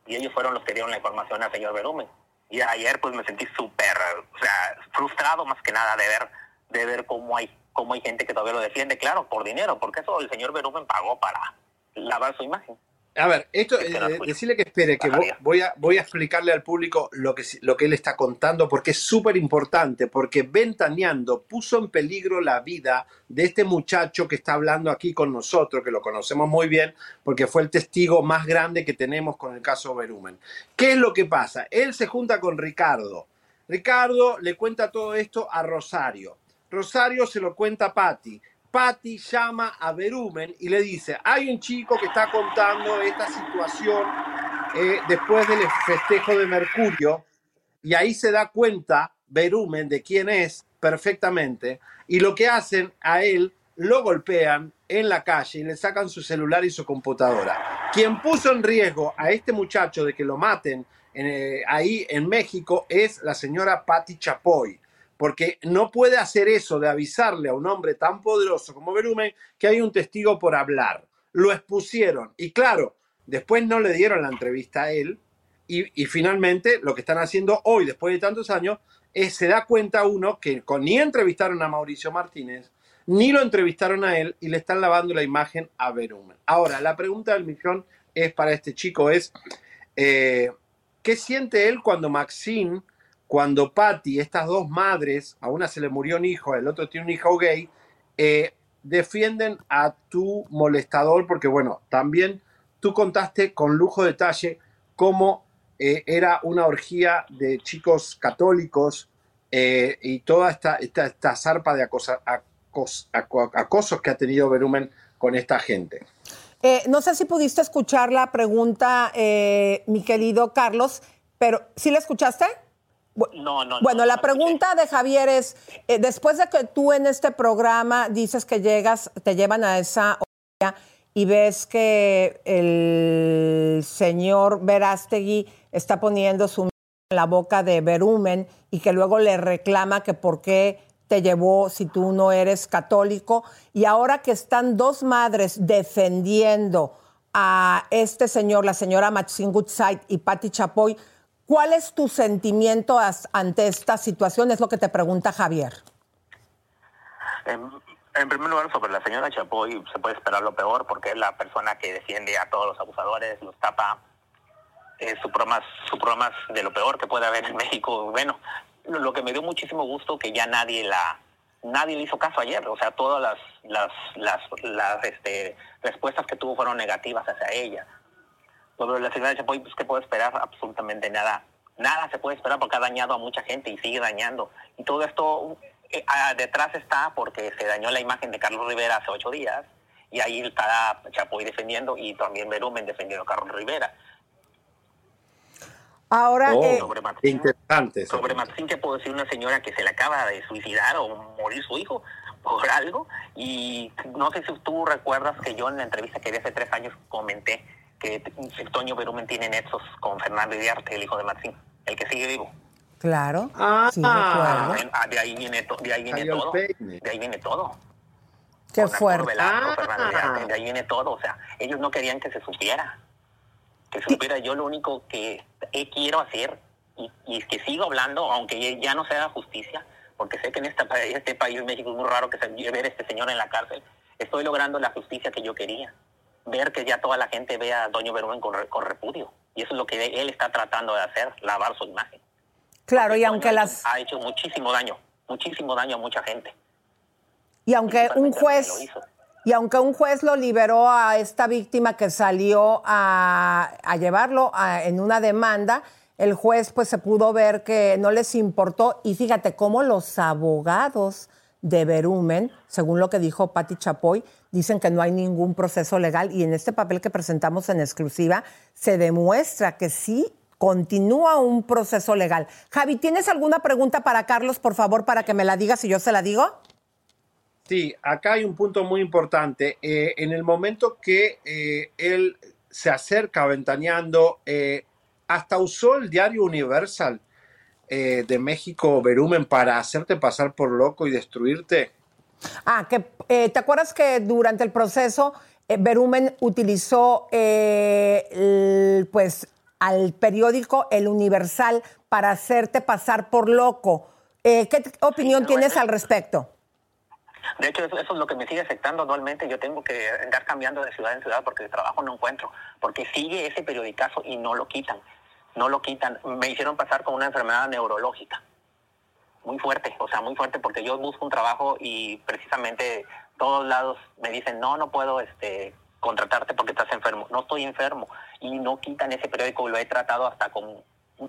[SPEAKER 36] Y ellos fueron los que dieron la información al señor Berumen. Y ayer pues me sentí súper, o sea, frustrado más que nada de ver, de ver cómo hay, cómo hay gente que todavía lo defiende, claro, por dinero, porque eso el señor Berumen pagó para lavar su imagen.
[SPEAKER 2] A ver, esto, eh, decirle que espere, que vo- voy a, voy a explicarle al público lo que, lo que él está contando, porque es súper importante, porque Ventaneando puso en peligro la vida de este muchacho que está hablando aquí con nosotros, que lo conocemos muy bien, porque fue el testigo más grande que tenemos con el caso Berumen. ¿Qué es lo que pasa? Él se junta con Ricardo. Ricardo le cuenta todo esto a Rosario. Rosario se lo cuenta a Patti. Patti llama a Berumen y le dice, hay un chico que está contando esta situación eh, después del festejo de Mercurio y ahí se da cuenta Berumen de quién es perfectamente y lo que hacen a él lo golpean en la calle y le sacan su celular y su computadora. Quien puso en riesgo a este muchacho de que lo maten eh, ahí en México es la señora Patti Chapoy porque no puede hacer eso de avisarle a un hombre tan poderoso como Berumen que hay un testigo por hablar. Lo expusieron y claro, después no le dieron la entrevista a él y, finalmente lo que están haciendo hoy, después de tantos años, es se da cuenta uno que con, ni entrevistaron a Mauricio Martínez, ni lo entrevistaron a él y le están lavando la imagen a Verumen. Ahora, la pregunta del millón es para este chico es, eh, ¿qué siente él cuando Maxine, cuando Patty, estas dos madres, a una se le murió un hijo, el otro tiene un hijo gay, eh, defienden a tu molestador? Porque bueno, también tú contaste con lujo de detalle cómo eh, era una orgía de chicos católicos eh, y toda esta, esta, esta zarpa de acosa- acos- aco- acosos que ha tenido Verumen con esta gente.
[SPEAKER 1] No sé si pudiste escuchar la pregunta, mi querido Carlos, pero ¿sí la escuchaste?
[SPEAKER 36] No, no,
[SPEAKER 1] Bueno, la pregunta de Javier es, eh, después de que tú en este programa dices que llegas, te llevan a esa orilla y ves que el señor Verástegui está poniendo su en la boca de Berumen y que luego le reclama que por qué te llevó si tú no eres católico. Y ahora que están dos madres defendiendo a este señor, la señora Maxine Goodside y Patti Chapoy, ¿cuál es tu sentimiento ante esta situación? Es lo que te pregunta Javier.
[SPEAKER 36] En, primer lugar, sobre la señora Chapoy, se puede esperar lo peor porque es la persona que defiende a todos los abusadores, los tapa. Su, programa, su programa de lo peor que puede haber en México. Bueno, lo lo que me dio muchísimo gusto que ya nadie la nadie le hizo caso ayer. O sea, todas las, las, las, las este, respuestas que tuvo fueron negativas hacia ella. Sobre la señora Chapoy, pues, ¿qué puedo esperar? Absolutamente nada. Nada se puede esperar porque ha dañado a mucha gente y sigue dañando. Y todo esto eh, detrás está porque se dañó la imagen de Carlos Rivera hace ocho días y ahí está Chapoy defendiendo y también Berumen defendiendo a Carlos Rivera.
[SPEAKER 1] Ahora,
[SPEAKER 2] Oh,
[SPEAKER 1] eh,
[SPEAKER 36] sobre Maxine,
[SPEAKER 2] interesante. eso.
[SPEAKER 36] sobre Maxine, ¿qué puedo decir? Una señora que se le acaba de suicidar o morir su hijo por algo. Y no sé si tú recuerdas que yo en la entrevista que di hace tres años comenté que Toño Berumen tiene nexos con Fernando Iriarte, el hijo de Maxine, el que sigue vivo.
[SPEAKER 1] claro.
[SPEAKER 2] Ah,
[SPEAKER 1] sí.
[SPEAKER 36] Ah, de ahí viene, to- de ahí viene todo.
[SPEAKER 2] peine.
[SPEAKER 36] De ahí viene todo.
[SPEAKER 1] Qué
[SPEAKER 36] Con
[SPEAKER 1] fuerte.
[SPEAKER 36] Velasco,
[SPEAKER 2] Ah.
[SPEAKER 36] De ahí viene todo. O sea, ellos no querían que se supiera. Que se supiera yo lo único que quiero hacer y, y que sigo hablando, aunque ya- no se haga justicia, porque sé que en esta, pa- este país, México, es muy raro que se ver a este señor en la cárcel. Estoy logrando la justicia que yo quería. Ver que ya toda la gente vea a Doño Berumen con, con repudio. Y eso es lo que él está tratando de hacer, lavar su imagen.
[SPEAKER 1] Claro, y aunque las
[SPEAKER 36] Ha hecho muchísimo daño, muchísimo daño a mucha gente.
[SPEAKER 1] y aunque un juez y aunque un juez lo liberó a esta víctima que salió a, a llevarlo a- en una demanda, el juez pues se pudo ver que no les importó y fíjate cómo los abogados de Berumen, según lo que dijo Patti Chapoy, dicen que no hay ningún proceso legal y en este papel que presentamos en exclusiva se demuestra que sí continúa un proceso legal. Javi, ¿tienes alguna pregunta para Carlos, por favor, para que me la digas y yo se la digo?
[SPEAKER 2] Sí, acá hay un punto muy importante. Eh, en el momento que eh, él se acerca ventaneando, eh, hasta usó el diario Universal eh, de México, Verumen, para hacerte pasar por loco y destruirte.
[SPEAKER 1] Ah, que eh, te acuerdas que durante el proceso eh, Berumen utilizó eh, el- pues al periódico El Universal para hacerte pasar por loco. Eh, ¿Qué opinión tienes al respecto?
[SPEAKER 36] De hecho, eso, eso es lo que me sigue afectando anualmente. Yo tengo que andar cambiando de ciudad en ciudad porque de trabajo no encuentro. Porque sigue ese periodicazo y no lo quitan. No lo quitan. Me hicieron pasar con una enfermedad neurológica. Muy fuerte, o sea, muy fuerte porque yo busco un trabajo y precisamente todos lados me dicen, no, no puedo este, contratarte porque estás enfermo. No estoy enfermo. Y no quitan ese periódico. Lo he tratado hasta con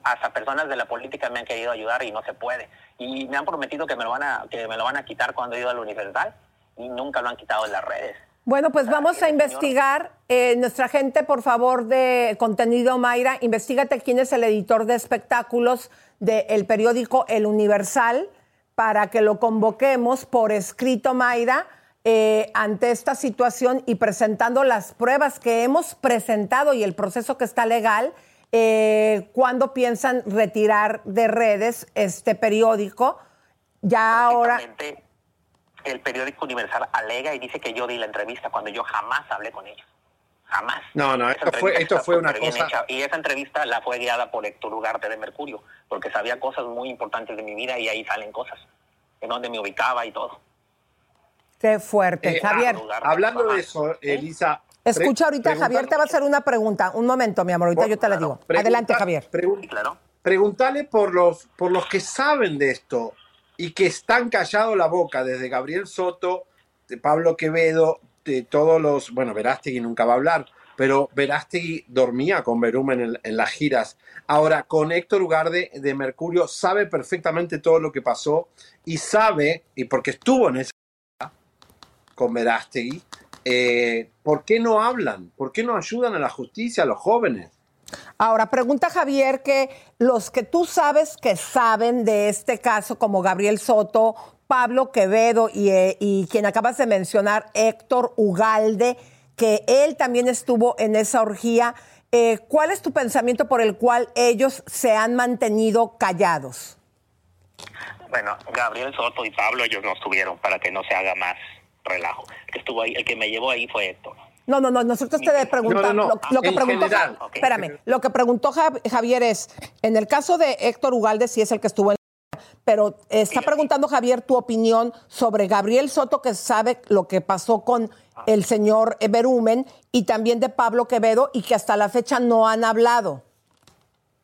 [SPEAKER 36] hasta personas de la política me han querido ayudar y no se puede. Y me han prometido que me lo van a, que me lo van a quitar cuando he ido a la y nunca lo han quitado en las redes.
[SPEAKER 1] Bueno, pues vamos a investigar. Eh, nuestra gente, por favor, de contenido Mayra, investigate quién es el editor de espectáculos del periódico El Universal para que lo convoquemos por escrito, Mayra, eh, ante esta situación y presentando las pruebas que hemos presentado y el proceso que está legal. Eh, ¿Cuándo piensan retirar de redes este periódico? Ya ahora...
[SPEAKER 36] El periódico Universal alega y dice que yo di la entrevista cuando yo jamás hablé con ellos. Jamás.
[SPEAKER 2] No, no, esto fue, esto fue una cosa.
[SPEAKER 36] hecha. Y esa entrevista la fue guiada por Héctor Ugarte de Mercurio, porque sabía cosas muy importantes de mi vida y ahí salen cosas, en donde me ubicaba y todo.
[SPEAKER 1] Qué fuerte.
[SPEAKER 2] Eh,
[SPEAKER 1] Javier.
[SPEAKER 2] hablando de eso, Elisa.
[SPEAKER 1] Escucha, ahorita Javier te va a hacer una pregunta. Un momento, mi amor, ahorita yo te la digo.
[SPEAKER 2] pregunta-
[SPEAKER 1] Adelante, Javier.
[SPEAKER 2] pregun- Preguntale por los, por los que saben de esto y que están callados la boca, desde Gabriel Soto, de Pablo Quevedo, de todos los. Bueno, Verástegui nunca va a hablar, pero Verástegui dormía con Berumen en, en las giras. Ahora, con Héctor Ugarde de Mercurio, sabe perfectamente todo lo que pasó y sabe, y porque estuvo en esa con Verástegui, eh, ¿por qué no hablan? ¿Por qué no ayudan a la justicia, a los jóvenes?
[SPEAKER 1] Ahora, pregunta Javier que los que tú sabes que saben de este caso, como Gabriel Soto, Pablo Quevedo y, eh, quien acabas de mencionar, Héctor Ugalde, que él también estuvo en esa orgía, eh, ¿cuál es tu pensamiento por el cual ellos se han mantenido callados?
[SPEAKER 36] Bueno, Gabriel Soto y Pablo, ellos no estuvieron para que no se haga más relajo. Estuvo ahí, el que me llevó ahí fue Héctor.
[SPEAKER 1] No, no, no, nosotros te preguntamos,
[SPEAKER 36] No, no, no.
[SPEAKER 1] Lo, lo que preguntó,
[SPEAKER 36] general.
[SPEAKER 1] Espérame, lo que preguntó Ja- Javier es, en el caso de Héctor Ugalde, sí es el que estuvo en pero está preguntando Javier tu opinión sobre Gabriel Soto, que sabe lo que pasó con el señor Berumen, y también de Pablo Quevedo, y que hasta la fecha no han hablado.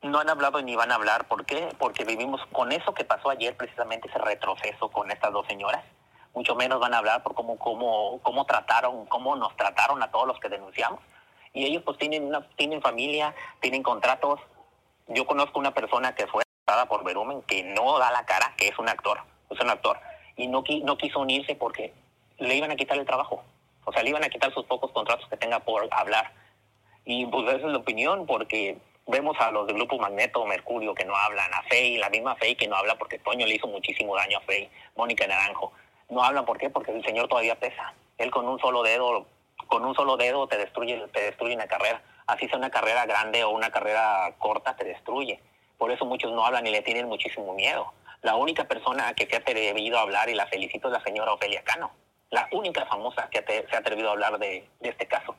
[SPEAKER 36] No han hablado ni van a hablar. ¿Por qué? Porque vivimos con eso que pasó ayer, precisamente ese retroceso con estas dos señoras. Mucho menos van a hablar por cómo, cómo, cómo trataron, cómo nos trataron a todos los que denunciamos. Y ellos pues tienen una, tienen familia, tienen contratos. Yo conozco una persona que fue arrestada por Berumen que no da la cara, que es un actor, es un actor. Y no, no quiso unirse porque le iban a quitar el trabajo. O sea, le iban a quitar sus pocos contratos que tenga por hablar. Y pues esa es la opinión, porque vemos a los del grupo Magneto, Mercurio, que no hablan, a Fey, la misma Fey que no habla porque Toño le hizo muchísimo daño a Fey, Mónica Naranjo. No hablan, ¿por qué? Porque el señor todavía pesa. Él con un solo dedo, con un solo dedo te destruye, te destruye una carrera. Así sea una carrera grande o una carrera corta, te destruye. Por eso muchos no hablan y le tienen muchísimo miedo. La única persona que se ha atrevido a hablar, y la felicito, es la señora Ofelia Cano. La única famosa que se ha atrevido a hablar de, de este caso.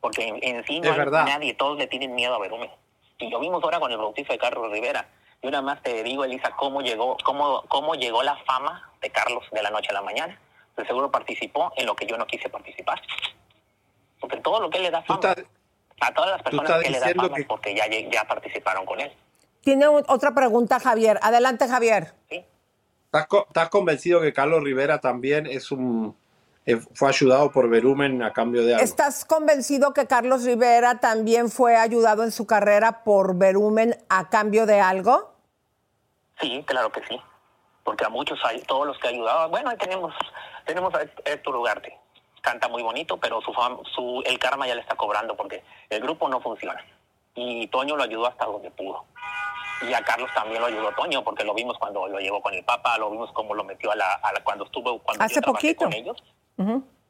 [SPEAKER 36] Porque en, en sí no hay nadie, todos le tienen miedo a Berumen. Y lo vimos ahora con el bautizo de Carlos Rivera. Yo nada más te digo, Elisa, cómo llegó, cómo, cómo llegó la fama de Carlos de la noche a la mañana. De seguro participó en lo que yo no quise participar. Porque todo lo que él le da fama, a todas las personas
[SPEAKER 2] estás
[SPEAKER 36] que le da fama es porque ya, ya participaron con él.
[SPEAKER 1] Tiene un- otra pregunta Javier. Adelante, Javier.
[SPEAKER 2] ¿Estás, co- estás convencido que Carlos Rivera también es un fue ayudado por Berumen a cambio de algo?
[SPEAKER 1] ¿Estás convencido que Carlos Rivera también fue ayudado en su carrera por Berumen a cambio de algo?
[SPEAKER 36] Sí, claro que sí. Porque a muchos, hay, todos los que ayudaban, bueno, ahí tenemos, tenemos a Héctor Ugarte. Canta muy bonito, pero su, fam- su el karma ya le está cobrando porque el grupo no funciona. Y Toño lo ayudó hasta donde pudo. Y a Carlos también lo ayudó Toño, porque lo vimos cuando lo llevó con el Papa, lo vimos cómo lo metió a la, a la- cuando estuvo, cuando
[SPEAKER 1] Hace
[SPEAKER 36] yo
[SPEAKER 1] poquito.
[SPEAKER 36] con ellos.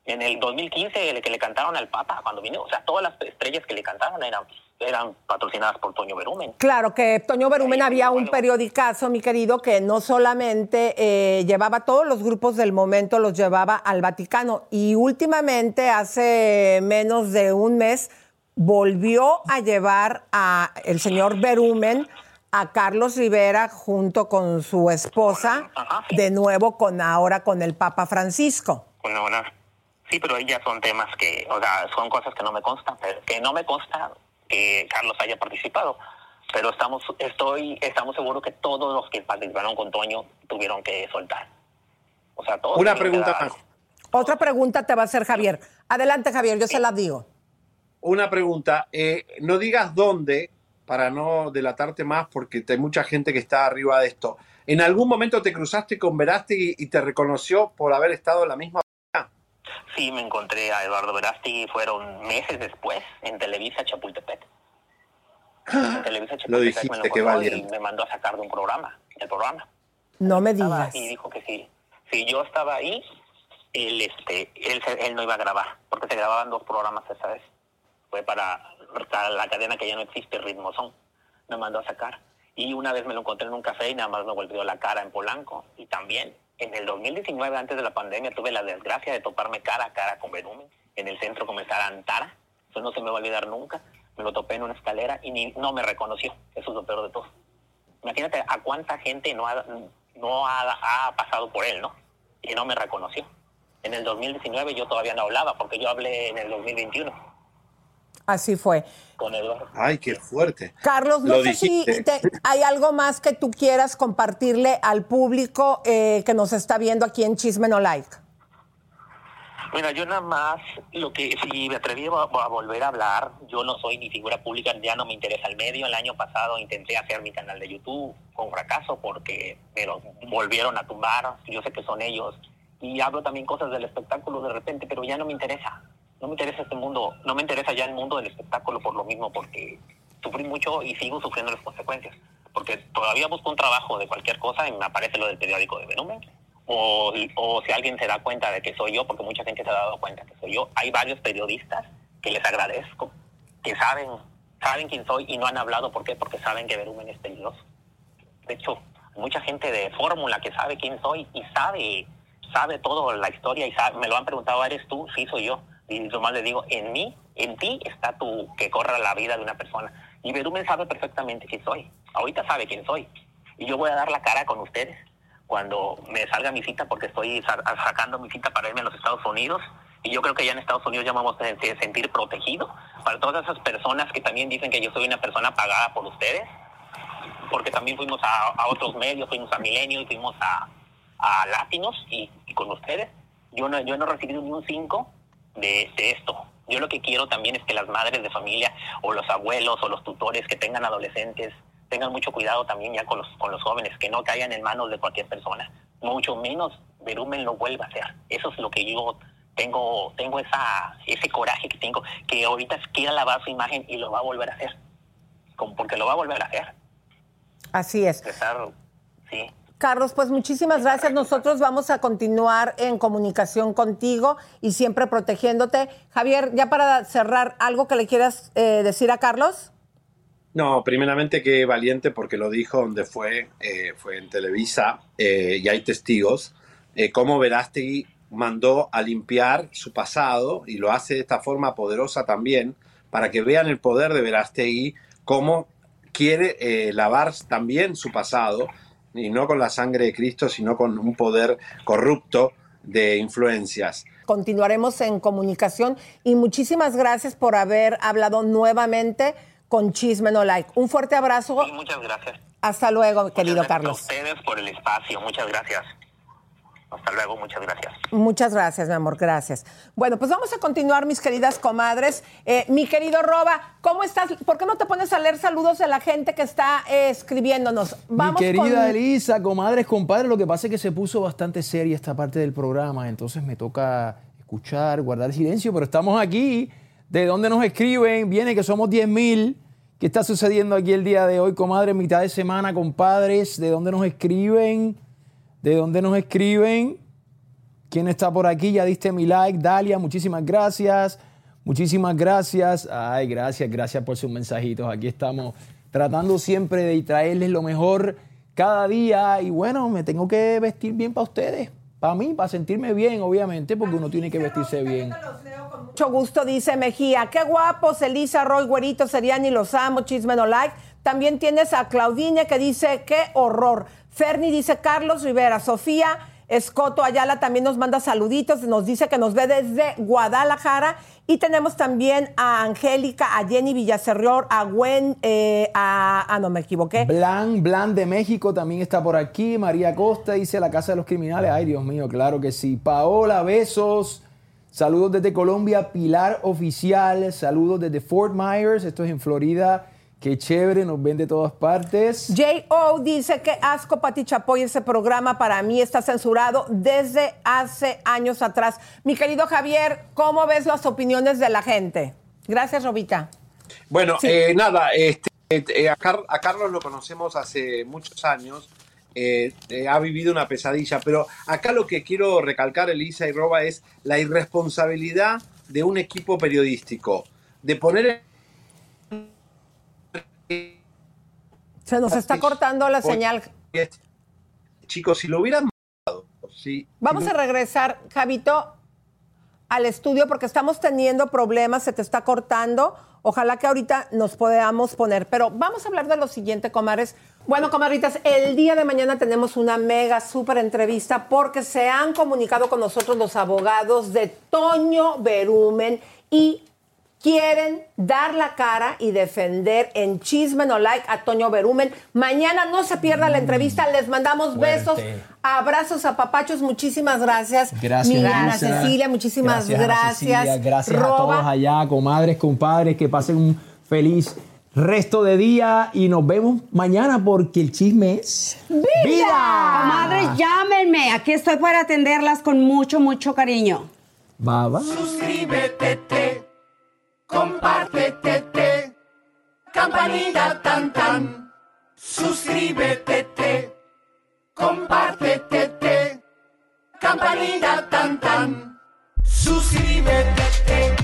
[SPEAKER 36] En el 2015, el que le cantaron al Papa cuando vino, o sea, todas las estrellas que le cantaban eran, eran patrocinadas por Toño Berumen.
[SPEAKER 1] Claro que Toño Berumen había un periodicazo, mi querido, que no solamente eh, llevaba todos los grupos del momento, los llevaba al Vaticano. Y últimamente, hace menos de un mes, volvió a llevar a el señor Berumen a Carlos Rivera junto con su esposa, de nuevo con ahora con el Papa Francisco.
[SPEAKER 36] Bueno, bueno, sí, pero ahí ya son temas que, o sea, son cosas que no me constan, que no me consta que Carlos haya participado. Pero estamos, estoy, estamos seguros que todos los que participaron con Toño tuvieron que soltar. O sea, todos.
[SPEAKER 2] Una pregunta más.
[SPEAKER 1] Otra pregunta te va a hacer Javier. Adelante, Javier, yo se la digo.
[SPEAKER 2] Una pregunta. eh, no digas dónde para no delatarte más porque hay mucha gente que está arriba de esto. ¿En algún momento te cruzaste con Verástegui y te reconoció por haber estado en la misma
[SPEAKER 36] Sí, me encontré a Eduardo Verástegui, fueron meses después, en Televisa Chapultepec. En Televisa
[SPEAKER 2] Lo
[SPEAKER 36] Chapultepec
[SPEAKER 2] dijiste,
[SPEAKER 36] me lo y me mandó a sacar de un programa, el programa.
[SPEAKER 1] No me digas.
[SPEAKER 36] Y dijo que sí. Si yo estaba ahí, él, este, él, no iba a grabar, porque se grababan dos programas esa vez. Fue para para la cadena que ya no existe, Ritmo Son. Me mandó a sacar. Y una vez me lo encontré en un café y nada más me volvió la cara en Polanco. Y también, en el 2019, antes de la pandemia, tuve la desgracia de toparme cara a cara con Berumen en el centro comercial Antara. Eso no se me va a olvidar nunca. Me lo topé en una escalera y ni, no me reconoció. Eso es lo peor de todo. Imagínate a cuánta gente no ha, no ha pasado por él, ¿no? Y no me reconoció. En el 2019 yo todavía no hablaba porque yo hablé en el 2021
[SPEAKER 1] Así fue.
[SPEAKER 36] con Eduardo.
[SPEAKER 2] Ay, qué fuerte.
[SPEAKER 1] Carlos, no
[SPEAKER 2] Lo
[SPEAKER 1] sé si te- hay algo más que tú quieras compartirle al público eh, que nos está viendo aquí en Chisme No Like.
[SPEAKER 36] Mira, yo nada más, lo que si me atreví a, a volver a hablar, yo no soy ni figura pública, ya no me interesa el medio. El año pasado intenté hacer mi canal de YouTube con fracaso porque me lo volvieron a tumbar. Yo sé que son ellos. Y hablo también cosas del espectáculo de repente, pero ya no me interesa. No me interesa este mundo, no me interesa ya el mundo del espectáculo por lo mismo, porque sufrí mucho y sigo sufriendo las consecuencias. Porque todavía busco un trabajo de cualquier cosa y me aparece lo del periódico de Venumen o, o si alguien se da cuenta de que soy yo, porque mucha gente se ha dado cuenta que soy yo. Hay varios periodistas que les agradezco, que saben, saben quién soy y no han hablado. ¿Por qué? Porque saben que Verumen es peligroso. De hecho, mucha gente de fórmula que sabe quién soy y sabe, sabe toda la historia y sabe- me lo han preguntado, ¿eres tú? Sí, soy yo. Y nomás le digo, en mí, en ti está tu, que corra la vida de una persona. Y Verumen sabe perfectamente quién soy. Ahorita sabe quién soy. Y yo voy a dar la cara con ustedes cuando me salga mi cita, porque estoy sa- sacando mi cita para irme a los Estados Unidos. Y yo creo que ya en Estados Unidos ya vamos a sentir- protegido. Para todas esas personas que también dicen que yo soy una persona pagada por ustedes, porque también fuimos a, otros medios, fuimos a Milenio y fuimos a, a Latinos y, y con ustedes. Yo no, yo no he recibido ni un 5 de, de esto. Yo lo que quiero también es que las madres de familia o los abuelos o los tutores que tengan adolescentes tengan mucho cuidado también ya con los, con los jóvenes, que no caigan en manos de cualquier persona. Mucho menos Verumen lo vuelva a hacer. Eso es lo que yo tengo, tengo esa, ese coraje que tengo, que ahorita quiera lavar su imagen y lo va a volver a hacer. Como porque lo va a volver a hacer.
[SPEAKER 1] Así es.
[SPEAKER 36] Sí.
[SPEAKER 1] Carlos, pues muchísimas gracias. Nosotros vamos a continuar en comunicación contigo y siempre protegiéndote. Javier, ya para cerrar, ¿algo que le quieras eh, decir a Carlos?
[SPEAKER 2] No, primeramente que valiente porque lo dijo donde fue, eh, fue en Televisa eh, y hay testigos, eh, cómo Verástegui mandó a limpiar su pasado y lo hace de esta forma poderosa también para que vean el poder de Verástegui, cómo quiere lavar también su pasado y no con la sangre de Cristo, sino con un poder corrupto de influencias.
[SPEAKER 1] Continuaremos en comunicación y muchísimas gracias por haber hablado nuevamente con Chisme No Like. Un fuerte abrazo.
[SPEAKER 36] Sí, muchas gracias.
[SPEAKER 1] Hasta luego, querido
[SPEAKER 36] Gracias
[SPEAKER 1] Carlos.
[SPEAKER 36] A ustedes por el espacio. Muchas gracias. Hasta luego. Muchas gracias.
[SPEAKER 1] Muchas gracias, mi amor, gracias. Bueno, pues vamos a continuar, mis queridas comadres. Eh, mi querido Roba, ¿cómo estás? ¿Por qué no te pones a leer saludos de la gente que está eh, escribiéndonos? Vamos
[SPEAKER 4] Mi querida
[SPEAKER 1] con-
[SPEAKER 4] Elisa, comadres, compadres, lo que pasa es que se puso bastante seria esta parte del programa, entonces me toca escuchar, guardar silencio, pero estamos aquí. ¿De dónde nos escriben? Viene que somos 10 mil. ¿Qué está sucediendo aquí el día de hoy, comadre? Mitad de semana, compadres. ¿De dónde nos escriben? ¿De dónde nos escriben? ¿Quién está por aquí? Ya diste mi like, Dalia, muchísimas gracias. Muchísimas gracias. Ay, gracias, gracias por sus mensajitos. Aquí estamos tratando siempre de traerles lo mejor cada día. Y bueno, me tengo que vestir bien para ustedes. Para mí, para sentirme bien, obviamente, porque uno tiene que vestirse bien.
[SPEAKER 1] Mucho gusto, dice Mejía. Qué guapos, Elisa, Roy, Güerito, Seriani, los amo, chisme no like. También tienes a Claudine que dice, qué horror. Ferni dice, Carlos Rivera. Sofía Escoto Ayala también nos manda saluditos, nos dice que nos ve desde Guadalajara. Y tenemos también a Angélica, a Jenny Villacerrior, a Gwen, eh, a... Ah, no, me equivoqué.
[SPEAKER 4] Blan, Blan de México también está por aquí. María Costa dice la Casa de los Criminales. Ay, Dios mío, claro que sí. Paola, besos. Saludos desde Colombia. Pilar Oficial. Saludos desde Fort Myers. Esto es en Florida. Qué chévere, nos ven de todas partes.
[SPEAKER 1] J.O. dice que asco Pati Chapoy, ese programa para mí está censurado desde hace años atrás. Mi querido Javier, ¿cómo ves las opiniones de la gente? Gracias, Robita.
[SPEAKER 2] Bueno,
[SPEAKER 1] Sí.
[SPEAKER 2] eh, nada, este, eh, a, Car- a Carlos lo conocemos hace muchos años, eh, eh, ha vivido una pesadilla, pero acá lo que quiero recalcar, Elisa y Roba, es la irresponsabilidad de un equipo periodístico, de poner...
[SPEAKER 1] Se nos está cortando la señal.
[SPEAKER 2] Chicos, si lo hubieran matado, si,
[SPEAKER 1] Vamos
[SPEAKER 2] si
[SPEAKER 1] a regresar, Javito. al estudio porque estamos teniendo problemas, se te está cortando. Ojalá que ahorita nos podamos poner. Pero vamos a hablar de lo siguiente, comadres. Bueno, comadritas, el día de mañana tenemos una mega súper entrevista porque se han comunicado con nosotros los abogados de Toño Berumen y quieren dar la cara y defender en Chisme No Like a Toño Berumen. Mañana no se pierda la entrevista, les mandamos besos, abrazos a papachos, muchísimas gracias.
[SPEAKER 4] Gracias,
[SPEAKER 1] Mi Ana. Cecilia, muchísimas gracias.
[SPEAKER 4] Cecilia. Gracias a todos allá, comadres, compadres, que pasen un feliz resto de día y nos vemos mañana porque el chisme es vida.
[SPEAKER 37] Comadres, llámenme. Aquí estoy para atenderlas con mucho, mucho cariño.
[SPEAKER 4] Bye, bye.
[SPEAKER 38] Suscríbete, te, compártete, te, campanita tan tan. Suscríbete, te, compártete, te, campanita tan tan. Suscríbete, te,